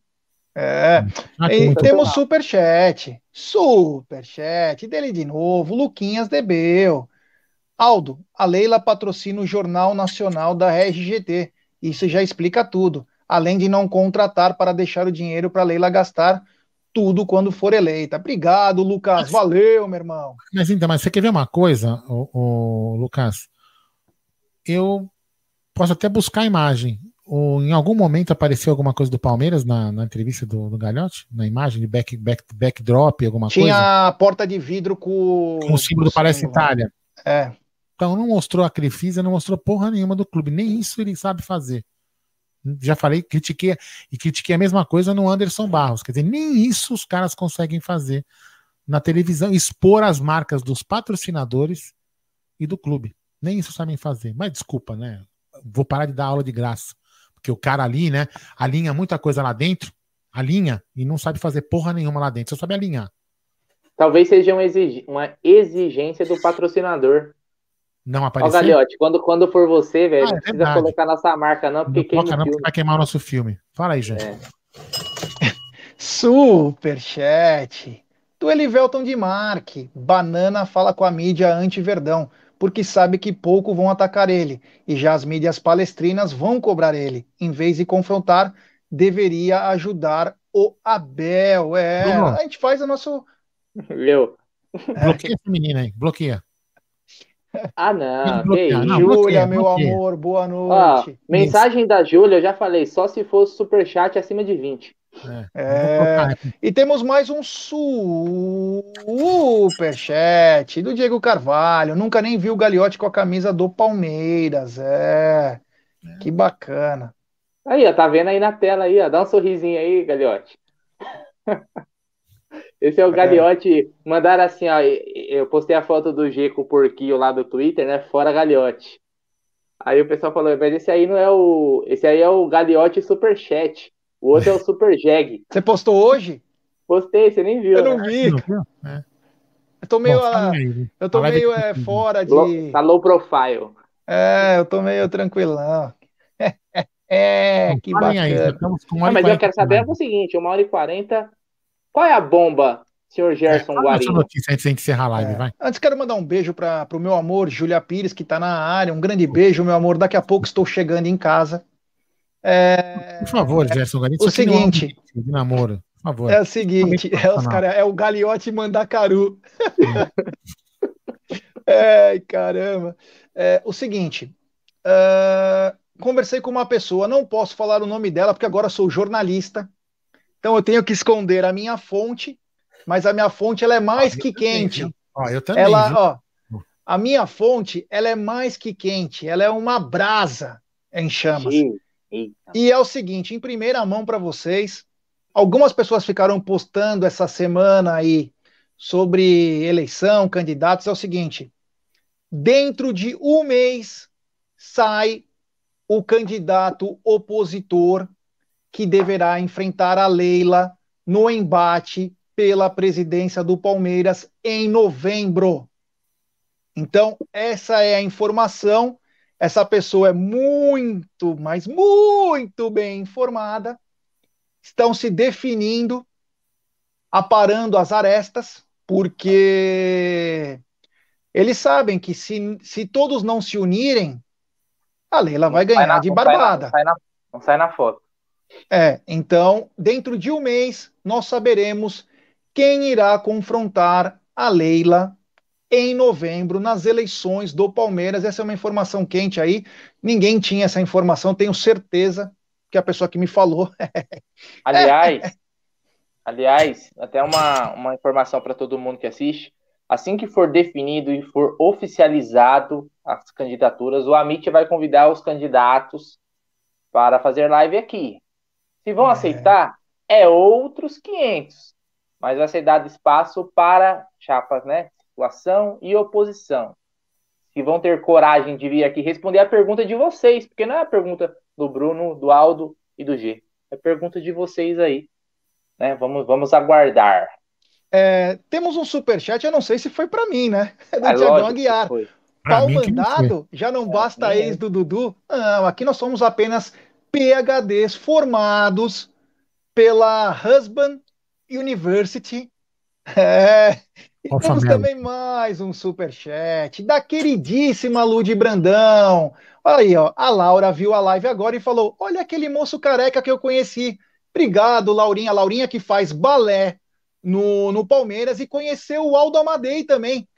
É. Ah, e temos superchat. Superchat dele de novo. Luquinhas Debeu. Aldo, a Leila patrocina o Jornal Nacional da RGT. Isso já explica tudo. Além de não contratar para deixar o dinheiro para Leila gastar tudo quando for eleita. Obrigado, Lucas. Valeu, meu irmão.
Mas então, mas você quer ver uma coisa, o, Lucas? Eu posso até buscar a imagem. Ou em algum momento apareceu alguma coisa do Palmeiras na, na entrevista do, do Galhote? Na imagem de back, back, backdrop, alguma
Tinha
coisa?
Tinha a porta de vidro com,
com o símbolo do Palestra Itália.
É.
Então não mostrou a Crefisa, não mostrou porra nenhuma do clube. Nem isso ele sabe fazer. Já falei, critiquei e critiquei a mesma coisa no Anderson Barros. Quer dizer, nem isso os caras conseguem fazer na televisão, expor as marcas dos patrocinadores e do clube. Nem isso sabem fazer. Mas desculpa, né? Vou parar de dar aula de graça. Porque o cara ali, né, alinha muita coisa lá dentro, alinha e não sabe fazer porra nenhuma lá dentro, só sabe alinhar.
Talvez seja uma exigência do patrocinador.
Não apareceu.
Ó, Galhote, quando, quando for você, velho, ah, não é precisa verdade. colocar nossa marca, não, porque
quem não, porque vai queimar o nosso filme. Fala aí, gente. É.
Superchat. Do Elivelton de Marque. Banana fala com a mídia anti-verdão, porque sabe que pouco vão atacar ele. E já as mídias palestrinas vão cobrar ele. Em vez de confrontar, deveria ajudar o Abel. É, Bruno. a gente faz o nosso.
Meu.
Bloqueia essa menina aí, bloqueia.
Ah, não.
não Júlia, meu amor, boa noite.
mensagem da Júlia, eu já falei, só se fosse superchat acima de 20.
É. é. E temos mais um superchat do Diego Carvalho. Nunca nem viu o Gagliotti com a camisa do Palmeiras. É. é. Que bacana.
Aí, ó, tá vendo aí na tela aí, ó. Dá um sorrisinho aí, Gagliotti. Esse é o Gagliotti. É. Mandaram assim, ó. Eu postei a foto do G com o porquinho lá do Twitter, né? Fora Gagliotti. Aí o pessoal falou, mas esse aí não é o. Esse aí é o Gagliotti Superchat. O outro é o Super Jag.
Você postou hoje?
Postei, você nem viu.
Eu não né? vi. É. Eu tô meio, eu tô meio é, fora de.
Tá low profile.
É, eu tô meio tranquilão. É, que bacana. Aí,
ah, mas eu quero saber o seguinte, uma hora e quarenta, qual é a bomba, senhor Gerson é, Guarino?
notícia antes de encerrar a live, é. vai.
Antes quero mandar um beijo para o meu amor, Júlia Pires, que está na área, um grande beijo, meu amor, daqui a pouco estou chegando em casa. É...
Por favor, Gerson Guarino.
O seguinte...
De namoro. Por favor.
É o seguinte, é, os cara, é o Galiote Mandacaru. é, caramba. É, o seguinte, uh, conversei com uma pessoa, não posso falar o nome dela porque agora sou jornalista, então eu tenho que esconder a minha fonte, mas a minha fonte ela é mais ah, que quente.
Ah, eu também.
Ela, ó, a minha fonte ela é mais que quente, ela é uma brasa em chamas. Sim. E é o seguinte, em primeira mão para vocês, algumas pessoas ficaram postando essa semana aí sobre eleição, candidatos, é o seguinte: dentro de um mês sai o candidato opositor que deverá enfrentar a Leila no embate pela presidência do Palmeiras em novembro. Então, essa é a informação. Essa pessoa é muito, mas muito bem informada estão se definindo, aparando as arestas, porque eles sabem que se, se todos não se unirem, a Leila vai ganhar na, de barbada.
Não, sai na, não sai na foto.
É, então, dentro de um mês, nós saberemos quem irá confrontar a Leila em novembro nas eleições do Palmeiras. Essa é uma informação quente aí. Ninguém tinha essa informação, tenho certeza que a pessoa que me falou.
aliás, aliás, até uma, uma informação para todo mundo que assiste. Assim que for definido e for oficializado as candidaturas, o Amit vai convidar os candidatos para fazer live aqui. Se vão é. aceitar, é outros 500, mas vai ser dado espaço para chapas, né? Situação e oposição. Se vão ter coragem de vir aqui responder a pergunta de vocês, porque não é a pergunta do Bruno, do Aldo e do G. É pergunta de vocês aí. Né? Vamos, vamos aguardar.
É, temos um super chat, eu não sei se foi para mim, né? É do é Tiagão Aguiar. Pau mandado, já não basta é, ex do Dudu. Não, aqui nós somos apenas PHDs formados pela Husband University. É, e temos também mais um super chat da queridíssima Lud Brandão. Olha aí, ó, a Laura viu a live agora e falou: Olha aquele moço careca que eu conheci. Obrigado, Laurinha. Laurinha que faz balé no, no Palmeiras e conheceu o Aldo Amadei também,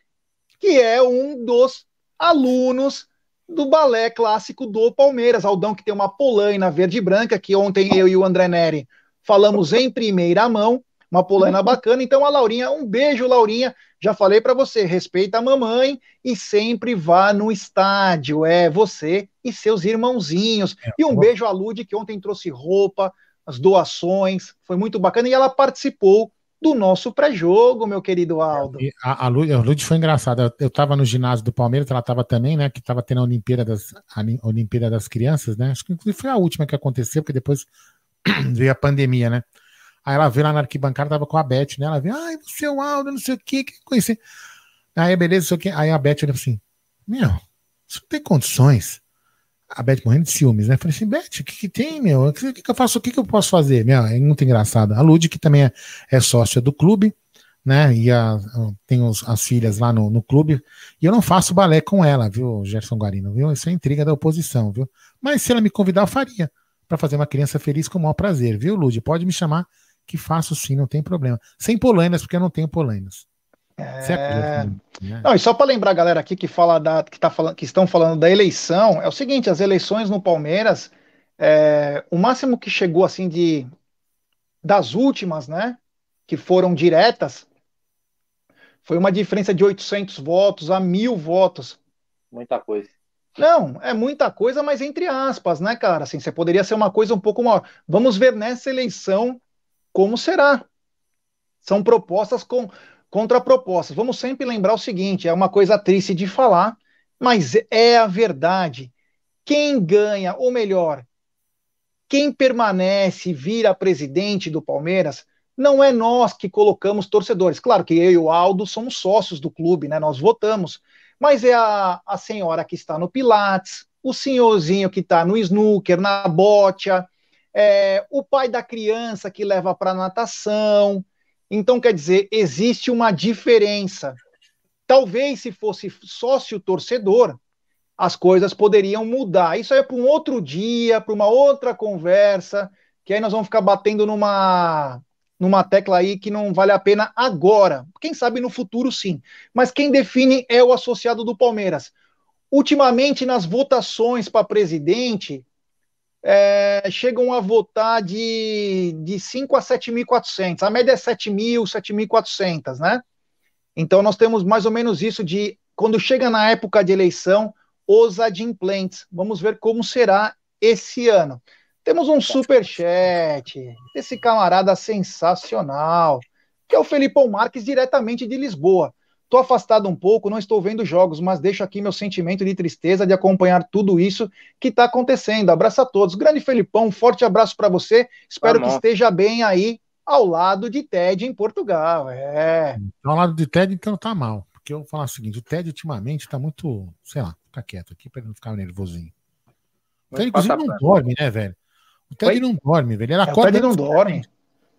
que é um dos alunos do balé clássico do Palmeiras. Aldão que tem uma polaina verde e branca, que ontem eu e o André Neri falamos em primeira mão uma polaina bacana. Então, a Laurinha, um beijo, Laurinha. Já falei para você, respeita a mamãe e sempre vá no estádio. É você e seus irmãozinhos. É, e um beijo à Lud, que ontem trouxe roupa, as doações, foi muito bacana. E ela participou do nosso pré-jogo, meu querido Aldo.
A, a, Lud, a Lud foi engraçada. Eu estava no ginásio do Palmeiras, ela estava também, né? Que estava tendo a Olimpíada das, a Olimpíada das Crianças, né? Acho que inclusive foi a última que aconteceu, porque depois veio a pandemia, né? Aí ela veio lá na arquibancada, tava com a Beth, né? Ela veio, ai, você é o Aldo, não sei o que, que conheci. Aí, beleza, sei o que. Aí a Beth olhou assim: Meu, você não tem condições. A Beth morrendo de ciúmes, né? Falei assim, Beth, o que, que tem, meu? O que, que, eu faço? O que, que eu posso fazer? Meu, é muito engraçado. A Lud, que também é, é sócia do clube, né? E a, tem os, as filhas lá no, no clube. E eu não faço balé com ela, viu, Gerson Guarino, viu? Isso é intriga da oposição, viu? Mas se ela me convidar, eu faria. para fazer uma criança feliz com o maior prazer, viu, Lud? Pode me chamar que faço sim, não tem problema. Sem polainas, porque eu não tenho polainas.
É... Né? Não, e só para lembrar a galera aqui que fala da que, tá falando, que estão falando da eleição, é o seguinte, as eleições no Palmeiras, é, o máximo que chegou assim de das últimas, né, que foram diretas, foi uma diferença de 800 votos a mil votos.
Muita coisa.
Não, é muita coisa, mas entre aspas, né, cara? Assim, você poderia ser uma coisa um pouco maior. Vamos ver nessa eleição como será. São propostas com contrapropostas. Vamos sempre lembrar o seguinte: é uma coisa triste de falar, mas é a verdade. Quem ganha, ou melhor, quem permanece e vira presidente do Palmeiras, não é nós que colocamos torcedores. Claro que eu e o Aldo somos sócios do clube, né? Nós votamos. mas é a, a senhora que está no Pilates, o senhorzinho que está no snooker, na bocha, é, o pai da criança que leva para natação. Então, quer dizer, existe uma diferença. Talvez se fosse sócio torcedor, as coisas poderiam mudar. Isso aí é para um outro dia, para uma outra conversa, que aí nós vamos ficar batendo numa numa tecla aí que não vale a pena agora. Quem sabe no futuro sim. Mas quem define é o associado do Palmeiras. Ultimamente, nas votações para presidente, é, chegam a votar de, de 5 a 7.400. A média é 7.000, 7.400, né? Então, nós temos mais ou menos isso de, quando chega na época de eleição, os adimplentes. Vamos ver como será esse ano. Temos um super chat desse camarada sensacional, que é o Felipão Marques, diretamente de Lisboa. Estou afastado um pouco, não estou vendo jogos, mas deixo aqui meu sentimento de tristeza de acompanhar tudo isso que está acontecendo. Abraço a todos. Grande Felipão, um forte abraço para você. Espero que esteja bem aí ao lado de Ted em Portugal. É.
Ao lado de Ted, então tá mal. Porque eu vou falar o seguinte: o Ted ultimamente tá muito, sei lá, fica quieto aqui para ele não ficar nervosinho. O Ted, inclusive, não dorme, né, velho? O Ted Oi? não dorme, velho. Ele
é, acorda. O Ted não dorme.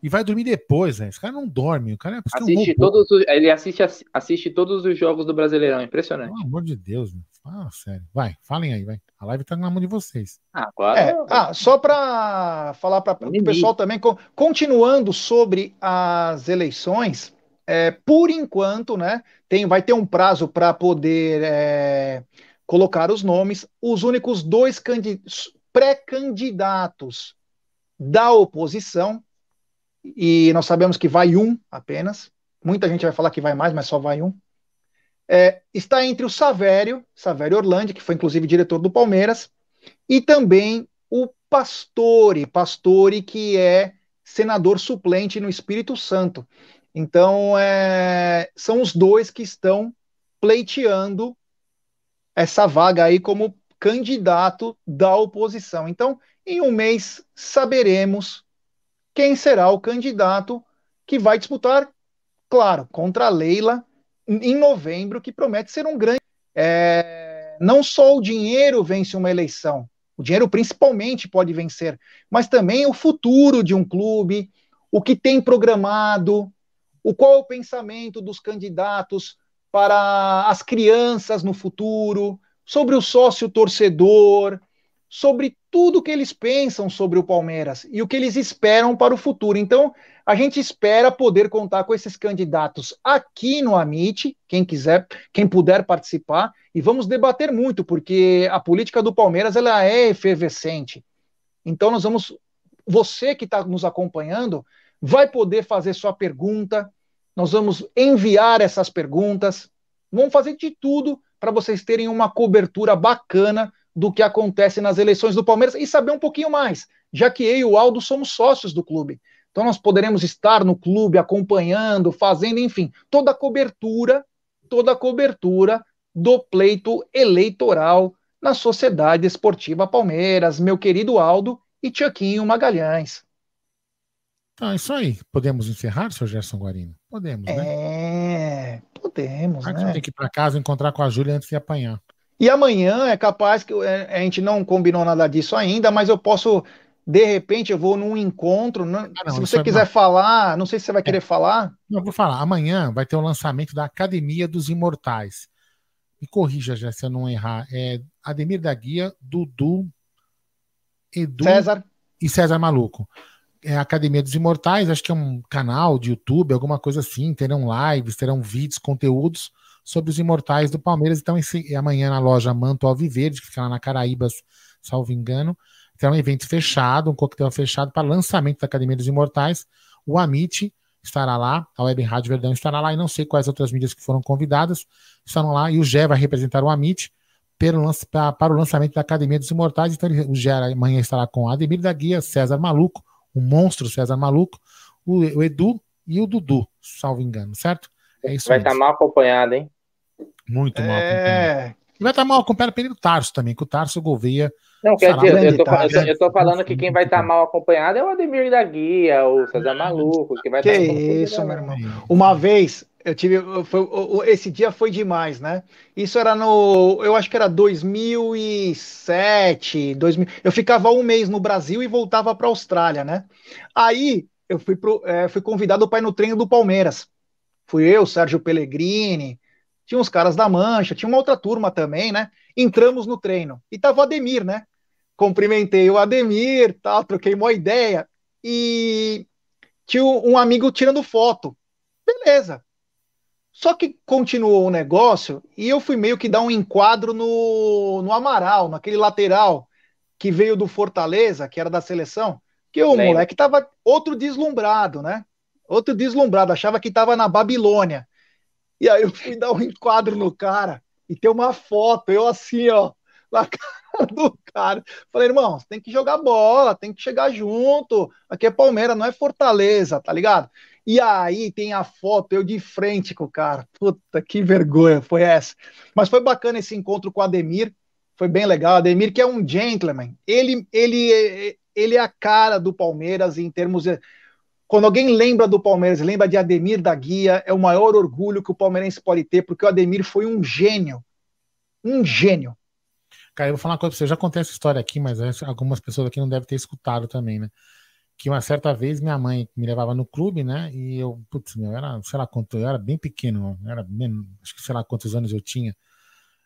E vai dormir depois, velho. Esse cara não dorme. O cara é
assiste um todos os, Ele assiste, assiste todos os jogos do Brasileirão. Impressionante.
Pelo amor de Deus, meu. Fala sério. Vai, falem aí, vai. A live tá na mão de vocês.
Ah, agora. É, ah, só para falar para o pessoal também, continuando sobre as eleições, é, por enquanto, né? Tem, vai ter um prazo para poder é, colocar os nomes. Os únicos dois pré-candidatos da oposição, e nós sabemos que vai um apenas, muita gente vai falar que vai mais, mas só vai um, é, está entre o Savério, Savério Orlandi, que foi inclusive diretor do Palmeiras, e também o Pastore, Pastore que é senador suplente no Espírito Santo. Então, é, são os dois que estão pleiteando essa vaga aí como candidato da oposição. Então, em um mês, saberemos quem será o candidato que vai disputar, claro, contra a Leila em novembro, que promete ser um grande. É, não só o dinheiro vence uma eleição, o dinheiro principalmente pode vencer, mas também o futuro de um clube, o que tem programado, o qual é o pensamento dos candidatos para as crianças no futuro, sobre o sócio torcedor, sobre tudo que eles pensam sobre o Palmeiras e o que eles esperam para o futuro. Então, a gente espera poder contar com esses candidatos aqui no Amit, quem quiser, quem puder participar, e vamos debater muito, porque a política do Palmeiras ela é efervescente. Então, nós vamos, você que está nos acompanhando, vai poder fazer sua pergunta, nós vamos enviar essas perguntas, vamos fazer de tudo para vocês terem uma cobertura bacana do que acontece nas eleições do Palmeiras e saber um pouquinho mais, já que eu e o Aldo somos sócios do clube. Então nós poderemos estar no clube acompanhando, fazendo, enfim, toda a cobertura, toda a cobertura do pleito eleitoral na Sociedade Esportiva Palmeiras, meu querido Aldo e Tiaquinho Magalhães.
Então, é isso aí. Podemos encerrar, seu Gerson Guarino? Podemos, né?
É, podemos, né?
Tem que ir para casa encontrar com a Júlia antes de apanhar.
E amanhã é capaz que é, a gente não combinou nada disso ainda, mas eu posso, de repente, eu vou num encontro. Não, ah, não, se você quiser não. falar, não sei se você vai querer é. falar.
Não, vou falar. Amanhã vai ter o lançamento da Academia dos Imortais. Me corrija já se eu não errar. É Ademir da Guia, Dudu, Edu
César.
e César Maluco é a Academia dos Imortais, acho que é um canal de YouTube, alguma coisa assim, terão lives, terão vídeos, conteúdos sobre os imortais do Palmeiras. Então, esse, amanhã na loja Manto Alviverde, que fica lá na Caraíbas, salvo engano, terá um evento fechado, um coquetel fechado para lançamento da Academia dos Imortais. O Amit estará lá, a Web Rádio Verdão estará lá, e não sei quais outras mídias que foram convidadas estarão lá, e o Gé vai representar o Amit para o lançamento da Academia dos Imortais. Então, o Gé amanhã estará com Ademir da Guia, César Maluco, o monstro César Maluco, o, o Edu e o Dudu, salvo engano, certo?
É isso Vai estar tá mal acompanhado, hein?
Muito mal é... acompanhado. E vai estar tá mal acompanhado pelo Tarso também, que o Tarso Gouveia.
Não, quer dizer, eu tô, eu, tô, eu tô, falando que quem vai estar tá mal acompanhado é o Ademir da Guia, o César Maluco, que vai
Que
estar
isso, meu irmão. Uma vez, Eu tive. Foi, esse dia foi demais, né? Isso era no. Eu acho que era 2007, 2000. Eu ficava um mês no Brasil e voltava para a Austrália, né? Aí eu fui, pro, é, fui convidado para ir no treino do Palmeiras. Fui eu, Sérgio Pellegrini, tinha uns caras da Mancha, tinha uma outra turma também, né? Entramos no treino. E tava o Ademir, né? Cumprimentei o Ademir, tal, troquei uma ideia. E tinha um amigo tirando foto. Beleza. Só que continuou o negócio e eu fui meio que dar um enquadro no, no Amaral, naquele lateral que veio do Fortaleza, que era da seleção, que o Lembra. moleque tava outro deslumbrado, né? Outro deslumbrado, achava que tava na Babilônia. E aí eu fui dar um enquadro no cara e tem uma foto, eu assim, ó, na cara do cara. Falei, irmão, você tem que jogar bola, tem que chegar junto. Aqui é Palmeiras, não é Fortaleza, tá ligado? E aí tem a foto, eu de frente com o cara. Puta, que vergonha foi essa. Mas foi bacana esse encontro com o Ademir, foi bem legal. Ademir, que é um gentleman, ele, ele, ele é a cara do Palmeiras em termos. Quando alguém lembra do Palmeiras, lembra de Ademir da Guia, é o maior orgulho que o palmeirense pode ter, porque o Ademir foi um gênio. Um gênio.
Cara, eu vou falar uma coisa pra você. Eu já contei essa história aqui, mas algumas pessoas aqui não devem ter escutado também, né? Que uma certa vez minha mãe me levava no clube, né? E eu, putz, meu, era, sei lá quanto, eu era bem pequeno, era acho que sei lá quantos anos eu tinha.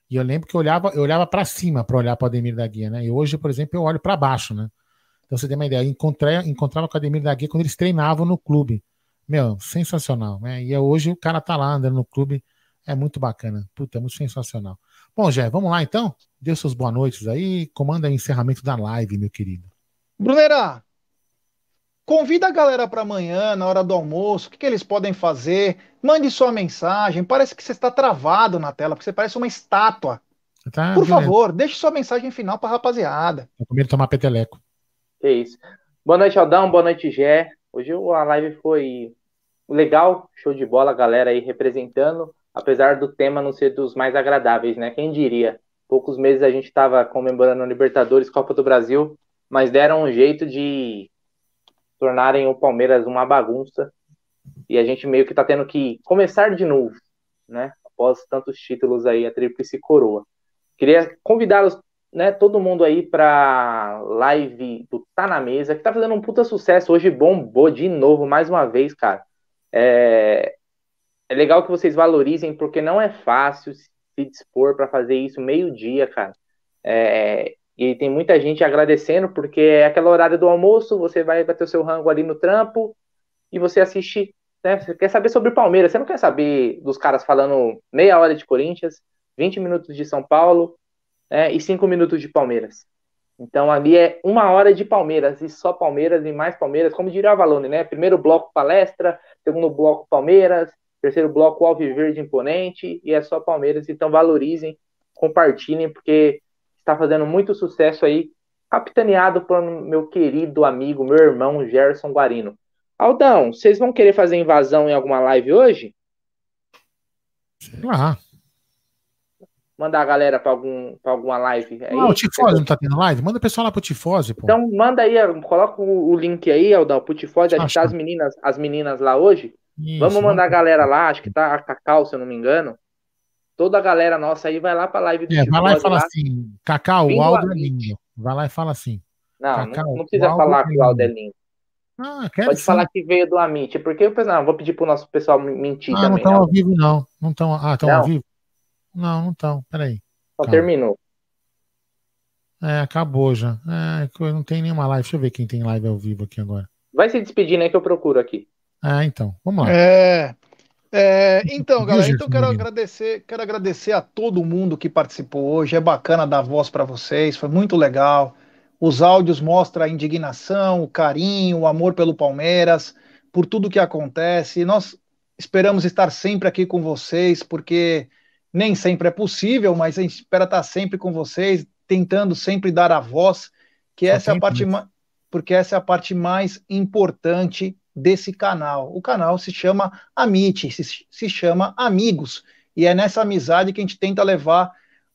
E eu lembro que eu olhava, eu olhava para cima para olhar para o Ademir da Guia, né? E hoje, por exemplo, eu olho para baixo, né? Então você tem uma ideia, encontrei, encontrava com o Ademir da Guia quando eles treinavam no clube. Meu, sensacional, né? E hoje o cara tá lá andando no clube, é muito bacana. Puta, é muito sensacional. Bom, Jé, vamos lá então? Dê seus boas noites aí, comanda o encerramento da live, meu querido.
Brunera, convida a galera para amanhã, na hora do almoço, o que, que, eles podem fazer? Mande sua mensagem. Parece que você está travado na tela, porque você parece uma estátua. Tá, Por beleza. favor, deixe sua mensagem final para a rapaziada.
Eu comi tomar peteleco.
É isso. Boa noite, Aldão. Boa noite, Gé. Hoje a live foi legal, show de bola, galera aí representando, apesar do tema não ser dos mais agradáveis, né? Quem diria? Poucos meses a gente estava comemorando a Libertadores, Copa do Brasil, mas deram um jeito de tornarem o Palmeiras uma bagunça e a gente meio que está tendo que começar de novo, né? Após tantos títulos aí, a tríplice coroa. Queria convidá-los né, todo mundo aí pra live do Tá Na Mesa, que tá fazendo um puta sucesso. Hoje bombou de novo, mais uma vez, cara. É, é legal que vocês valorizem, porque não é fácil se dispor para fazer isso meio-dia, cara. É, e tem muita gente agradecendo, porque é aquela horário do almoço, você vai bater o seu rango ali no trampo e você assiste. Né, você quer saber sobre Palmeiras, você não quer saber dos caras falando meia hora de Corinthians, 20 minutos de São Paulo, né, e cinco minutos de Palmeiras. Então ali é uma hora de Palmeiras, e só Palmeiras e mais Palmeiras, como diria a Valone, né? Primeiro bloco palestra, segundo bloco Palmeiras, terceiro bloco Alviverde Imponente, e é só Palmeiras. Então valorizem, compartilhem, porque está fazendo muito sucesso aí, capitaneado por meu querido amigo, meu irmão Gerson Guarino. Aldão, vocês vão querer fazer invasão em alguma live hoje?
Sei lá
mandar a galera para algum, pra alguma live.
Aí, não, o Tifose não tá tendo live? Manda o pessoal lá pro Tifose, pô.
Então manda aí, coloca o, link aí, Aldão, pro Tifose, acho que tá as meninas, as meninas lá hoje. Isso, vamos mandar a galera lá, acho que tá a Cacau, se eu não me engano. Toda a galera nossa aí vai lá pra live
do é, Vai lá e fala lá. assim, Cacau, o Aldo é lindo. Vai lá e fala assim.
Não, Cacau, não, não, precisa falar que o Aldo é lindo. Ah, Pode sim. falar que veio do Amit, porque eu não, vou pedir pro nosso pessoal mentir ah, também.
Não estão ao vivo, não. Não estão. Ah, estão ao vivo? Não, não estão. Peraí.
Só Calma. terminou.
É, acabou já. É, não tem nenhuma live. Deixa eu ver quem tem live ao vivo aqui agora.
Vai se despedir, né? Que eu procuro aqui.
Ah, então. Vamos lá.
É. é então, galera, então quero agradecer, quero agradecer a todo mundo que participou hoje. É bacana dar voz para vocês, foi muito legal. Os áudios mostram a indignação, o carinho, o amor pelo Palmeiras, por tudo que acontece. Nós esperamos estar sempre aqui com vocês, porque nem sempre é possível, mas a gente espera estar sempre com vocês, tentando sempre dar a voz, que Só essa é a parte porque essa é a parte mais importante desse canal. O canal se chama Amite, se, se chama Amigos, e é nessa amizade que a gente tenta levar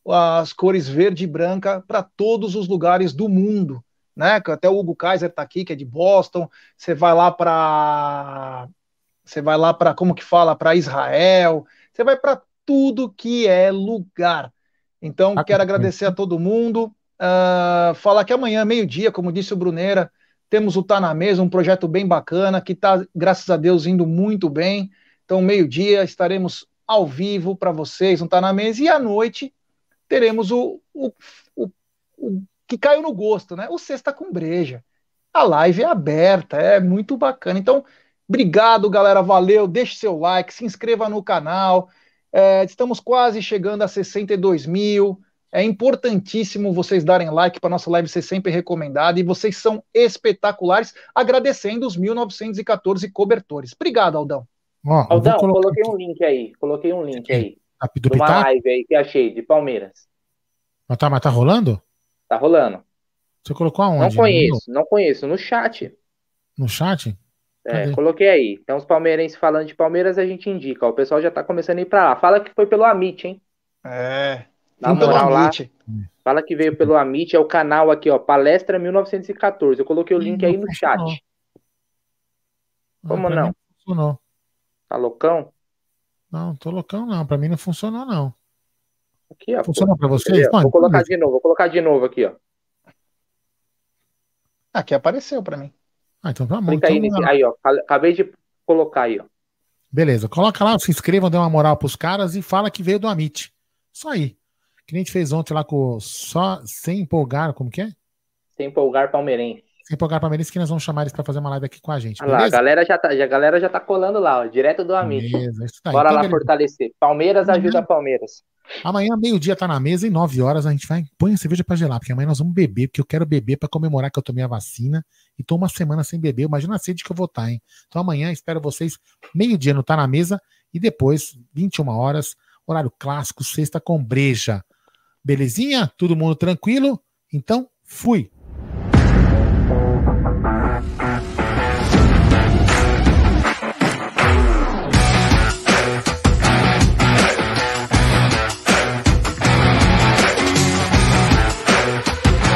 as cores verde e branca para todos os lugares do mundo, né? Até o Hugo Kaiser está aqui, que é de Boston. Você vai lá para você vai lá para, como que fala, para Israel, você vai para tudo que é lugar. Então, quero agradecer a todo mundo. Uh, falar que amanhã, meio-dia, como disse o Bruneira, temos o Tá na Mesa, um projeto bem bacana, que está, graças a Deus, indo muito bem. Então, meio-dia, estaremos ao vivo para vocês, não Tá na Mesa, e à noite teremos o, o, o, o que caiu no gosto, né? O Sexta com Breja. A live é aberta, é muito bacana. Então, obrigado, galera. Valeu. Deixe seu like, se inscreva no canal. É, estamos quase chegando a 62 mil. É importantíssimo vocês darem like para nossa live ser sempre recomendada. E vocês são espetaculares, agradecendo os 1914 cobertores. Obrigado, Aldão.
Ó, Aldão, coloquei um link aí. Coloquei um link aí. De uma live aí que achei, de Palmeiras.
Mas tá, mas tá rolando?
Tá rolando.
Você colocou aonde?
Não conheço, não conheço. No chat.
No chat?
É, coloquei aí. Então, os palmeirenses falando de Palmeiras, a gente indica. O pessoal já tá começando a ir pra lá. Fala que foi pelo Amit, hein?
É.
Na moral lá. Fala que veio pelo Amit, é o canal aqui, ó. Palestra 1914. Eu coloquei o link aí no chat. Como não? não? Funcionou. Tá loucão?
Não, tô loucão não. Pra mim não funcionou, não.
Aqui, ó.
Funcionou pra vocês?
Vou colocar de novo, vou colocar de novo aqui, ó.
Aqui apareceu para mim.
Ah, então tá bom.
Clica
então,
aí, nesse, aí, ó. Acabei de colocar aí, ó.
Beleza, coloca lá, se inscrevam, dê uma moral pros caras e fala que veio do Amit. Só aí. Que nem a gente fez ontem lá com só sem empolgar, como que é?
Sem empolgar palmeirense.
Sem empolgar palmeirense que nós vamos chamar eles para fazer uma live aqui com a gente.
Olha lá, a galera já tá, a galera já tá colando lá, ó, direto do Amit. Beleza, isso daí. Bora então, lá beleza. fortalecer. Palmeiras ajuda Palmeiras.
Amanhã, meio-dia, tá na mesa e nove horas a gente vai. Põe a cerveja pra gelar, porque amanhã nós vamos beber, porque eu quero beber para comemorar que eu tomei a vacina e tô uma semana sem beber. Imagina a sede que eu vou estar, tá, hein? Então amanhã espero vocês, meio-dia no Tá na Mesa e depois, 21 horas, horário clássico, sexta com breja. Belezinha? Todo mundo tranquilo? Então, fui.